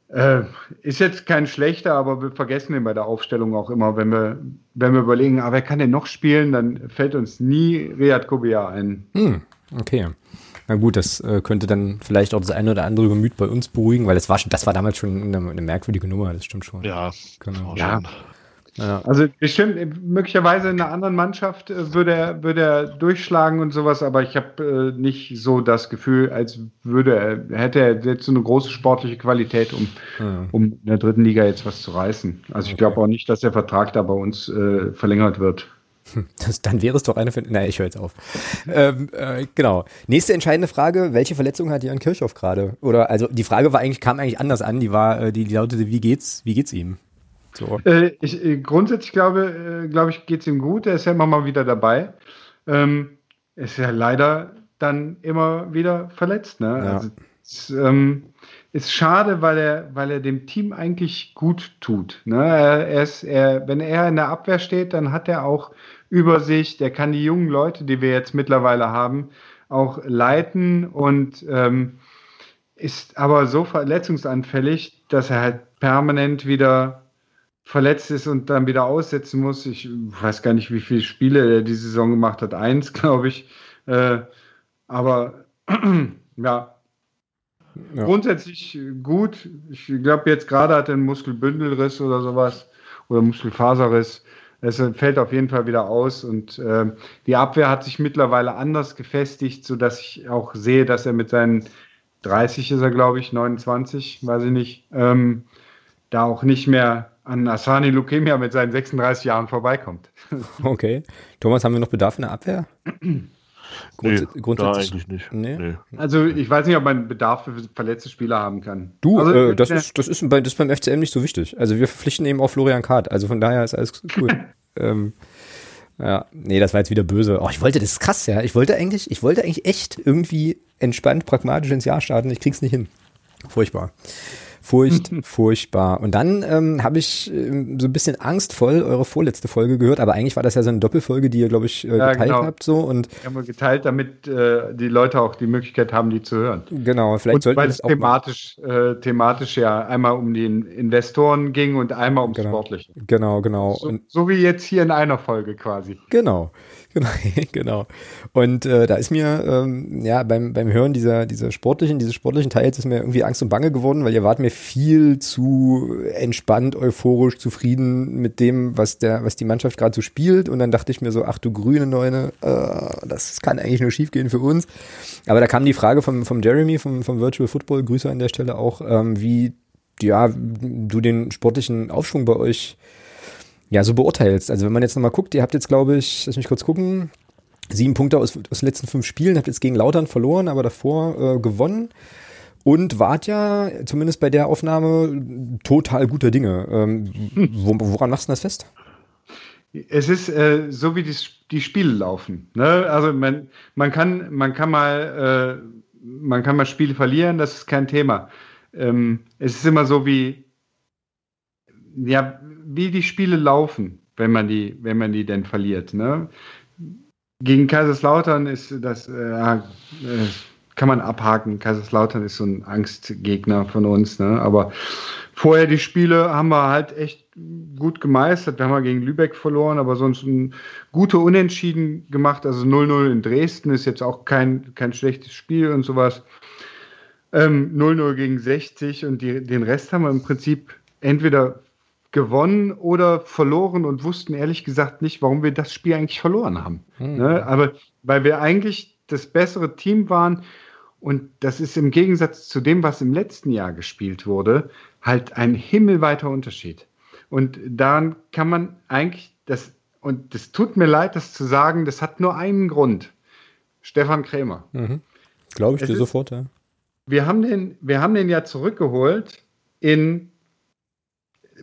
Äh, ist jetzt kein schlechter, aber wir vergessen ihn bei der Aufstellung auch immer, wenn wir, wenn wir überlegen, aber ah, wer kann denn noch spielen, dann fällt uns nie Riyad Kobia ein. Hm, okay. Na gut, das äh, könnte dann vielleicht auch das eine oder andere Gemüt bei uns beruhigen, weil das war schon, das war damals schon eine, eine merkwürdige Nummer, das stimmt schon. Ja, genau. Ja. Ja. Also bestimmt, möglicherweise in einer anderen Mannschaft äh, würde er, würde er durchschlagen und sowas, aber ich habe äh, nicht so das Gefühl, als würde er, hätte er jetzt so eine große sportliche Qualität, um, ja. um in der dritten Liga jetzt was zu reißen. Also ich glaube auch nicht, dass der Vertrag da bei uns äh, verlängert wird. Das, dann wäre es doch eine für. Naja, ich höre jetzt auf. ähm, äh, genau. Nächste entscheidende Frage: Welche Verletzung hat Jan Kirchhoff gerade? Oder also die Frage war eigentlich, kam eigentlich anders an, die war, äh, die, die lautete, wie geht's, wie geht's ihm? So. Äh, ich, äh, grundsätzlich glaube, äh, glaube ich, geht es ihm gut. Er ist ja immer mal wieder dabei. Ähm, ist ja leider dann immer wieder verletzt. Ne? Ja. Also, es, ähm, ist schade, weil er, weil er dem Team eigentlich gut tut. Ne? Er ist, er, wenn er in der Abwehr steht, dann hat er auch Übersicht. Er kann die jungen Leute, die wir jetzt mittlerweile haben, auch leiten und ähm, ist aber so verletzungsanfällig, dass er halt permanent wieder verletzt ist und dann wieder aussetzen muss. Ich weiß gar nicht, wie viele Spiele er diese Saison gemacht hat. Eins, glaube ich. Äh, aber ja. ja. grundsätzlich gut. Ich glaube, jetzt gerade hat er einen Muskelbündelriss oder sowas oder Muskelfaserriss. Es fällt auf jeden Fall wieder aus und äh, die Abwehr hat sich mittlerweile anders gefestigt, sodass ich auch sehe, dass er mit seinen 30 ist er, glaube ich, 29, weiß ich nicht, ähm, da auch nicht mehr an Asani Leukemia mit seinen 36 Jahren vorbeikommt. Okay. Thomas, haben wir noch Bedarf in der Abwehr? Grunds nee, grundsätzlich eigentlich nicht. Nee? Nee. Also ich weiß nicht, ob man Bedarf für verletzte Spieler haben kann. Du, also, äh, das, ist, das, ist bei, das ist beim FCM nicht so wichtig. Also wir verpflichten eben auch Florian Kart. Also von daher ist alles cool. ähm, ja, nee, das war jetzt wieder böse. Oh, ich wollte, das ist krass, ja. Ich wollte eigentlich, ich wollte eigentlich echt irgendwie entspannt, pragmatisch ins Jahr starten. Ich krieg's nicht hin. Furchtbar. Furcht, furchtbar. Und dann ähm, habe ich ähm, so ein bisschen angstvoll eure vorletzte Folge gehört, aber eigentlich war das ja so eine Doppelfolge, die ihr, glaube ich, äh, ja, geteilt genau. habt. So, und die haben wir geteilt, damit äh, die Leute auch die Möglichkeit haben, die zu hören. Genau, vielleicht und sollten weil es thematisch, äh, thematisch ja einmal um die Investoren ging und einmal ums genau. Sportliche. Genau, genau. So, so wie jetzt hier in einer Folge quasi. Genau. Genau, genau. Und äh, da ist mir ähm, ja beim, beim Hören dieser, dieser sportlichen, dieses sportlichen Teils ist mir irgendwie Angst und Bange geworden, weil ihr wart mir viel zu entspannt, euphorisch, zufrieden mit dem, was der, was die Mannschaft gerade so spielt. Und dann dachte ich mir so, ach du grüne Neune, äh, das kann eigentlich nur schiefgehen für uns. Aber da kam die Frage vom, vom Jeremy, vom, vom Virtual Football, Grüße an der Stelle auch, ähm, wie ja, du den sportlichen Aufschwung bei euch ja, so beurteilst. Also wenn man jetzt nochmal guckt, ihr habt jetzt, glaube ich, lass mich kurz gucken, sieben Punkte aus, aus den letzten fünf Spielen, habt jetzt gegen Lautern verloren, aber davor äh, gewonnen. Und wart ja, zumindest bei der Aufnahme, total guter Dinge. Ähm, hm. wo, woran machst du das fest? Es ist äh, so, wie die, die Spiele laufen. Ne? Also man, man, kann, man, kann mal, äh, man kann mal Spiele verlieren, das ist kein Thema. Ähm, es ist immer so wie, ja, wie die Spiele laufen, wenn man die, wenn man die denn verliert. Ne? Gegen Kaiserslautern ist das, äh, äh, kann man abhaken. Kaiserslautern ist so ein Angstgegner von uns. Ne? Aber vorher die Spiele haben wir halt echt gut gemeistert. Wir haben gegen Lübeck verloren, aber sonst ein gute Unentschieden gemacht. Also 0-0 in Dresden ist jetzt auch kein, kein schlechtes Spiel und sowas. 0-0 ähm, gegen 60 und die, den Rest haben wir im Prinzip entweder gewonnen oder verloren und wussten ehrlich gesagt nicht, warum wir das Spiel eigentlich verloren haben. Mhm. Ne? Aber weil wir eigentlich das bessere Team waren und das ist im Gegensatz zu dem, was im letzten Jahr gespielt wurde, halt ein himmelweiter Unterschied. Und daran kann man eigentlich das, und das tut mir leid, das zu sagen, das hat nur einen Grund. Stefan Krämer. Mhm. Glaube ich es dir ist, sofort, ja. Wir haben, den, wir haben den ja zurückgeholt in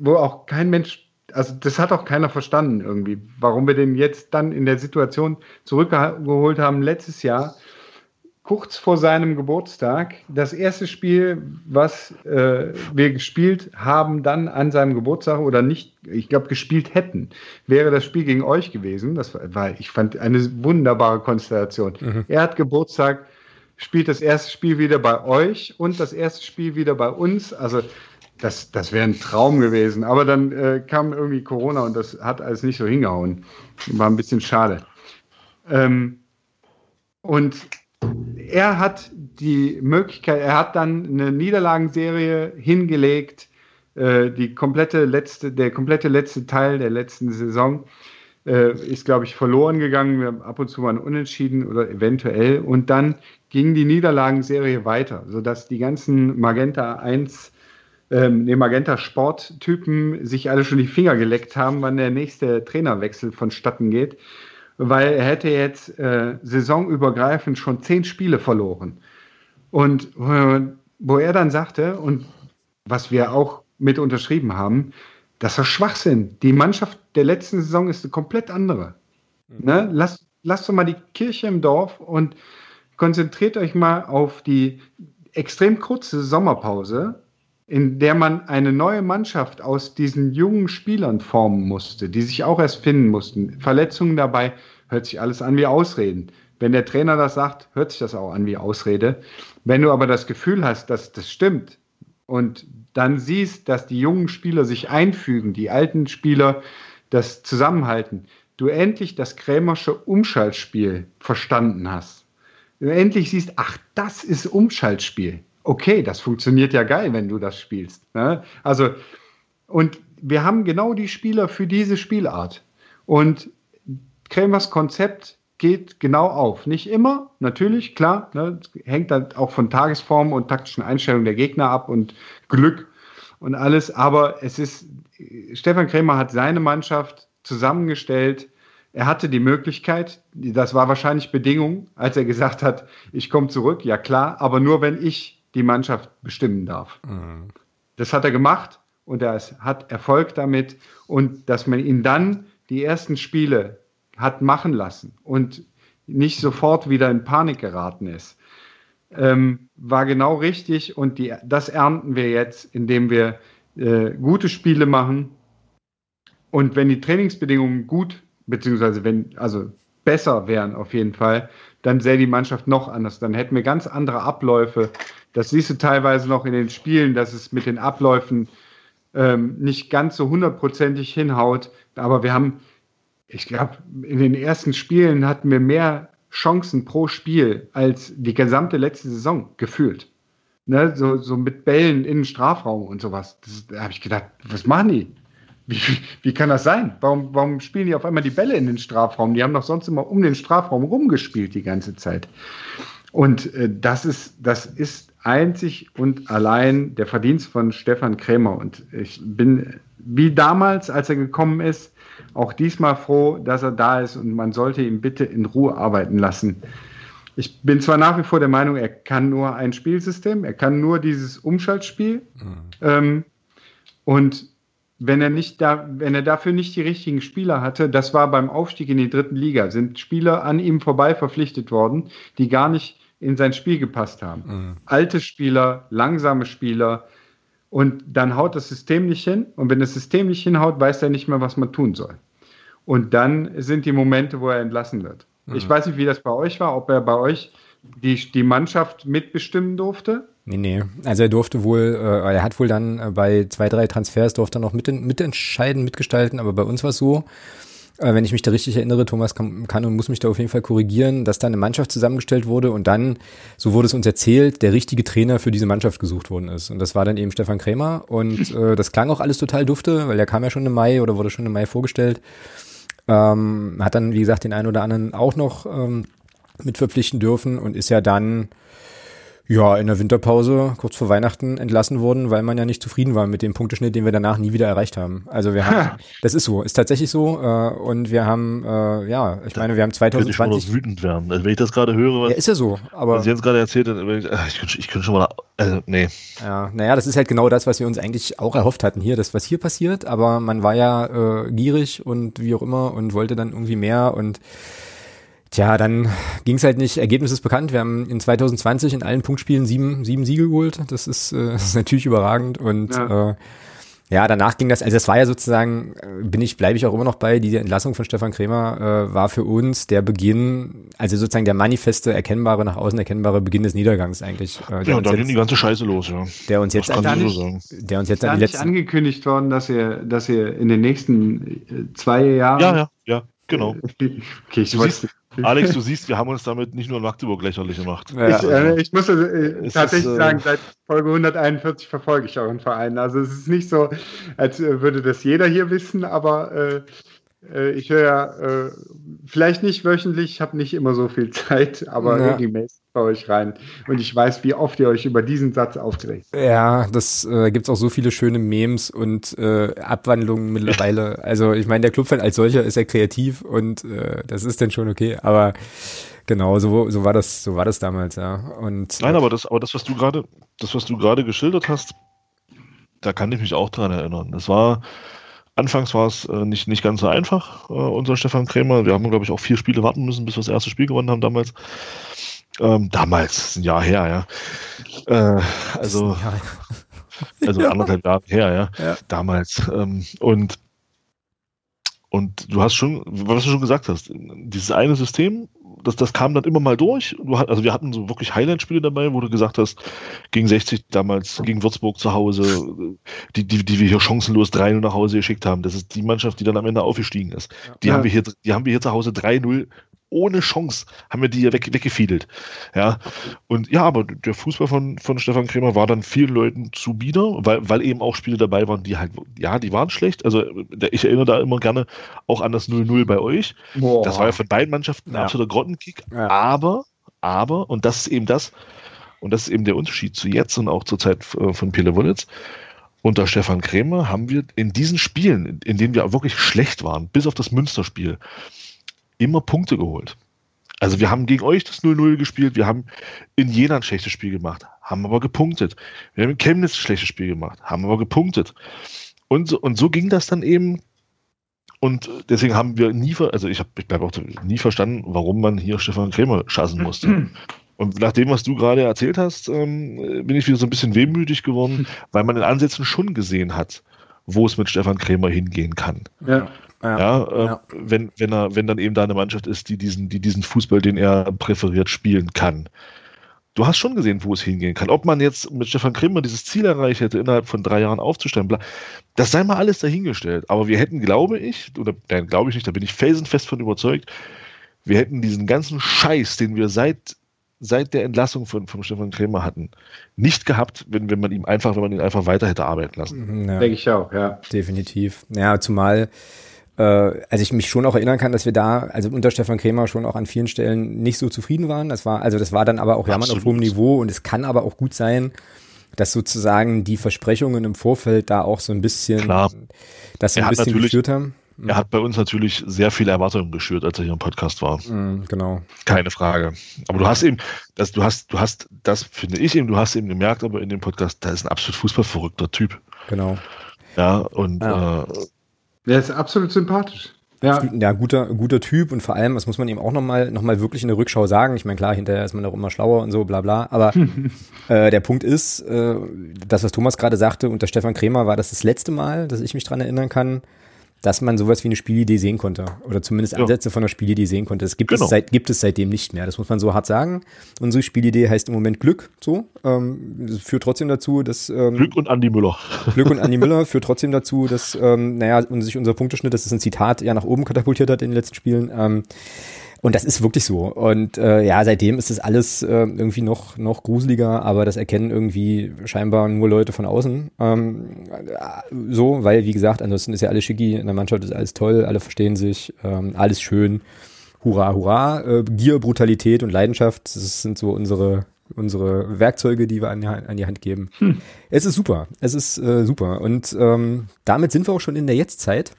wo auch kein Mensch, also das hat auch keiner verstanden irgendwie, warum wir den jetzt dann in der Situation zurückgeholt haben letztes Jahr, kurz vor seinem Geburtstag. Das erste Spiel, was äh, wir gespielt haben, dann an seinem Geburtstag oder nicht, ich glaube, gespielt hätten, wäre das Spiel gegen euch gewesen. Das war, ich fand eine wunderbare Konstellation. Mhm. Er hat Geburtstag, spielt das erste Spiel wieder bei euch und das erste Spiel wieder bei uns. Also das, das wäre ein Traum gewesen. Aber dann äh, kam irgendwie Corona und das hat alles nicht so hingehauen. War ein bisschen schade. Ähm, und er hat die Möglichkeit, er hat dann eine Niederlagenserie hingelegt, Äh, die komplette letzte, der komplette letzte Teil der letzten Saison äh, ist, glaube ich, verloren gegangen. Wir haben ab und zu mal unentschieden oder eventuell. Und dann ging die Niederlagenserie weiter, sodass die ganzen Magenta 1, ähm, nee, Magenta Sporttypen sich alle schon die Finger geleckt haben, wann der nächste Trainerwechsel vonstatten geht. Weil er hätte jetzt äh, saisonübergreifend schon zehn Spiele verloren. Und äh, wo er dann sagte, und was wir auch mit unterschrieben haben, das war Schwachsinn. Die Mannschaft der letzten Saison ist eine komplett andere. Mhm. Ne? Lasst, lasst doch mal die Kirche im Dorf und konzentriert euch mal auf die extrem kurze Sommerpause, in der man eine neue Mannschaft aus diesen jungen Spielern formen musste, die sich auch erst finden mussten. Verletzungen dabei, hört sich alles an wie Ausreden. Wenn der Trainer das sagt, hört sich das auch an wie Ausrede. Wenn du aber das Gefühl hast, dass das stimmt und dann siehst, dass die jungen Spieler sich einfügen, die alten Spieler das zusammenhalten, du endlich das Krämersche Umschaltspiel verstanden hast. Du endlich siehst, ach, das ist Umschaltspiel. Okay, das funktioniert ja geil, wenn du das spielst. Ne? Also, und wir haben genau die Spieler für diese Spielart. Und Krämers Konzept geht genau auf. Nicht immer, natürlich, klar, ne, hängt dann auch von Tagesform und taktischen Einstellungen der Gegner ab und Glück und alles, aber es ist, Stefan Krämer hat seine Mannschaft zusammengestellt. Er hatte die Möglichkeit, das war wahrscheinlich Bedingung, als er gesagt hat, ich komme zurück, ja klar, aber nur wenn ich die Mannschaft bestimmen darf. Mhm. Das hat er gemacht und er hat Erfolg damit und dass man ihn dann die ersten Spiele hat machen lassen und nicht sofort wieder in Panik geraten ist, ähm, war genau richtig und die, das ernten wir jetzt, indem wir äh, gute Spiele machen und wenn die Trainingsbedingungen gut, beziehungsweise wenn, also besser wären auf jeden Fall, dann sähe die Mannschaft noch anders. Dann hätten wir ganz andere Abläufe. Das siehst du teilweise noch in den Spielen, dass es mit den Abläufen ähm, nicht ganz so hundertprozentig hinhaut. Aber wir haben ich glaube, in den ersten Spielen hatten wir mehr Chancen pro Spiel als die gesamte letzte Saison gefühlt. Ne, so, so mit Bällen in den Strafraum und sowas. Das, da habe ich gedacht, was machen die? Wie, wie kann das sein? Warum, warum spielen die auf einmal die Bälle in den Strafraum? Die haben doch sonst immer um den Strafraum rumgespielt die ganze Zeit. Und äh, das, ist, das ist einzig und allein der Verdienst von Stefan Krämer. Und ich bin wie damals, als er gekommen ist, auch diesmal froh, dass er da ist und man sollte ihn bitte in Ruhe arbeiten lassen. Ich bin zwar nach wie vor der Meinung, er kann nur ein Spielsystem, er kann nur dieses Umschaltspiel. Mhm. Ähm, und wenn er nicht da, wenn er dafür nicht die richtigen Spieler hatte, das war beim Aufstieg in die dritten Liga, sind Spieler an ihm vorbei verpflichtet worden, die gar nicht in sein Spiel gepasst haben. Mhm. Alte Spieler, langsame Spieler, und dann haut das System nicht hin. Und wenn das System nicht hinhaut, weiß er nicht mehr, was man tun soll. Und dann sind die Momente, wo er entlassen wird. Mhm. Ich weiß nicht, wie das bei euch war, ob er bei euch die, die Mannschaft mitbestimmen durfte. Nee, nee. Also er durfte wohl, äh, er hat wohl dann äh, bei zwei, drei Transfers durfte er noch mit, mitentscheiden, mitgestalten, aber bei uns war es so, wenn ich mich da richtig erinnere, Thomas kann, kann, und muss mich da auf jeden Fall korrigieren, dass da eine Mannschaft zusammengestellt wurde und dann, so wurde es uns erzählt, der richtige Trainer für diese Mannschaft gesucht worden ist. Und das war dann eben Stefan Krämer und äh, das klang auch alles total dufte, weil er kam ja schon im Mai oder wurde schon im Mai vorgestellt. Ähm, hat dann, wie gesagt, den einen oder anderen auch noch ähm, mit verpflichten dürfen und ist ja dann ja, in der Winterpause kurz vor Weihnachten entlassen worden, weil man ja nicht zufrieden war mit dem Punkteschnitt, den wir danach nie wieder erreicht haben. Also wir haben, das ist so, ist tatsächlich so. Äh, und wir haben, äh, ja, ich meine, wir haben 2020. Ich schon wütend werden. Also wenn ich das gerade höre, was, ja, ist ja so. Aber was Jens gerade erzählt hat, ich, ich, könnte, ich könnte schon mal, also nee. Ja, naja, das ist halt genau das, was wir uns eigentlich auch erhofft hatten hier, das was hier passiert. Aber man war ja äh, gierig und wie auch immer und wollte dann irgendwie mehr und Tja, dann ging es halt nicht. Ergebnis ist bekannt. Wir haben in 2020 in allen Punktspielen sieben, sieben Siege geholt. Das ist, äh, das ist natürlich überragend. Und ja. Äh, ja, danach ging das, also es war ja sozusagen, äh, bin ich, bleibe ich auch immer noch bei, die Entlassung von Stefan Krämer äh, war für uns der Beginn, also sozusagen der manifeste, erkennbare, nach außen erkennbare Beginn des Niedergangs eigentlich. Äh, ja, und dann ging die ganze Scheiße los, ja. Der uns jetzt, das kann so sagen. der uns jetzt an die letzten... angekündigt worden, dass ihr, dass ihr in den nächsten äh, zwei Jahren ja, ja, ja Genau. okay, ich du siehst, Alex, du siehst, wir haben uns damit nicht nur in Magdeburg lächerlich gemacht. Ja, ich, äh, ich, muss äh, tatsächlich ist, äh, sagen, seit Folge 141 verfolge ich euren Verein. Also es ist nicht so, als würde das jeder hier wissen, aber äh, äh, ich höre ja, äh, vielleicht nicht wöchentlich, ich habe nicht immer so viel Zeit, aber ja. regelmäßig bei euch rein. Und ich weiß, wie oft ihr euch über diesen Satz aufgeregt Ja, das äh, gibt es auch so viele schöne Memes und äh, Abwandlungen mittlerweile. Also ich meine, der Clubfan als solcher ist ja kreativ und äh, das ist dann schon okay, aber genau, so, so war das, so war das damals, ja. Und, Nein, aber das, aber das, was du gerade, das, was du gerade geschildert hast, da kann ich mich auch dran erinnern. Das war Anfangs war es äh, nicht, nicht ganz so einfach, äh, unser Stefan Krämer. Wir haben, glaube ich, auch vier Spiele warten müssen, bis wir das erste Spiel gewonnen haben damals. Ähm, damals, ein Jahr her, ja. Äh, also, also anderthalb Jahre her, ja. ja. Damals. Ähm, und, und du hast schon, was du schon gesagt hast, dieses eine System, das, das kam dann immer mal durch. Du, also wir hatten so wirklich Highlight-Spiele dabei, wo du gesagt hast, gegen 60 damals, gegen Würzburg zu Hause, die, die, die wir hier chancenlos 3-0 nach Hause geschickt haben. Das ist die Mannschaft, die dann am Ende aufgestiegen ist. Die, ja. haben, wir hier, die haben wir hier zu Hause 3-0 ohne Chance haben wir die ja weg, weggefiedelt. Ja. Und ja, aber der Fußball von, von Stefan Krämer war dann vielen Leuten zu bieder, weil, weil eben auch Spiele dabei waren, die halt, ja, die waren schlecht. Also ich erinnere da immer gerne auch an das 0-0 bei euch. Boah. Das war ja von beiden Mannschaften ein ja. absoluter Grottenkick. Ja. Aber, aber, und das ist eben das, und das ist eben der Unterschied zu jetzt und auch zur Zeit äh, von Pele Wollitz. Unter Stefan Krämer haben wir in diesen Spielen, in denen wir wirklich schlecht waren, bis auf das Münsterspiel, immer Punkte geholt. Also wir haben gegen euch das 0-0 gespielt, wir haben in Jena ein schlechtes Spiel gemacht, haben aber gepunktet. Wir haben in Chemnitz ein schlechtes Spiel gemacht, haben aber gepunktet. Und so, und so ging das dann eben. Und deswegen haben wir nie, also ich habe ich bleibe auch nie verstanden, warum man hier Stefan Krämer schassen musste. Und nach dem, was du gerade erzählt hast, ähm, bin ich wieder so ein bisschen wehmütig geworden, weil man in Ansätzen schon gesehen hat, wo es mit Stefan Krämer hingehen kann. Ja. Ja, ja, äh, ja, Wenn, wenn er, wenn dann eben da eine Mannschaft ist, die diesen, die diesen Fußball, den er präferiert, spielen kann. Du hast schon gesehen, wo es hingehen kann. Ob man jetzt mit Stefan Krimmer dieses Ziel erreicht hätte, innerhalb von drei Jahren aufzustellen, das sei mal alles dahingestellt. Aber wir hätten, glaube ich, oder nein, glaube ich nicht, da bin ich felsenfest von überzeugt, wir hätten diesen ganzen Scheiß, den wir seit seit der Entlassung von, von Stefan Krämer hatten, nicht gehabt, wenn, wenn man ihm einfach, wenn man ihn einfach weiter hätte arbeiten lassen. Mhm, ja. Denke ich auch, ja. Definitiv. Ja, zumal also ich mich schon auch erinnern kann, dass wir da, also unter Stefan Krämer schon auch an vielen Stellen nicht so zufrieden waren. Das war, also das war dann aber auch Jammern auf hohem Niveau und es kann aber auch gut sein, dass sozusagen die Versprechungen im Vorfeld da auch so ein bisschen, Klar. das so ein bisschen geführt haben. Er hat bei uns natürlich sehr viele Erwartungen geschürt, als er hier im Podcast war. Mm, genau. Keine Frage. Aber du hast eben, das, du hast, du hast, das finde ich eben, du hast eben gemerkt, aber in dem Podcast, da ist ein absolut fußballverrückter Typ. Genau. Ja, und ja. Äh, der ist absolut sympathisch. Ja. ja, guter, guter Typ und vor allem, das muss man ihm auch nochmal noch mal wirklich in der Rückschau sagen. Ich meine, klar, hinterher ist man auch immer schlauer und so, bla bla. Aber äh, der Punkt ist, äh, das, was Thomas gerade sagte, unter Stefan Kremer war das das letzte Mal, dass ich mich dran erinnern kann, dass man sowas wie eine Spielidee sehen konnte. Oder zumindest Ansätze ja. von einer Spielidee sehen konnte. Das gibt, genau. es seit, gibt es seitdem nicht mehr. Das muss man so hart sagen. Unsere Spielidee heißt im Moment Glück. So. Ähm, führt trotzdem dazu, dass. Ähm, Glück und Andi Müller. Glück und Andi Müller führt trotzdem dazu, dass, ähm, naja, sich unser Punkteschnitt, das ist ein Zitat, ja nach oben katapultiert hat in den letzten Spielen. Ähm, und das ist wirklich so. Und äh, ja, seitdem ist das alles äh, irgendwie noch, noch gruseliger, aber das erkennen irgendwie scheinbar nur Leute von außen. Ähm, so, weil, wie gesagt, ansonsten ist ja alles schicki, in der Mannschaft ist alles toll, alle verstehen sich, ähm, alles schön. Hurra, hurra. Äh, Gier, Brutalität und Leidenschaft, das sind so unsere, unsere Werkzeuge, die wir an die, an die Hand geben. Hm. Es ist super. Es ist äh, super. Und ähm, damit sind wir auch schon in der Jetztzeit.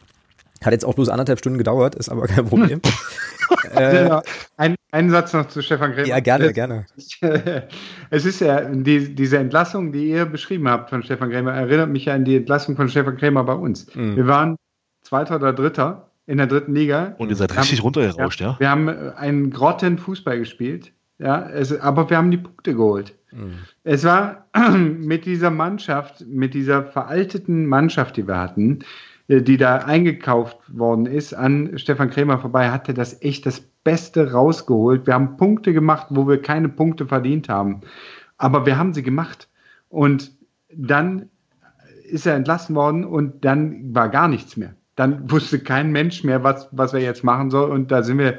Hat jetzt auch bloß anderthalb Stunden gedauert, ist aber kein Problem. äh, ein, einen Satz noch zu Stefan Krämer. Ja, gerne, gerne. es ist ja, die, diese Entlassung, die ihr beschrieben habt von Stefan Krämer, erinnert mich ja an die Entlassung von Stefan Krämer bei uns. Mhm. Wir waren Zweiter oder Dritter in der dritten Liga. Und ihr seid richtig haben, runtergerauscht, ja? Wir haben einen grotten Fußball gespielt, ja, es, aber wir haben die Punkte geholt. Mhm. Es war mit dieser Mannschaft, mit dieser veralteten Mannschaft, die wir hatten, äh, die da eingekauft worden ist, an Stefan Krämer vorbei, hatte das echt das Beste rausgeholt. Wir haben Punkte gemacht, wo wir keine Punkte verdient haben. Aber wir haben sie gemacht. Und dann ist er entlassen worden und dann war gar nichts mehr. dann wusste kein Mensch mehr, was, was er jetzt machen soll. Und da sind wir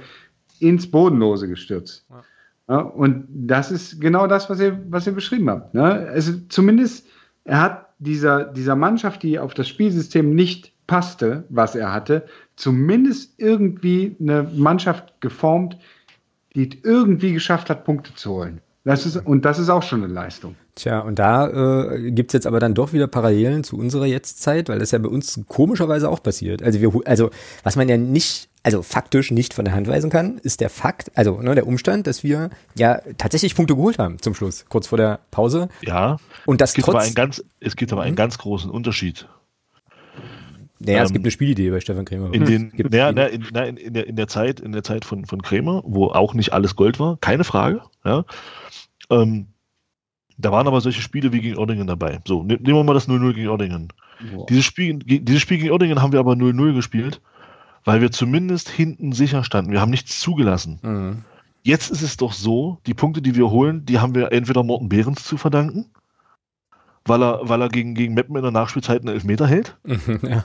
ins Bodenlose gestürzt. Ja. Ja, und das ist genau das, was ihr, was ihr beschrieben habt. Ne? Also zumindest, er hat dieser, dieser Mannschaft, die auf das Spielsystem nicht passte, was er hatte, zumindest irgendwie eine Mannschaft geformt, die irgendwie geschafft hat, Punkte zu holen. Das ist, und das ist auch schon eine Leistung. Tja, und da äh, gibt jetzt aber dann doch wieder Parallelen zu unserer Jetztzeit, weil das ja bei uns komischerweise auch passiert. Also wir, also was man ja nicht, also faktisch nicht von der Hand weisen kann, ist der Fakt, also ne, der Umstand, dass wir ja tatsächlich Punkte geholt haben zum Schluss, kurz vor der Pause. Ja. Und das es gibt trotz, aber einen ganz, es gibt aber einen mhm. ganz großen Unterschied. Naja, ähm, es gibt eine Spielidee bei Stefan Krämer. In, den, naja, na, in, na, in, der, in der Zeit, in der Zeit von, von Krämer, wo auch nicht alles Gold war, keine Frage. Ja. Ähm, da waren aber solche Spiele wie gegen Ordingen dabei. So, ne, nehmen wir mal das 0-0 gegen Ordingen. Dieses Spiel, dieses Spiel gegen Ordingen haben wir aber 0-0 gespielt, weil wir zumindest hinten sicher standen. Wir haben nichts zugelassen. Mhm. Jetzt ist es doch so, die Punkte, die wir holen, die haben wir entweder Morten Behrens zu verdanken, weil er, weil er gegen, gegen Meppen in der Nachspielzeit einen Elfmeter hält. ja.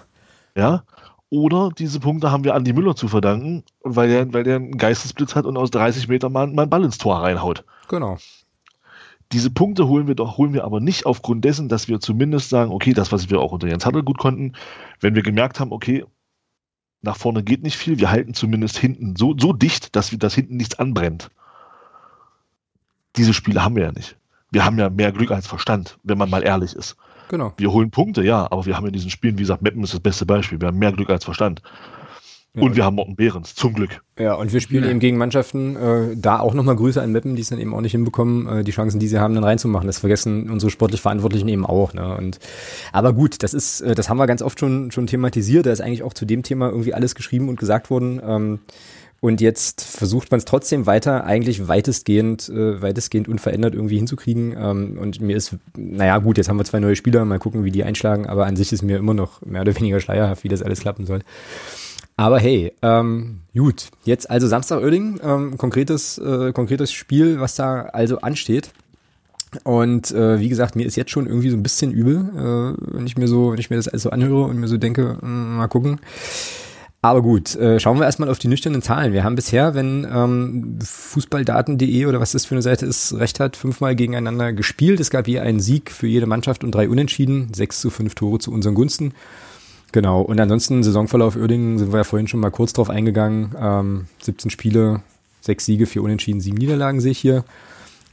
Ja. Oder diese Punkte haben wir Andi Müller zu verdanken, weil der, weil der einen Geistesblitz hat und aus 30 Metern mal, mal einen Ball ins Tor reinhaut. Genau. Diese Punkte holen wir doch, holen wir aber nicht aufgrund dessen, dass wir zumindest sagen, okay, das, was wir auch unter Jens Hattel gut konnten, wenn wir gemerkt haben, okay, nach vorne geht nicht viel, wir halten zumindest hinten so, so dicht, dass wir das hinten nichts anbrennt. Diese Spiele haben wir ja nicht. Wir haben ja mehr Glück als Verstand, wenn man mal ehrlich ist. Genau. Wir holen Punkte, ja, aber wir haben in diesen Spielen, wie gesagt, Meppen ist das beste Beispiel. Wir haben mehr Glück als Verstand. Ja, und wir haben Morten Behrens, zum Glück. Ja, und wir spielen ja. eben gegen Mannschaften, äh, da auch nochmal Grüße an Meppen, die es dann eben auch nicht hinbekommen, äh, die Chancen, die sie haben, dann reinzumachen. Das vergessen unsere sportlich Verantwortlichen eben auch. Ne? Und, aber gut, das ist, äh, das haben wir ganz oft schon, schon thematisiert. Da ist eigentlich auch zu dem Thema irgendwie alles geschrieben und gesagt worden. Ähm, und jetzt versucht man es trotzdem weiter, eigentlich weitestgehend, äh, weitestgehend unverändert irgendwie hinzukriegen. Ähm, und mir ist, naja, gut, jetzt haben wir zwei neue Spieler, mal gucken, wie die einschlagen, aber an sich ist mir immer noch mehr oder weniger schleierhaft, wie das alles klappen soll. Aber hey, ähm, gut, jetzt also Samstag Oerding, ähm, konkretes, äh, konkretes Spiel, was da also ansteht. Und äh, wie gesagt, mir ist jetzt schon irgendwie so ein bisschen übel, äh, wenn ich mir so, wenn ich mir das alles so anhöre und mir so denke, mh, hm, mal gucken. Aber gut, äh, schauen wir erstmal auf die nüchternen Zahlen. Wir haben bisher, wenn ähm, Fußballdaten.de oder was das für eine Seite ist, recht hat, fünfmal gegeneinander gespielt. Es gab je einen Sieg für jede Mannschaft und drei Unentschieden, sechs zu fünf Tore zu unseren Gunsten. Genau, und ansonsten Saisonverlauf Uerdingen sind wir ja vorhin schon mal kurz drauf eingegangen. Ähm, 17 Spiele, sechs Siege, vier Unentschieden, sieben Niederlagen sehe ich hier.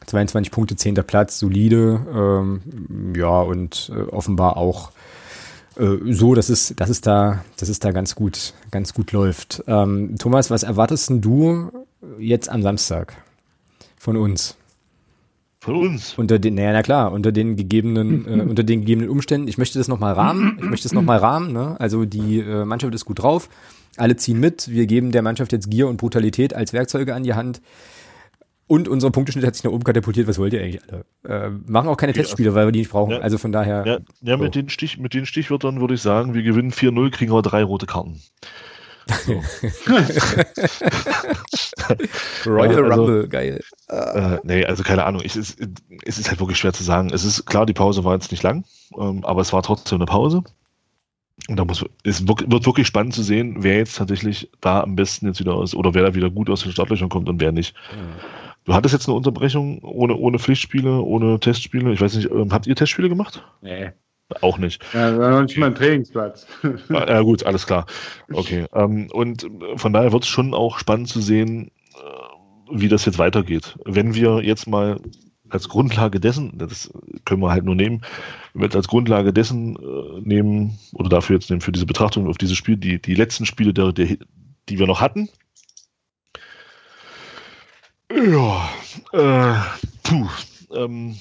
22 Punkte, 10. Platz, solide. Ähm, ja, und äh, offenbar auch so, dass es, dass es da, dass es da ganz gut, ganz gut läuft. Ähm, Thomas, was erwartest du jetzt am Samstag von uns? Von uns. Unter den, naja, na klar, unter den gegebenen, äh, unter den gegebenen Umständen. Ich möchte das nochmal rahmen. Ich möchte es nochmal rahmen. Ne? Also die äh, Mannschaft ist gut drauf. Alle ziehen mit. Wir geben der Mannschaft jetzt Gier und Brutalität als Werkzeuge an die Hand. Und unser Punkteschnitt hat sich nach oben katapultiert. Was wollt ihr eigentlich alle? Äh, machen auch keine okay, Testspiele, weil wir die nicht brauchen. Ja, also von daher. Ja, ja so. mit, den Stich, mit den Stichwörtern würde ich sagen, wir gewinnen 4-0, kriegen aber drei rote Karten. So. Royal also, Rumble, geil. Äh, nee, also keine Ahnung. Ich, es, es ist halt wirklich schwer zu sagen. Es ist klar, die Pause war jetzt nicht lang, ähm, aber es war trotzdem eine Pause. Und da muss, es wird, wird wirklich spannend zu sehen, wer jetzt tatsächlich da am besten jetzt wieder aus oder wer da wieder gut aus den Startlöchern kommt und wer nicht. Mhm. Du hattest jetzt eine Unterbrechung ohne, ohne Pflichtspiele, ohne Testspiele. Ich weiß nicht, ähm, habt ihr Testspiele gemacht? Nee. Auch nicht. Ja, war noch nicht mal ein Trainingsplatz. Ah, ja, gut, alles klar. Okay. Ähm, und von daher wird es schon auch spannend zu sehen, äh, wie das jetzt weitergeht. Wenn wir jetzt mal als Grundlage dessen, das können wir halt nur nehmen, wenn wir jetzt als Grundlage dessen äh, nehmen, oder dafür jetzt nehmen, für diese Betrachtung auf dieses Spiel, die, die letzten Spiele, der, der, die wir noch hatten. Ja, äh, puh, ähm,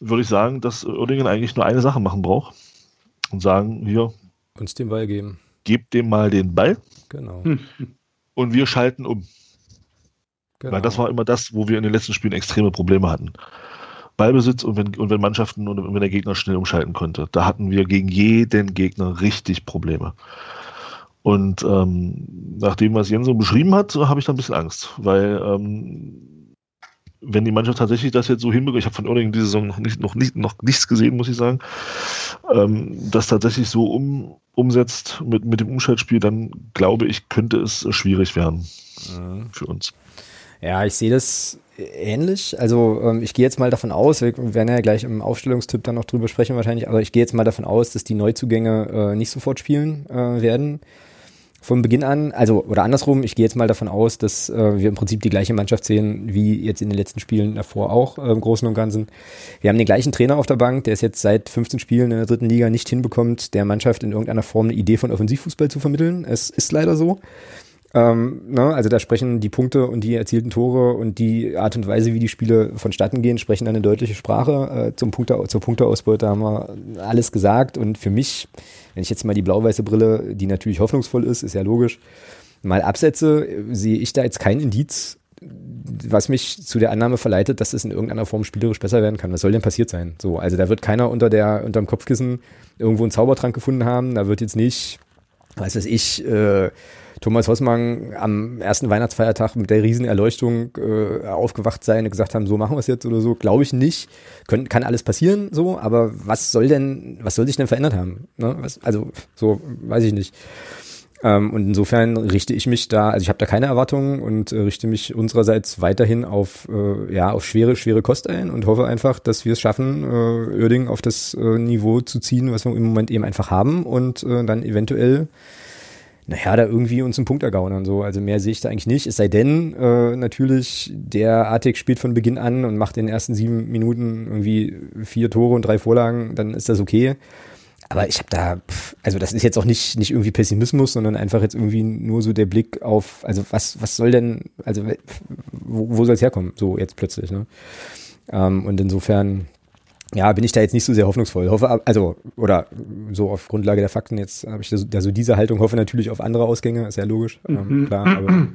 würde ich sagen, dass Oerdingen eigentlich nur eine Sache machen braucht und sagen, hier. Uns den Ball geben. Gebt dem mal den Ball. Genau. Und wir schalten um. Genau. Weil das war immer das, wo wir in den letzten Spielen extreme Probleme hatten. Ballbesitz und wenn, und wenn Mannschaften und wenn der Gegner schnell umschalten konnte. Da hatten wir gegen jeden Gegner richtig Probleme. Und ähm, nach dem, was Jens so beschrieben hat, habe ich da ein bisschen Angst, weil ähm, wenn die Mannschaft tatsächlich das jetzt so hinbekommt, ich habe von Oerdingen diese Saison noch, nicht, noch, nicht, noch nichts gesehen, muss ich sagen, ähm, das tatsächlich so um, umsetzt mit, mit dem Umschaltspiel, dann glaube ich, könnte es schwierig werden mhm. für uns. Ja, ich sehe das ähnlich. Also ähm, ich gehe jetzt mal davon aus, wir werden ja gleich im Aufstellungstipp dann noch drüber sprechen wahrscheinlich, aber ich gehe jetzt mal davon aus, dass die Neuzugänge äh, nicht sofort spielen äh, werden von Beginn an, also oder andersrum, ich gehe jetzt mal davon aus, dass äh, wir im Prinzip die gleiche Mannschaft sehen wie jetzt in den letzten Spielen davor auch äh, im Großen und Ganzen. Wir haben den gleichen Trainer auf der Bank, der es jetzt seit 15 Spielen in der dritten Liga nicht hinbekommt, der Mannschaft in irgendeiner Form eine Idee von Offensivfußball zu vermitteln. Es ist leider so. Ähm, ne, also da sprechen die Punkte und die erzielten Tore und die Art und Weise, wie die Spiele vonstatten gehen, sprechen eine deutliche Sprache. Äh, zum Punkte, zur Punkteausbeute haben wir alles gesagt. Und für mich, wenn ich jetzt mal die blau-weiße Brille, die natürlich hoffnungsvoll ist, ist ja logisch, mal absetze, sehe ich da jetzt kein Indiz, was mich zu der Annahme verleitet, dass es in irgendeiner Form spielerisch besser werden kann. Was soll denn passiert sein? So, also da wird keiner unter der unterm Kopfkissen irgendwo einen Zaubertrank gefunden haben. Da wird jetzt nicht, weiß was ich, äh, Thomas Hossmann am ersten Weihnachtsfeiertag mit der Riesenerleuchtung äh, aufgewacht sein und gesagt haben, so machen wir es jetzt oder so, glaube ich nicht. Können, kann alles passieren, so, aber was soll denn, was soll sich denn verändert haben? Ne? Was, also, so, weiß ich nicht. Ähm, und insofern richte ich mich da, also ich habe da keine Erwartungen und äh, richte mich unsererseits weiterhin auf, äh, ja, auf schwere, schwere Kost ein und hoffe einfach, dass wir es schaffen, äh, Oerding auf das äh, Niveau zu ziehen, was wir im Moment eben einfach haben und äh, dann eventuell naja, da irgendwie uns einen Punkt ergaunern. So. Also mehr sehe ich da eigentlich nicht. Es sei denn, äh, natürlich, der Artig spielt von Beginn an und macht in den ersten sieben Minuten irgendwie vier Tore und drei Vorlagen, dann ist das okay. Aber ich habe da, also das ist jetzt auch nicht, nicht irgendwie Pessimismus, sondern einfach jetzt irgendwie nur so der Blick auf, also was, was soll denn, also wo, wo soll es herkommen, so jetzt plötzlich, ne? Ähm, und insofern, ja, bin ich da jetzt nicht so sehr hoffnungsvoll. Hoffe, also, oder so auf Grundlage der Fakten, jetzt habe ich da so, da so diese Haltung, hoffe natürlich auf andere Ausgänge, ist ja logisch, ähm, mhm. klar, aber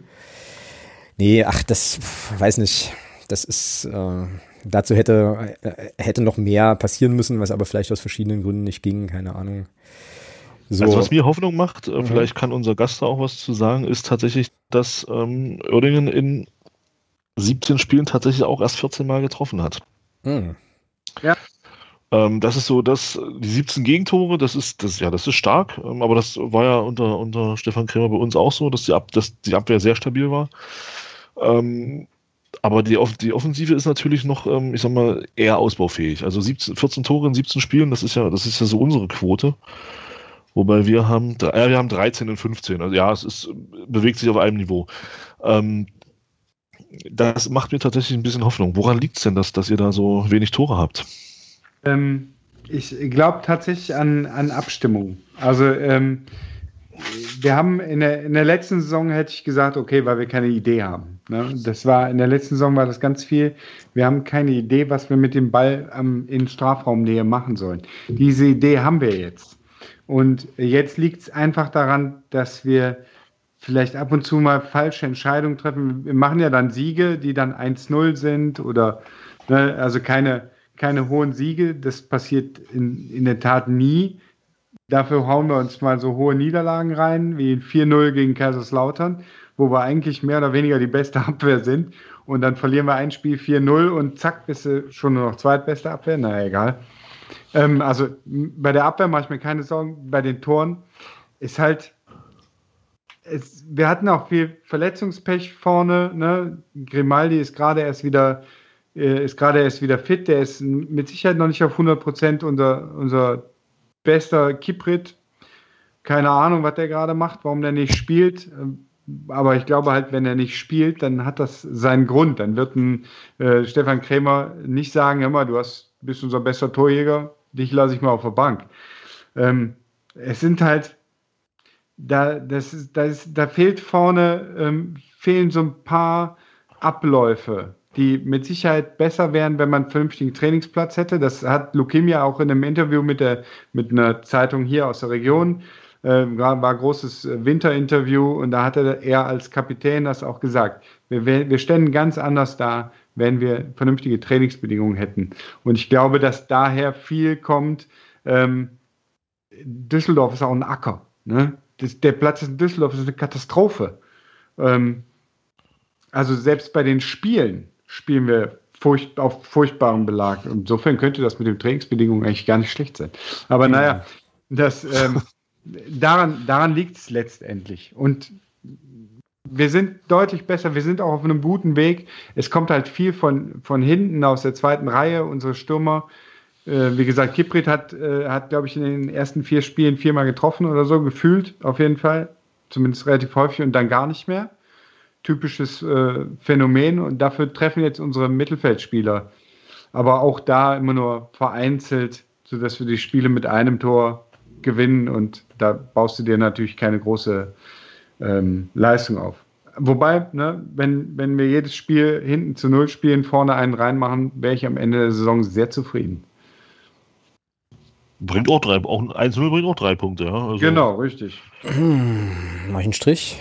nee, ach, das weiß nicht. Das ist, äh, dazu hätte, äh, hätte noch mehr passieren müssen, was aber vielleicht aus verschiedenen Gründen nicht ging, keine Ahnung. So. Also was mir Hoffnung macht, äh, mhm. vielleicht kann unser Gast da auch was zu sagen, ist tatsächlich, dass ähm, Oerdingen in 17 Spielen tatsächlich auch erst 14 Mal getroffen hat. Mhm. Ja. Ähm, das ist so, dass die 17 Gegentore, das ist, das, ja, das ist stark, ähm, aber das war ja unter, unter Stefan Krämer bei uns auch so, dass die, Ab dass die Abwehr sehr stabil war. Ähm, aber die, die Offensive ist natürlich noch, ähm, ich sag mal, eher ausbaufähig. Also 17, 14 Tore in 17 Spielen, das ist ja, das ist ja so unsere Quote. Wobei wir haben, äh, wir haben 13 in 15. Also ja, es ist, bewegt sich auf einem Niveau. Ähm, das macht mir tatsächlich ein bisschen Hoffnung. Woran liegt es denn, dass, dass ihr da so wenig Tore habt? Ähm, ich glaube tatsächlich an, an Abstimmung. Also ähm, wir haben in der, in der letzten Saison hätte ich gesagt, okay, weil wir keine Idee haben. Ne? Das war in der letzten Saison war das ganz viel. Wir haben keine Idee, was wir mit dem Ball ähm, in Strafraumnähe machen sollen. Diese Idee haben wir jetzt. Und jetzt liegt es einfach daran, dass wir vielleicht ab und zu mal falsche Entscheidungen treffen. Wir machen ja dann Siege, die dann 1-0 sind oder ne, also keine, keine hohen Siege. Das passiert in, in der Tat nie. Dafür hauen wir uns mal so hohe Niederlagen rein, wie 4-0 gegen Kaiserslautern, wo wir eigentlich mehr oder weniger die beste Abwehr sind. Und dann verlieren wir ein Spiel 4-0 und zack, bist du schon nur noch zweitbeste Abwehr. Na egal. Ähm, also bei der Abwehr mache ich mir keine Sorgen. Bei den Toren ist halt es, wir hatten auch viel Verletzungspech vorne. Ne? Grimaldi ist gerade erst wieder äh, ist gerade erst wieder fit. Der ist mit Sicherheit noch nicht auf 100 Prozent unser, unser bester Kiprit. Keine Ahnung, was der gerade macht, warum der nicht spielt. Ähm, aber ich glaube halt, wenn er nicht spielt, dann hat das seinen Grund. Dann wird ein äh, Stefan Krämer nicht sagen, hör mal, du hast, bist unser bester Torjäger, dich lasse ich mal auf der Bank. Ähm, es sind halt da, das ist, das, da fehlt vorne, ähm, fehlen so ein paar Abläufe, die mit Sicherheit besser wären, wenn man einen vernünftigen Trainingsplatz hätte. Das hat Lukemia auch in einem Interview mit, der, mit einer Zeitung hier aus der Region, äh, war ein großes Winterinterview und da hatte er als Kapitän das auch gesagt. Wir, wir ständen ganz anders da, wenn wir vernünftige Trainingsbedingungen hätten. Und ich glaube, dass daher viel kommt. Ähm, Düsseldorf ist auch ein Acker. Ne? Das, der Platz in Düsseldorf ist eine Katastrophe. Ähm, also selbst bei den Spielen spielen wir furcht, auf furchtbaren Belag. Insofern könnte das mit den Trainingsbedingungen eigentlich gar nicht schlecht sein. Aber ja. naja, das, ähm, daran, daran liegt es letztendlich. Und wir sind deutlich besser, wir sind auch auf einem guten Weg. Es kommt halt viel von, von hinten aus der zweiten Reihe, unsere Stürmer. Äh, wie gesagt, Kiprit hat, äh, hat glaube ich, in den ersten vier Spielen viermal getroffen oder so, gefühlt auf jeden Fall. Zumindest relativ häufig und dann gar nicht mehr. Typisches äh, Phänomen und dafür treffen jetzt unsere Mittelfeldspieler. Aber auch da immer nur vereinzelt, sodass wir die Spiele mit einem Tor gewinnen und da baust du dir natürlich keine große ähm, Leistung auf. Wobei, ne, wenn, wenn wir jedes Spiel hinten zu Null spielen, vorne einen reinmachen, wäre ich am Ende der Saison sehr zufrieden. Bringt auch drei, auch ein 1-0 bringt auch drei Punkte, ja. Also genau, richtig. Mach ich einen Strich?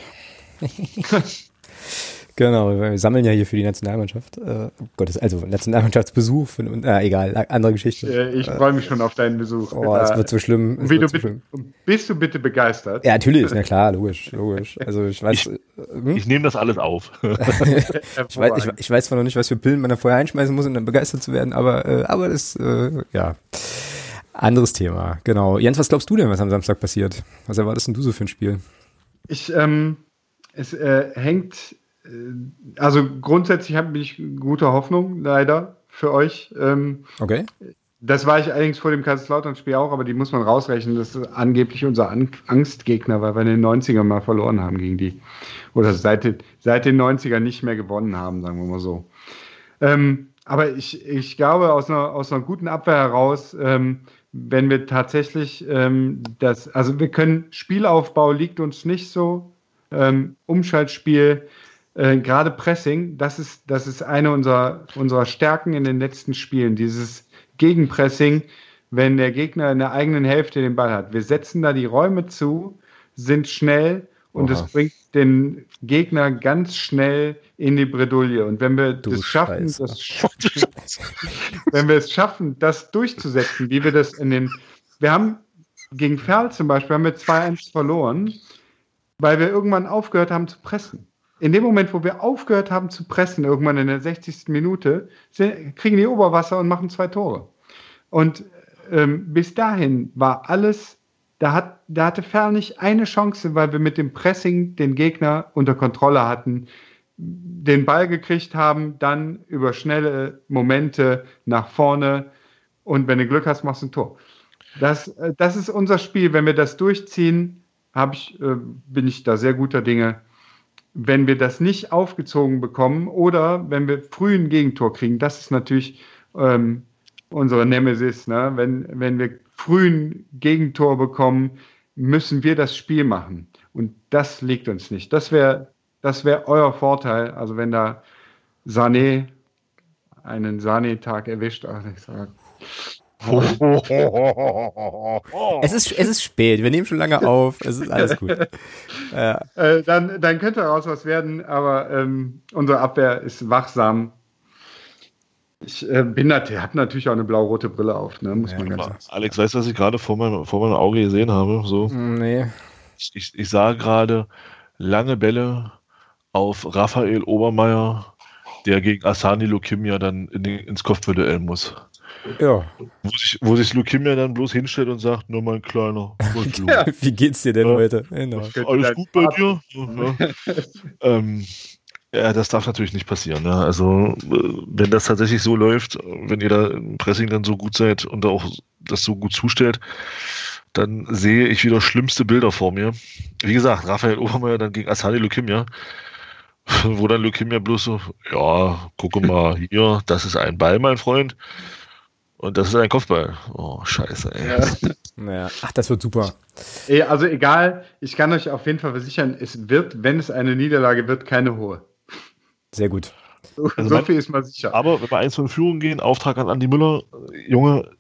Genau, wir sammeln ja hier für die Nationalmannschaft. Äh, Gottes, also Nationalmannschaftsbesuch, von, äh, egal, andere Geschichte. Ich freue mich schon auf deinen Besuch. Oh, es wird so schlimm. Wie du so schlimm. Bist du bitte begeistert? Ja, natürlich, na klar, logisch, logisch. Also ich weiß. Ich, hm? ich nehme das alles auf. ich, weiß, ich, ich, weiß zwar noch nicht, was für Pillen man da vorher einschmeißen muss, um dann begeistert zu werden, aber, äh, aber das, äh, ja. Anderes Thema, genau. Jens, was glaubst du denn, was am Samstag passiert? Was erwartest denn du so für ein Spiel? Ich, ähm, es äh, hängt äh, also grundsätzlich habe ich gute Hoffnung, leider, für euch. Ähm, okay. Das war ich allerdings vor dem Kaiserslautern-Spiel auch, aber die muss man rausrechnen. Das ist angeblich unser An Angstgegner, weil wir in den 90ern mal verloren haben gegen die. Oder seit, den, seit den 90ern nicht mehr gewonnen haben, sagen wir mal so. Ähm, aber ich, ich glaube, aus einer, aus einer guten Abwehr heraus, ähm, wenn wir tatsächlich ähm, das, also wir können, Spielaufbau liegt uns nicht so, ähm, Umschaltspiel, äh, gerade Pressing, das ist, das ist eine unserer, unserer Stärken in den letzten Spielen, dieses Gegenpressing, wenn der Gegner in der eigenen Hälfte den Ball hat. Wir setzen da die Räume zu, sind schnell und es bringt den Gegner ganz schnell in die Bredouille. Und wenn wir du das schaffen, das, wenn wir es schaffen, das durchzusetzen, wie wir das in den, wir haben gegen Ferl zum Beispiel haben wir 2-1 verloren, weil wir irgendwann aufgehört haben zu pressen in dem Moment, wo wir aufgehört haben zu pressen, irgendwann in der 60. Minute, kriegen die Oberwasser und machen zwei Tore. Und ähm, bis dahin war alles, da, hat, da hatte Ferl nicht eine Chance, weil wir mit dem Pressing den Gegner unter Kontrolle hatten, den Ball gekriegt haben, dann über schnelle Momente nach vorne und wenn du Glück hast, machst du ein Tor. Das, äh, das ist unser Spiel. Wenn wir das durchziehen, ich, äh, bin ich da sehr guter Dinge, wenn wir das nicht aufgezogen bekommen oder wenn wir früh ein Gegentor kriegen, das ist natürlich ähm, unsere Nemesis. Ne? Wenn, wenn wir früh ein Gegentor bekommen, müssen wir das Spiel machen. Und das liegt uns nicht. Das wäre das wär euer Vorteil. Also wenn da Sané einen Sané-Tag erwischt, ach, ich sag, es, ist, es ist spät, wir nehmen schon lange auf, es ist alles gut. Ja. Äh, dann, dann könnte daraus was werden, aber ähm, unsere Abwehr ist wachsam. Ich äh, bin natürlich, habe natürlich auch eine blau-rote Brille auf, ne? muss ja, man ganz sagen. Alex, weißt du, was ich gerade vor, mein, vor meinem Auge gesehen habe? So? Mm, nee. Ich, ich, ich sah gerade lange Bälle auf Raphael Obermeier, der gegen Asani Lokimia dann in den, ins Kopfballduell muss. Ja. Wo sich, wo sich Lukimia dann bloß hinstellt und sagt, nur mein Kleiner. ja, wie geht's dir denn ja. heute? Genau. Alles gut bei dir? Ja. ähm, ja, das darf natürlich nicht passieren. Ne? Also, wenn das tatsächlich so läuft, wenn ihr da im Pressing dann so gut seid und auch das so gut zustellt, dann sehe ich wieder schlimmste Bilder vor mir. Wie gesagt, Raphael Obermeier dann gegen Asani Lukimia, wo dann Lukimia bloß so, ja, gucke mal hier, das ist ein Ball, mein Freund. Und das ist ein Kopfball. Oh, scheiße, ey. Ja. Naja. Ach, das wird super. Also egal, ich kann euch auf jeden Fall versichern, es wird, wenn es eine Niederlage wird, keine hohe. Sehr gut. So, also so viel ist mal sicher. Aber wenn wir eins von Führung gehen, Auftrag an Andi Müller, Junge,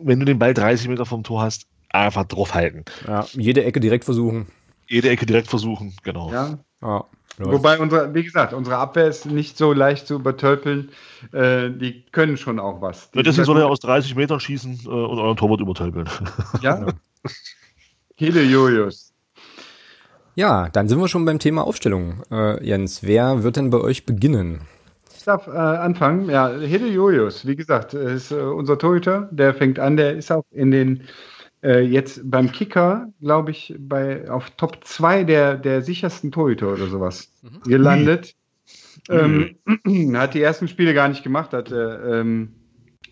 wenn du den Ball 30 Meter vom Tor hast, einfach draufhalten. Ja, jede Ecke direkt versuchen. Jede Ecke direkt versuchen, genau. Ja. ja. Wobei, unsere, wie gesagt, unsere Abwehr ist nicht so leicht zu übertölpeln. Äh, die können schon auch was. Die deswegen soll er aus 30 Metern schießen äh, und euren Torwart übertölpeln. Ja. Hille Julius. Ja, dann sind wir schon beim Thema Aufstellung. Äh, Jens, wer wird denn bei euch beginnen? ich darf äh, anfangen. Ja, Hede Julius, wie gesagt, ist äh, unser Torhüter. Der fängt an, der ist auch in den äh, jetzt beim Kicker, glaube ich, bei auf Top 2 der, der sichersten Torhüter oder sowas mhm. gelandet. Mhm. Ähm, hat die ersten Spiele gar nicht gemacht, hat äh, ähm,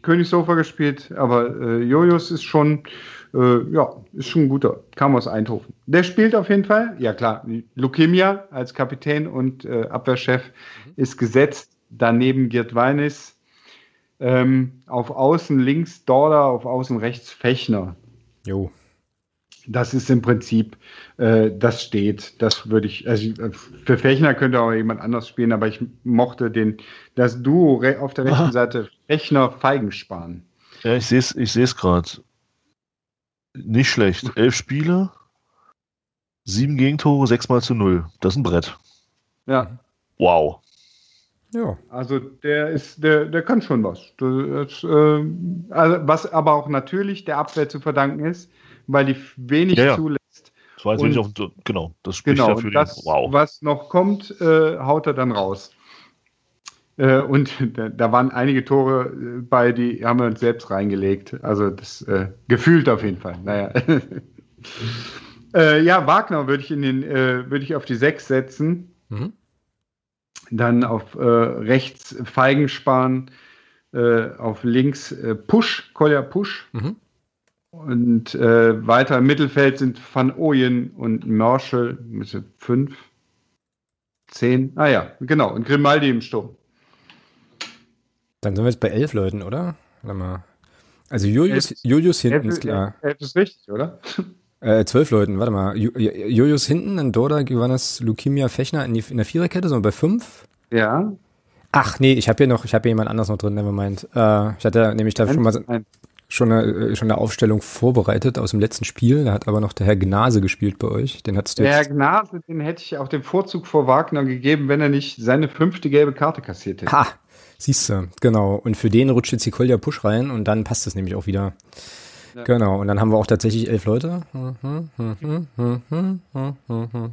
Königshofer gespielt, aber äh, Jojos ist schon, äh, ja, ist schon ein guter. Kam aus Eindhoven. Der spielt auf jeden Fall, ja klar, Lukemia als Kapitän und äh, Abwehrchef mhm. ist gesetzt. Daneben Gerd Weinis. Ähm, auf Außen links Dorda, auf Außen rechts Fechner. Jo. Das ist im Prinzip, äh, das steht. Das würde ich, also für Fechner könnte auch jemand anders spielen, aber ich mochte den, das Duo auf der rechten Aha. Seite Fechner Feigensparen. Ja, ich sehe es ich seh's gerade. Nicht schlecht. Elf Spiele, sieben Gegentore, sechs mal zu null. Das ist ein Brett. Ja. Wow. Ja. Also der ist, der, der kann schon was. Das, äh, also was aber auch natürlich der Abwehr zu verdanken ist, weil die wenig ja, ja. zulässt. Das war jetzt wenig auf, genau, das spricht genau, dafür. Das, wow. Was noch kommt, äh, haut er dann raus. Äh, und da, da, waren einige Tore äh, bei, die haben wir uns selbst reingelegt. Also das äh, gefühlt auf jeden Fall. Naja. Äh, ja, Wagner würde ich in den, würde ich auf die 6 setzen. Mhm. Dann auf äh, rechts Feigensparen, äh, auf links äh, Push, Kolja Push. Mhm. Und äh, weiter im Mittelfeld sind Van Ooyen und Marshall mit fünf, zehn. Ah ja, genau. Und Grimaldi im Sturm. Dann sind wir jetzt bei elf Leuten, oder? Warte mal. Also Julius, elf, Julius hinten elf, ist klar. Elf ist richtig, oder? Äh, zwölf Leuten, warte mal. Julius hinten, dann Doda, Giovannas, Lukimia, Fechner in, die, in der Viererkette, sondern bei fünf? Ja. Ach nee, ich habe hier noch, ich habe hier jemand anders noch drin, nevermind. Äh, ich hatte nämlich da schon mal schon eine, äh, schon eine Aufstellung vorbereitet aus dem letzten Spiel. Da hat aber noch der Herr Gnase gespielt bei euch. Den du Der Herr Gnase, den hätte ich auch den Vorzug vor Wagner gegeben, wenn er nicht seine fünfte gelbe Karte kassiert hätte. Ha, siehst du, genau. Und für den rutscht jetzt die Kolja Push rein und dann passt es nämlich auch wieder. Genau, und dann haben wir auch tatsächlich elf Leute.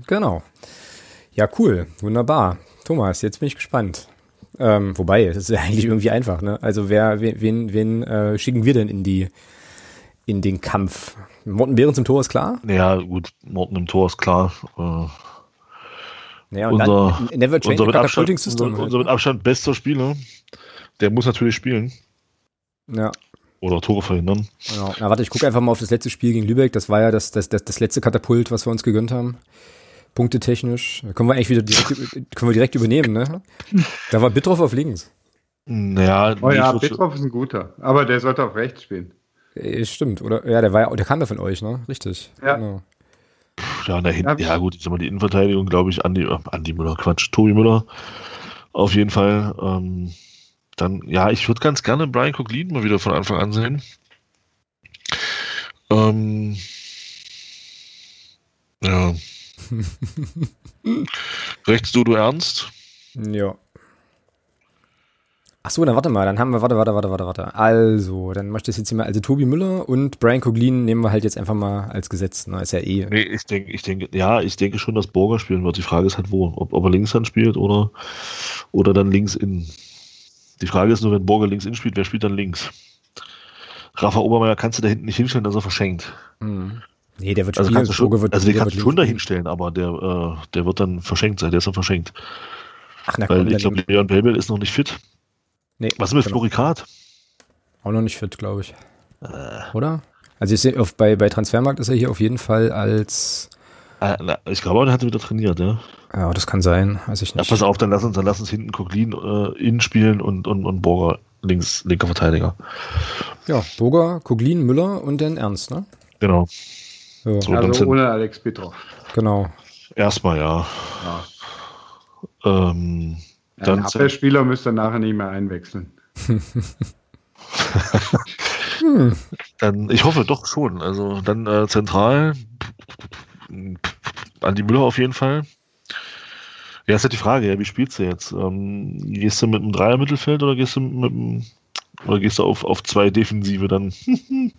Genau. Ja, cool, wunderbar. Thomas, jetzt bin ich gespannt. Ähm, wobei, es ist ja eigentlich irgendwie einfach, ne? Also wer, wen, wen äh, schicken wir denn in die in den Kampf? Morten Behrens im Tor ist klar? Ja, gut, Morten im Tor ist klar. Äh, ja, und unser, dann Never Change unser mit, Abstand, unser, unser mit Abstand bester Spieler, der muss natürlich spielen. Ja. Oder Tore verhindern. Genau. Na, warte, ich gucke einfach mal auf das letzte Spiel gegen Lübeck. Das war ja das, das, das, das letzte Katapult, was wir uns gegönnt haben. Punktetechnisch. Da können wir eigentlich wieder direkt, können wir direkt übernehmen, ne? Da war Bitroff auf links. Naja, oh ja, Bitroff ist ein guter. Aber der sollte auf rechts spielen. Äh, stimmt, oder? Ja, der war ja, der kam ja von euch, ne? Richtig. Ja. Genau. Ja, da hinten, ja gut, ich sag mal, die Innenverteidigung, glaube ich, Andi, äh, Andi Müller, Quatsch, Tobi Müller. Auf jeden Fall. Ähm, dann, ja, ich würde ganz gerne Brian Coglin mal wieder von Anfang an sehen. Ähm, ja. Rechts du, du ernst? Ja. Ach so, dann warte mal, dann haben wir, warte, warte, warte, warte, warte. Also, dann möchte ich jetzt hier mal, also Tobi Müller und Brian Coglin nehmen wir halt jetzt einfach mal als Gesetz, ne, ist ja eh. Nee, ich denke, ich denke, ja, ich denke schon, dass Borger spielen wird. Die Frage ist halt wo, ob, ob er links dann spielt oder, oder dann links innen. Die Frage ist nur, wenn Borger links in spielt, wer spielt dann links? Rafa Obermeier kannst du da hinten nicht hinstellen, dass er verschenkt. Mhm. Nee, der wird also spielen. Schon, wird, also den kannst du schon da hinstellen, aber der, äh, der wird dann verschenkt sein, der ist dann verschenkt. Ach, na, Weil ich glaube, Leon Belbel ist noch nicht fit. Nee, Was ist mit genau. Florikat? Auch noch nicht fit, glaube ich. Äh. Oder? Also ich sehe, auf, bei, bei Transfermarkt ist er hier auf jeden Fall als äh, na, ich glaube, der hat wieder trainiert, ja. Ja, das kann sein, weiß ich nicht. Ja, pass auf, dann lass uns, dann lass uns hinten Koglin äh, innen spielen und, und, und Burger links, linker Verteidiger. Ja, Burger, Koglin, Müller und dann Ernst, ne? Genau. So. So, also ohne Alex Petrov. Genau. Erstmal, ja. ja. Ähm, ja, dann Abwehrspieler müsste nachher nicht mehr einwechseln. hm. Dann, ich hoffe doch schon. Also dann äh, zentral Andi Müller auf jeden Fall. Ja, ist halt die Frage, ja, wie spielst du jetzt? Ähm, gehst du mit einem Dreier-Mittelfeld oder gehst du mit einem, oder gehst du auf, auf zwei Defensive dann?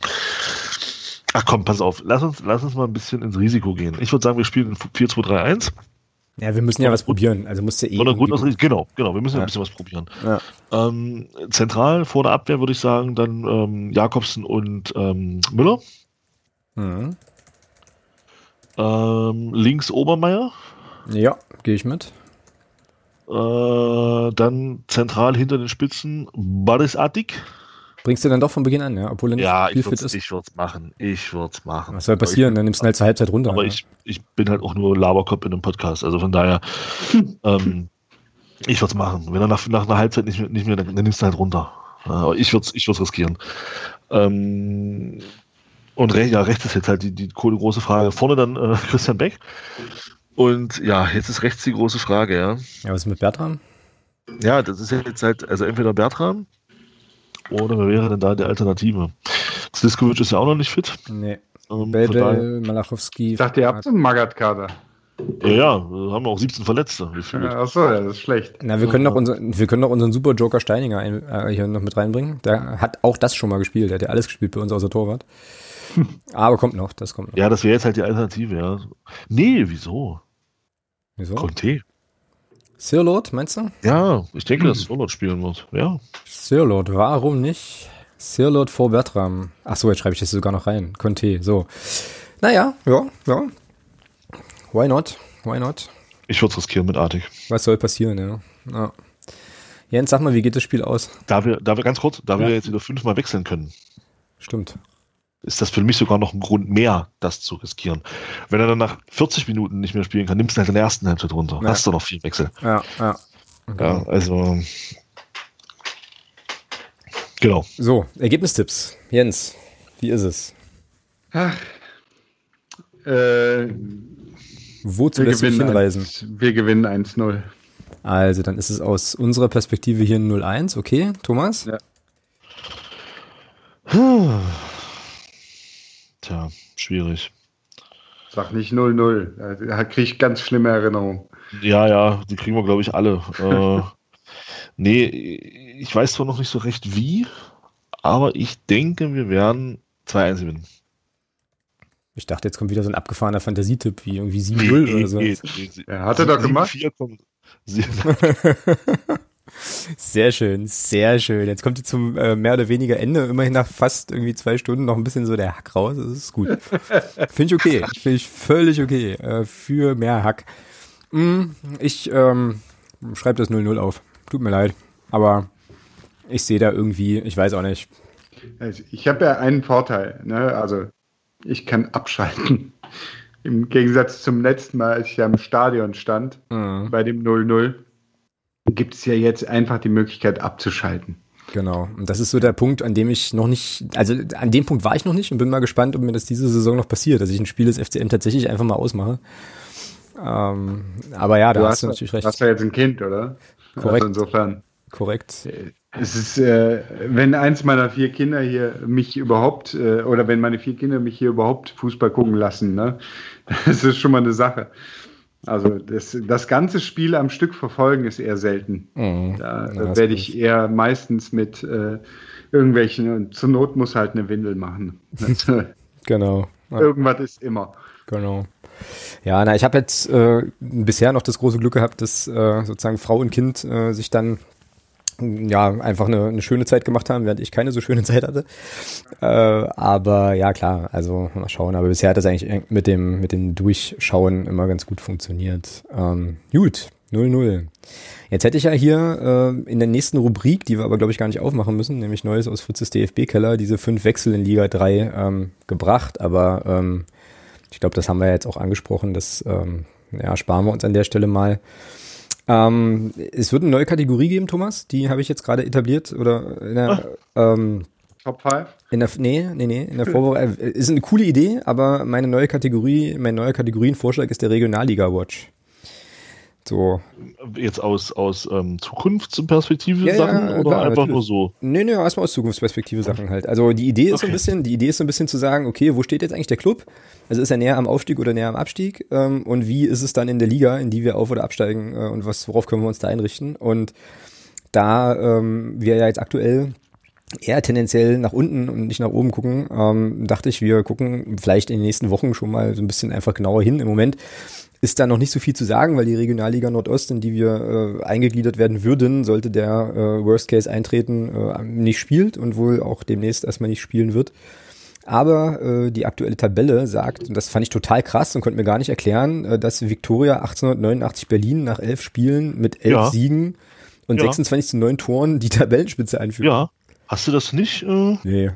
Ach komm, pass auf, lass uns, lass uns mal ein bisschen ins Risiko gehen. Ich würde sagen, wir spielen 4-2-3-1. Ja, wir müssen ja was probieren. Also musst du eh. Von der irgendwie- Grundausrichtung, genau, genau, wir müssen ja Ja. ein bisschen was probieren. Ja. Ähm, zentral vor der Abwehr würde ich sagen, dann ähm, Jakobsen und ähm, Müller. Mhm. Ähm, links Obermeier. Ja, gehe ich mit. Äh, dann zentral hinter den Spitzen Baris Attik. Bringst du dann doch von Beginn an, ja, obwohl er nicht Ja, ich würde ist. ich würd's machen. Ich würde es machen. Was soll passieren? Dann nimmst du ihn halt zur Halbzeit runter. Aber ne? ich, ich bin halt auch nur Laberkopf in einem Podcast. Also von daher, ähm, ich würde es machen. Wenn er nach, nach einer Halbzeit nicht mehr, nicht mehr dann, dann nimmst du halt runter. Ja, Aber ich würde es ich würd's riskieren. Ähm, und re ja, rechts ist jetzt halt die, die coole große Frage. Vorne dann äh, Christian Beck. Und ja, jetzt ist rechts die große Frage, ja. Ja, was ist mit Bertram? Ja, das ist ja jetzt halt, also entweder Bertram oder wer wäre denn da die Alternative? Sliskovic ist ja auch noch nicht fit. Nee. Ähm, Belbel, Malachowski. Ich dachte, ihr habt so einen Magat-Kader. ja, ja, wir haben auch 17 Verletzte. Ja, Achso, ja, das ist schlecht. Na, wir können noch unseren, wir können noch unseren Super Joker Steininger ein, äh, hier noch mit reinbringen. Der hat auch das schon mal gespielt. Der hat ja alles gespielt bei uns außer Torwart. Aber kommt noch, das kommt noch. Ja, das wäre jetzt halt die Alternative, ja. Nee, wieso? Wieso? Conte. Sirlot, meinst du? Ja, ich denke, dass Sirlot spielen wird. Ja. Sirlot, warum nicht? Sirlot vor Bertram. Ach so, jetzt schreibe ich das sogar noch rein. Conte, so. Naja, ja, ja. Why not? Why not? Ich würde es riskieren mit Artig. Was soll passieren, ja. ja. Jens, sag mal, wie geht das Spiel aus? Da wir, da wir ganz kurz, da wir Ja. jetzt wieder fünfmal wechseln können, Stimmt. Ist das für mich sogar noch ein Grund mehr, das zu riskieren. Wenn er dann nach 40 Minuten nicht mehr spielen kann, nimmst du halt der ersten Halbzeit runter. Ja. Hast du noch vier Wechsel. Ja, ja. Okay. Ja, also. Genau. So, Ergebnistipps. Jens, wie ist es? Ach, äh, Wozu wir, lässt du hinreisen? 1, wir gewinnen 1-0. Also, dann ist es aus unserer Perspektive hier ein 0-1. Okay, Thomas? Ja. Tja, schwierig. Sag nicht 0-0. Da kriege ich ganz schlimme Erinnerungen. Ja, ja, die kriegen wir, glaube ich, alle. äh, nee, ich weiß zwar noch nicht so recht wie, aber ich denke, wir werden 2-1 gewinnen. Ich dachte, jetzt kommt wieder so ein abgefahrener Fantasietipp wie irgendwie 7-0 oder so. nee, nee. Ja, hat er doch gemacht. 7-4 kommt- Sehr schön, sehr schön. Jetzt kommt zum äh, mehr oder weniger Ende, immerhin nach fast irgendwie zwei Stunden noch ein bisschen so der Hack raus. Das ist gut. Finde ich okay. Finde ich völlig okay. Äh, für mehr Hack. Mm, ich ähm, schreibe das 0-0 auf. Tut mir leid. Aber ich sehe da irgendwie, ich weiß auch nicht. Also ich habe ja einen Vorteil. Ne? Also ich kann abschalten. Im Gegensatz zum letzten Mal, als ich ja im Stadion stand, Mhm, bei dem 0-0, gibt es ja jetzt einfach die Möglichkeit abzuschalten. genau. Und das ist so der Punkt, an dem ich noch nicht, also an dem Punkt war ich noch nicht und bin mal gespannt, ob mir das diese Saison noch passiert, dass ich ein Spiel des FCM tatsächlich einfach mal ausmache. Ähm, aber ja, da Du hast hast, du natürlich recht. hast ja jetzt ein Kind, oder? Korrekt. Also insofern. Korrekt. Es ist, äh, wenn eins meiner vier Kinder hier mich überhaupt, äh, oder wenn meine vier Kinder mich hier überhaupt Fußball gucken lassen, ne, das ist schon mal eine Sache. Also das, das ganze Spiel am Stück verfolgen ist eher selten. Mhm. Da Ja, werde ich eher meistens mit äh, irgendwelchen, und zur Not muss halt eine Windel machen. Äh, Genau. Ja, Irgendwas ist immer. genau. Ja, na, ich habe jetzt äh, bisher noch das große Glück gehabt, dass äh, sozusagen Frau und Kind äh, sich dann ja einfach eine, eine schöne Zeit gemacht haben, während ich keine so schöne Zeit hatte. Äh, aber ja, klar, also mal schauen. Aber bisher hat das eigentlich mit dem mit dem Durchschauen immer ganz gut funktioniert. Ähm, gut, 0-0. Jetzt hätte ich ja hier äh, in der nächsten Rubrik, die wir aber glaube ich gar nicht aufmachen müssen, nämlich Neues aus Fritzes DFB-Keller, diese fünf Wechsel in Liga 3 ähm, gebracht. Aber ähm, ich glaube, das haben wir jetzt auch angesprochen. Das ähm, ja, sparen wir uns an der Stelle mal. Ähm, es wird eine neue Kategorie geben, Thomas. Die habe ich jetzt gerade etabliert oder in der, ähm, Top 5? in der nee, nee, nee, in der Vorbereitung. Äh, Ist eine coole Idee, aber meine neue Kategorie, mein neuer Kategorienvorschlag ist der Regionalliga Watch. So, Jetzt aus, aus ähm, Zukunftsperspektive Ja, Sachen ja, oder klar, einfach natürlich. nur so? Nee, nee, erstmal aus Zukunftsperspektive Sachen halt. Also die Idee ist so ein Okay. bisschen, die Idee ist so ein bisschen zu sagen, okay, wo steht jetzt eigentlich der Club? Also ist er näher am Aufstieg oder näher am Abstieg? Ähm, und wie ist es dann in der Liga, in die wir auf- oder absteigen äh, und was, worauf können wir uns da einrichten? Und da ähm, wir ja jetzt aktuell eher tendenziell nach unten und nicht nach oben gucken, ähm, dachte ich, wir gucken vielleicht in den nächsten Wochen schon mal so ein bisschen einfach genauer hin. Im Moment ist da noch nicht so viel zu sagen, weil die Regionalliga Nordost, in die wir äh, eingegliedert werden würden, sollte der äh, Worst Case eintreten, äh, nicht spielt und wohl auch demnächst erstmal nicht spielen wird. Aber äh, die aktuelle Tabelle sagt, und das fand ich total krass und konnte mir gar nicht erklären, äh, dass Victoria 1889 Berlin nach elf Spielen mit elf ja. Siegen und ja. 26 zu 9 Toren die Tabellenspitze einführt. Ja. Hast du das nicht? Äh? Nee.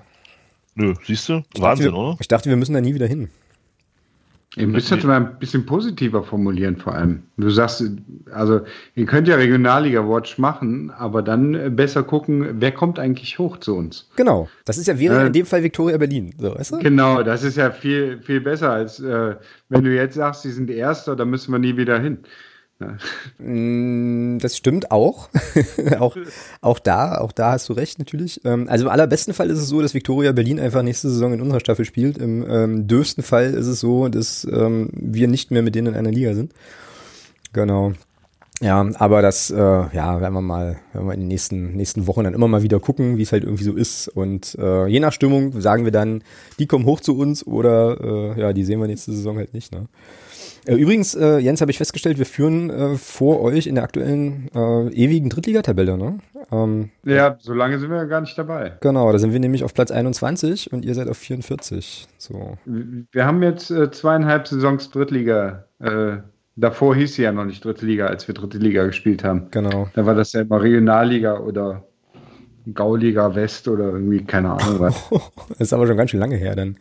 Nö, siehst du? Wahnsinn, wir, oder? Ich dachte, wir müssen da nie wieder hin. Ihr müsst das mal ein bisschen positiver formulieren, vor allem. Du sagst, also, ihr könnt ja Regionalliga Watch machen, aber dann besser gucken, wer kommt eigentlich hoch zu uns. Genau. Das ist ja wäre äh, in dem Fall Victoria Berlin. So, weißt du? Genau, das ist ja viel, viel besser, als äh, wenn du jetzt sagst, sie sind Erster, dann müssen wir nie wieder hin. Mm, das stimmt auch. auch. Auch da, auch da hast du recht natürlich. Ähm, also im allerbesten Fall ist es so, dass Victoria Berlin einfach nächste Saison in unserer Staffel spielt. Im ähm, dürfsten Fall ist es so, dass ähm, wir nicht mehr mit denen in einer Liga sind. Genau. Ja, aber das, äh, ja, werden wir mal, werden wir in den nächsten, nächsten Wochen dann immer mal wieder gucken, wie es halt irgendwie so ist. Und äh, je nach Stimmung sagen wir dann, die kommen hoch zu uns oder äh, ja, die sehen wir nächste Saison halt nicht. Ne? Äh, übrigens, äh, Jens, habe ich festgestellt, wir führen äh, vor euch in der aktuellen äh, ewigen Drittligatabelle, ne? Ähm, ja, so lange sind wir ja gar nicht dabei. Genau, da sind wir nämlich auf Platz 21 und ihr seid auf 44. So. Wir haben jetzt äh, zweieinhalb Saisons Drittliga. Äh, davor hieß sie ja noch nicht Dritte Liga, als wir Dritte Liga gespielt haben. Genau. Da war das ja immer Regionalliga oder Gauliga West oder irgendwie, keine Ahnung was. das ist aber schon ganz schön lange her dann.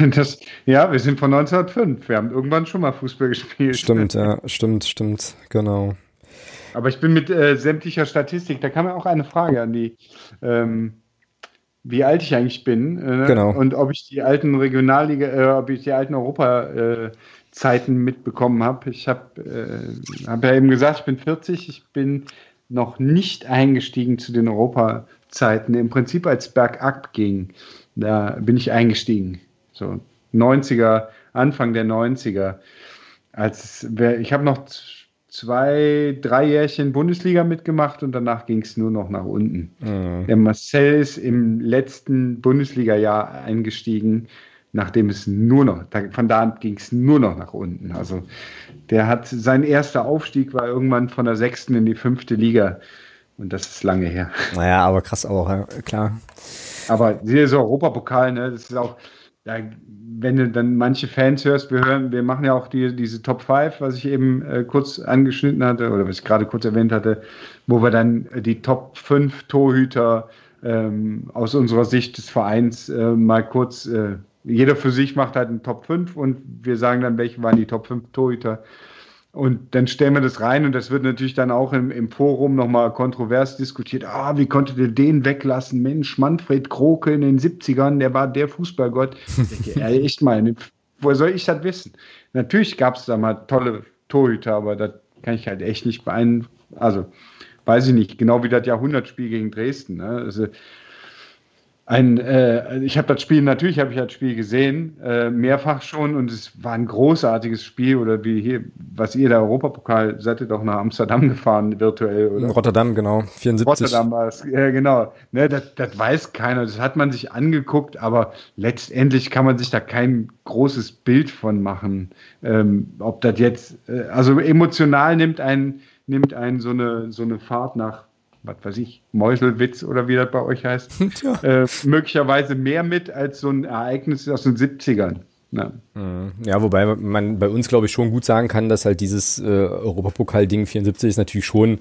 Das, ja, wir sind von 1905. Wir haben irgendwann schon mal Fußball gespielt. Stimmt, ja, stimmt, stimmt, genau. Aber ich bin mit äh, sämtlicher Statistik, da kam ja auch eine Frage an die, ähm, wie alt ich eigentlich bin äh, genau. und ob ich die alten Regionalliga, äh, ob ich die alten Europa-Zeiten mitbekommen habe. Ich habe äh, hab ja eben gesagt, ich bin 40, ich bin noch nicht eingestiegen zu den Europa Zeiten im Prinzip als bergab ging, da bin ich eingestiegen. So 90er, Anfang der 90er. Als ich habe noch zwei, drei Jährchen Bundesliga mitgemacht und danach ging es nur noch nach unten. Mhm. Der Marcel ist im letzten Bundesliga-Jahr eingestiegen, nachdem es nur noch, von da an ging es nur noch nach unten. Also der hat, sein erster Aufstieg war irgendwann von der sechsten in die fünfte Liga. Und das ist lange her. Naja, aber krass auch, ja, klar. Aber dieser Europapokal, ne, das ist auch, ja, wenn du dann manche Fans hörst, wir hören, wir machen ja auch die, diese Top 5, was ich eben äh, kurz angeschnitten hatte, oder was ich gerade kurz erwähnt hatte, wo wir dann die Top 5 Torhüter ähm, aus unserer Sicht des Vereins äh, mal kurz, äh, jeder für sich macht halt einen Top 5 und wir sagen dann, welche waren die Top 5 Torhüter und dann stellen wir das rein und das wird natürlich dann auch im, im Forum nochmal kontrovers diskutiert. Ah, wie konntet ihr den weglassen? Mensch, Manfred Kroke in den 70ern, der war der Fußballgott. Ich denke, ja, echt mal, woher soll ich das wissen? Natürlich gab es da mal tolle Torhüter, aber das kann ich halt echt nicht beeinflussen. Also, weiß ich nicht, genau wie das Jahrhundertspiel gegen Dresden. Ne? Also, ein, äh, ich habe das Spiel, natürlich habe ich das Spiel gesehen, äh, mehrfach schon und es war ein großartiges Spiel oder wie hier, was ihr der Europapokal, seid ihr doch nach Amsterdam gefahren, virtuell, oder? Rotterdam, genau, 74. Rotterdam war es, ja, genau. Ne, das, das weiß keiner, das hat man sich angeguckt, aber letztendlich kann man sich da kein großes Bild von machen, ähm, ob das jetzt, äh, also emotional nimmt ein nimmt einen so eine, so eine Fahrt nach was weiß ich, Meuselwitz oder wie das bei euch heißt, äh, möglicherweise mehr mit als so ein Ereignis aus den 70ern. Ja. Mhm. ja, wobei man bei uns, glaube ich, schon gut sagen kann, dass halt dieses äh, Europapokal-Ding 74 ist natürlich schon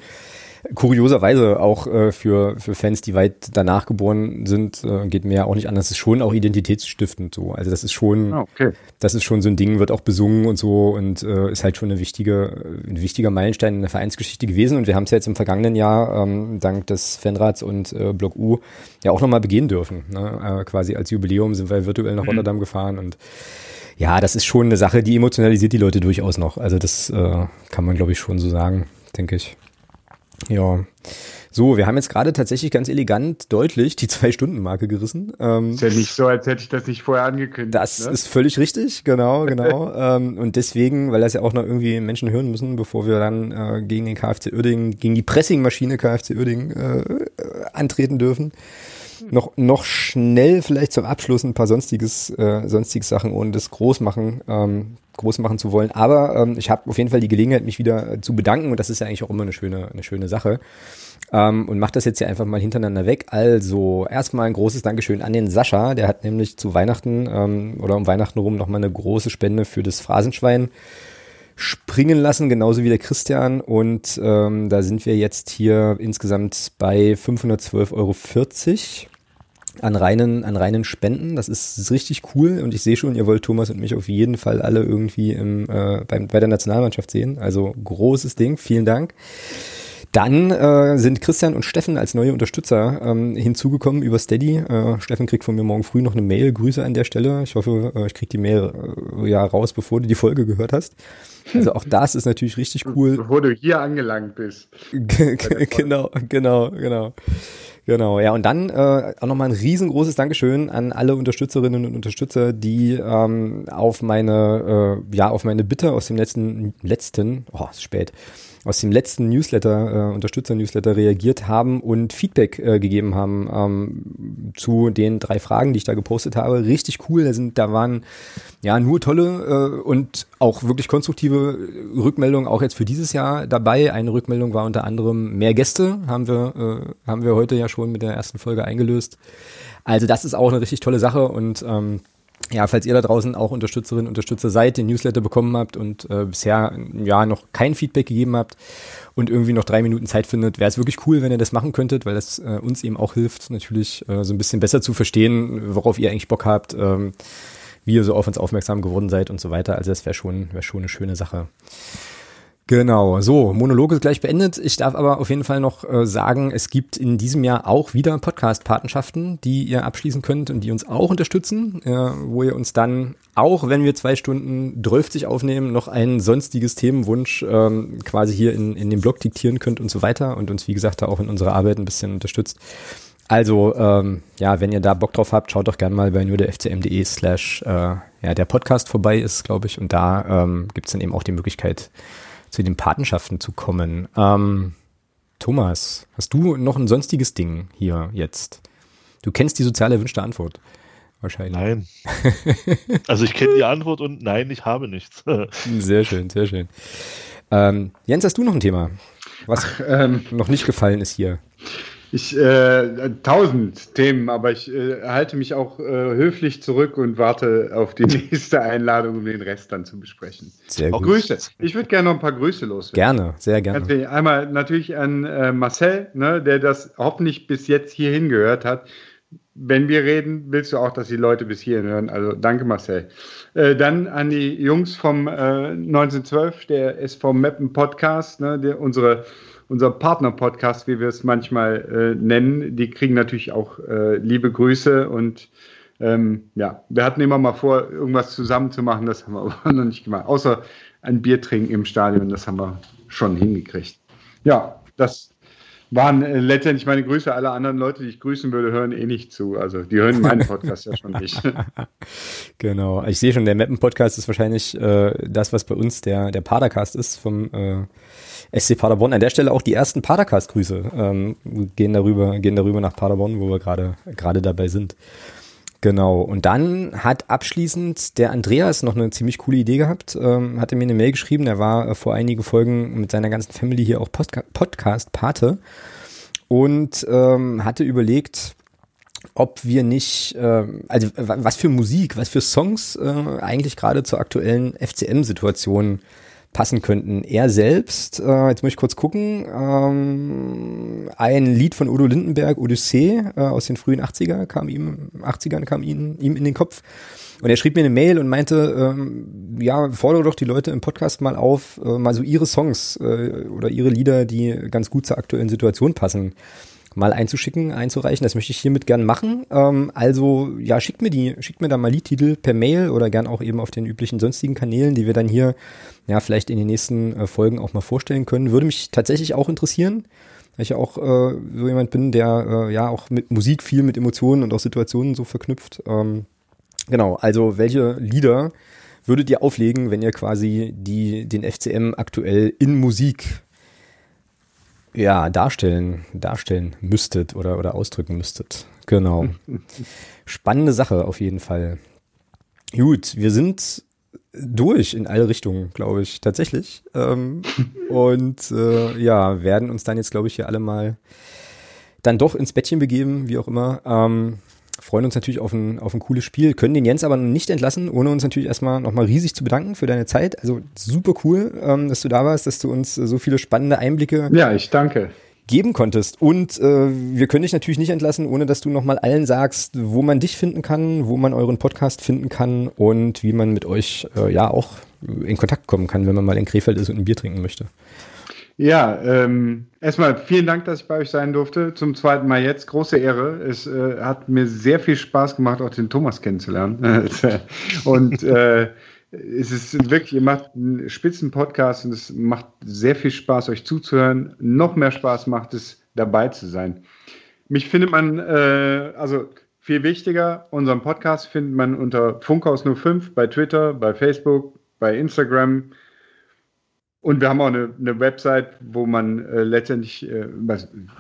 kurioserweise auch äh, für, für Fans, die weit danach geboren sind, äh, geht mir ja auch nicht anders. Das ist schon auch identitätsstiftend so. Also das ist schon, ah, okay. das ist schon so ein Ding, wird auch besungen und so und äh, ist halt schon eine wichtige, ein wichtiger Meilenstein in der Vereinsgeschichte gewesen. Und wir haben es ja jetzt im vergangenen Jahr ähm, dank des Fanrats und äh, Block U ja auch nochmal begehen dürfen. Ne? Äh, quasi als Jubiläum sind wir virtuell nach mhm. Rotterdam gefahren und ja, das ist schon eine Sache, die emotionalisiert die Leute durchaus noch. Also das äh, kann man, glaube ich, schon so sagen, denke ich. Ja. So, wir haben jetzt gerade tatsächlich ganz elegant deutlich die Zwei-Stunden-Marke gerissen. Ähm, ist ja nicht so, als hätte ich das nicht vorher angekündigt. Das ne? ist völlig richtig, genau, genau. ähm, und deswegen, weil das ja auch noch irgendwie Menschen hören müssen, bevor wir dann äh, gegen den KfC Uerdingen, gegen die Pressingmaschine KfC Uerdingen äh, äh, antreten dürfen. Noch, noch schnell vielleicht zum Abschluss ein paar sonstiges, äh, sonstiges Sachen, ohne das groß machen. Ähm, groß machen zu wollen. Aber ähm, ich habe auf jeden Fall die Gelegenheit, mich wieder äh, zu bedanken und das ist ja eigentlich auch immer eine schöne, eine schöne Sache. Ähm, und mache das jetzt hier einfach mal hintereinander weg. Also erstmal ein großes Dankeschön an den Sascha, der hat nämlich zu Weihnachten ähm, oder um Weihnachten rum nochmal eine große Spende für das Phrasenschwein springen lassen, genauso wie der Christian. Und ähm, da sind wir jetzt hier insgesamt bei 512,40 Euro an reinen, an reinen Spenden. Das ist, ist richtig cool und ich sehe schon, ihr wollt Thomas und mich auf jeden Fall alle irgendwie im, äh, beim, bei der Nationalmannschaft sehen. Also großes Ding, vielen Dank. Dann äh, sind Christian und Steffen als neue Unterstützer ähm, hinzugekommen über Steady. Äh, Steffen kriegt von mir morgen früh noch eine Mail. Grüße an der Stelle. Ich hoffe, äh, ich krieg die Mail äh, ja raus, bevor du die Folge gehört hast. Also auch das ist natürlich richtig cool. Bevor du hier angelangt bist. genau, genau, genau. Genau, ja, und dann äh, auch nochmal ein riesengroßes Dankeschön an alle Unterstützerinnen und Unterstützer, die ähm, auf meine, äh, ja, auf meine Bitte aus dem letzten, letzten, oh, ist spät, aus dem letzten Newsletter, äh, Unterstützer-Newsletter reagiert haben und Feedback äh, gegeben haben ähm, zu den drei Fragen, die ich da gepostet habe. Richtig cool. Da sind, da waren ja nur tolle äh, und auch wirklich konstruktive Rückmeldungen auch jetzt für dieses Jahr dabei. Eine Rückmeldung war unter anderem mehr Gäste, haben wir, äh, haben wir heute ja schon mit der ersten Folge eingelöst. Also das ist auch eine richtig tolle Sache und ähm, ja, falls ihr da draußen auch Unterstützerinnen, Unterstützer seid, den Newsletter bekommen habt und äh, bisher ja noch kein Feedback gegeben habt und irgendwie noch drei Minuten Zeit findet, wäre es wirklich cool, wenn ihr das machen könntet, weil das äh, uns eben auch hilft, natürlich äh, so ein bisschen besser zu verstehen, worauf ihr eigentlich Bock habt, ähm, wie ihr so auf uns aufmerksam geworden seid und so weiter. Also das wäre schon, wäre schon eine schöne Sache. Genau, so, Monolog ist gleich beendet. Ich darf aber auf jeden Fall noch äh, sagen, es gibt in diesem Jahr auch wieder Podcast-Patenschaften, die ihr abschließen könnt und die uns auch unterstützen, äh, wo ihr uns dann, auch wenn wir zwei Stunden drölfzig aufnehmen, noch ein sonstiges Themenwunsch ähm, quasi hier in, in dem Blog diktieren könnt und so weiter und uns, wie gesagt, da auch in unserer Arbeit ein bisschen unterstützt. Also, ähm, ja, wenn ihr da Bock drauf habt, schaut doch gerne mal bei nur der fcm.de slash, äh, ja, der Podcast vorbei ist, glaube ich, und da ähm, gibt es dann eben auch die Möglichkeit, zu den Patenschaften zu kommen. Ähm, Thomas, hast du noch ein sonstiges Ding hier jetzt? Du kennst die sozial erwünschte Antwort. Wahrscheinlich. Nein. also ich kenne die Antwort und nein, ich habe nichts. sehr schön, sehr schön. Ähm, Jens, hast du noch ein Thema, was Ach, ähm, noch nicht gefallen ist hier? Ich, äh, tausend Themen, aber ich äh, halte mich auch äh, höflich zurück und warte auf die nächste Einladung, um den Rest dann zu besprechen. Sehr gut. Grüße. Ich würde gerne noch ein paar Grüße loswerden. Gerne, sehr gerne. Einmal natürlich an äh, Marcel, ne, der das hoffentlich bis jetzt hierhin gehört hat. Wenn wir reden, willst du auch, dass die Leute bis hierhin hören. Also danke, Marcel. Äh, dann an die Jungs vom 1912, äh, der SV Mappen Podcast, ne, der, unsere unser Partner-Podcast, wie wir es manchmal äh, nennen, die kriegen natürlich auch äh, liebe Grüße und ähm, ja, wir hatten immer mal vor, irgendwas zusammen zu machen, das haben wir aber noch nicht gemacht. Außer ein Bier trinken im Stadion, das haben wir schon hingekriegt. Ja, das waren äh, letztendlich meine Grüße. Alle anderen Leute, die ich grüßen würde, hören eh nicht zu. Also die hören meinen Podcast ja schon nicht. genau. Ich sehe schon, der Mappen-Podcast ist wahrscheinlich äh, das, was bei uns der, der Padercast ist vom äh, SC Paderborn. An der Stelle auch die ersten Padercast-Grüße ähm, gehen darüber, gehen darüber nach Paderborn, wo wir gerade gerade dabei sind. Genau. Und dann hat abschließend der Andreas noch eine ziemlich coole Idee gehabt. Ähm, hatte mir eine Mail geschrieben. Er war äh, vor einigen Folgen mit seiner ganzen Family hier auch Podca Podcast-Pate und ähm, hatte überlegt, ob wir nicht, äh, also was für Musik, was für Songs äh, eigentlich gerade zur aktuellen FCM-Situation passen könnten. Er selbst, äh, jetzt muss ich kurz gucken, ähm, ein Lied von Udo Lindenberg, Odyssee, äh, aus den frühen 80er, kam ihm, 80ern kam ihm, ihm in den Kopf. Und er schrieb mir eine Mail und meinte, ähm, ja, fordere doch die Leute im Podcast mal auf, äh, mal so ihre Songs äh, oder ihre Lieder, die ganz gut zur aktuellen Situation passen, mal einzuschicken, einzureichen. Das möchte ich hiermit gern machen. Ähm, also ja, schickt mir die, schickt mir da mal Liedtitel per Mail oder gern auch eben auf den üblichen sonstigen Kanälen, die wir dann hier ja vielleicht in den nächsten äh, Folgen auch mal vorstellen können. Würde mich tatsächlich auch interessieren, weil ich ja auch äh, so jemand bin, der äh, ja auch mit Musik viel mit Emotionen und auch Situationen so verknüpft. Ähm, genau, also welche Lieder würdet ihr auflegen, wenn ihr quasi die, den FCM aktuell in Musik ja, darstellen, darstellen müsstet oder, oder ausdrücken müsstet. Genau. Spannende Sache auf jeden Fall. Gut, wir sind durch in alle Richtungen, glaube ich, tatsächlich. Ähm, und äh, ja, werden uns dann jetzt, glaube ich, hier alle mal dann doch ins Bettchen begeben, wie auch immer. Ähm, freuen uns natürlich auf ein, auf ein cooles Spiel, können den Jens aber nicht entlassen, ohne uns natürlich erstmal nochmal riesig zu bedanken für deine Zeit. Also super cool, ähm, dass du da warst, dass du uns so viele spannende Einblicke ja, ich danke. geben konntest. Und äh, wir können dich natürlich nicht entlassen, ohne dass du nochmal allen sagst, wo man dich finden kann, wo man euren Podcast finden kann und wie man mit euch äh, ja auch in Kontakt kommen kann, wenn man mal in Krefeld ist und ein Bier trinken möchte. Ja, ähm, erstmal vielen Dank, dass ich bei euch sein durfte. Zum zweiten Mal jetzt. Große Ehre. Es äh, hat mir sehr viel Spaß gemacht, auch den Thomas kennenzulernen. und äh, es ist wirklich, ihr macht einen spitzen Podcast und es macht sehr viel Spaß, euch zuzuhören. Noch mehr Spaß macht es, dabei zu sein. Mich findet man, äh, also viel wichtiger, unseren Podcast findet man unter Funkhaus05 bei Twitter, bei Facebook, bei Instagram. Und wir haben auch eine, eine Website, wo man äh, letztendlich, äh,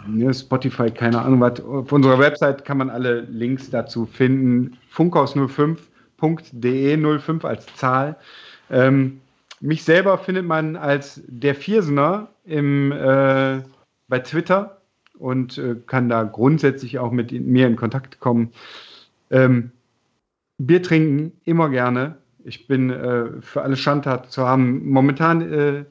ne, Spotify, keine Ahnung was, auf unserer Website kann man alle Links dazu finden. Funkhaus05.de 05 als Zahl. Ähm, mich selber findet man als der Viersener im, äh, bei Twitter und äh, kann da grundsätzlich auch mit mir in Kontakt kommen. Ähm, Bier trinken immer gerne ich bin äh, für alle Schandtaten zu haben. Momentan äh,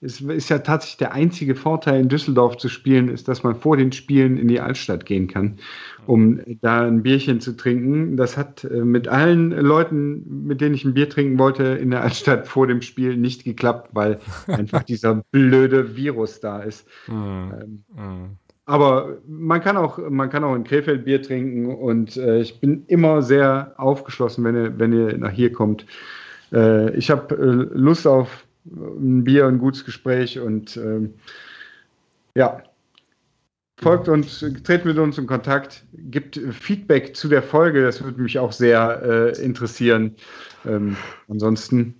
ist, ist, ja tatsächlich der einzige Vorteil in Düsseldorf zu spielen, ist, dass man vor den Spielen in die Altstadt gehen kann, um da ein Bierchen zu trinken. Das hat äh, mit allen Leuten, mit denen ich ein Bier trinken wollte, in der Altstadt vor dem Spiel nicht geklappt, weil einfach dieser blöde Virus da ist. Mhm. Ähm, mhm. Aber man kann auch, man kann auch in Krefeld Bier trinken und äh, ich bin immer sehr aufgeschlossen, wenn ihr, wenn ihr nach hier kommt. Äh, ich habe äh, Lust auf ein Bier, ein gutes Gespräch und ähm, ja, folgt uns, tretet mit uns in Kontakt, gibt Feedback zu der Folge, das würde mich auch sehr äh, interessieren. Ähm, ansonsten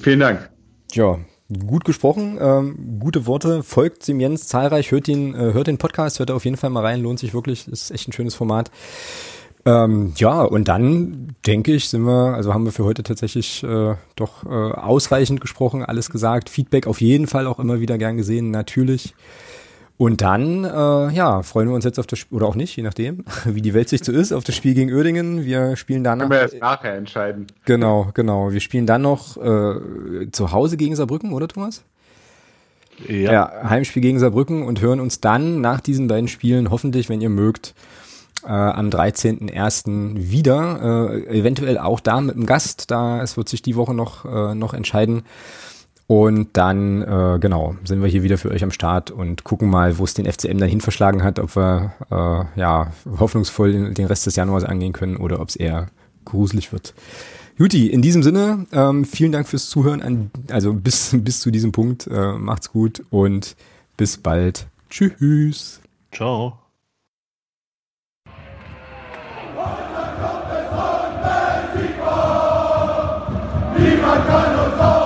vielen Dank. Ja, gut gesprochen, ähm, gute Worte, folgt dem Jens zahlreich, hört ihn, äh, hört den Podcast, hört er auf jeden Fall mal rein, lohnt sich wirklich, ist echt ein schönes Format. Ähm, ja, und dann denke ich, sind wir, also haben wir für heute tatsächlich äh, doch äh, ausreichend gesprochen, alles gesagt. Feedback auf jeden Fall auch immer wieder gern gesehen, natürlich. Und dann, äh, ja, freuen wir uns jetzt auf das Spiel, oder auch nicht, je nachdem, wie die Welt sich so ist, auf das Spiel gegen Uerdingen. Wir spielen dann. Können wir erst nachher entscheiden. Genau, genau. Wir spielen dann noch äh, zu Hause gegen Saarbrücken, oder Thomas? Ja. ja. Heimspiel gegen Saarbrücken und hören uns dann nach diesen beiden Spielen hoffentlich, wenn ihr mögt, äh, am 13.01. wieder. Äh, eventuell auch da mit einem Gast. Da es wird sich die Woche noch, äh, noch entscheiden. Und dann, äh, genau, sind wir hier wieder für euch am Start und gucken mal, wo es den FCM dann hin verschlagen hat, ob wir äh, ja hoffnungsvoll den Rest des Januars angehen können oder ob es eher gruselig wird. Juti, in diesem Sinne, ähm, vielen Dank fürs Zuhören, an, also bis, bis zu diesem Punkt. Äh, macht's gut und bis bald. Tschüss. Ciao. Niemand kann uns auf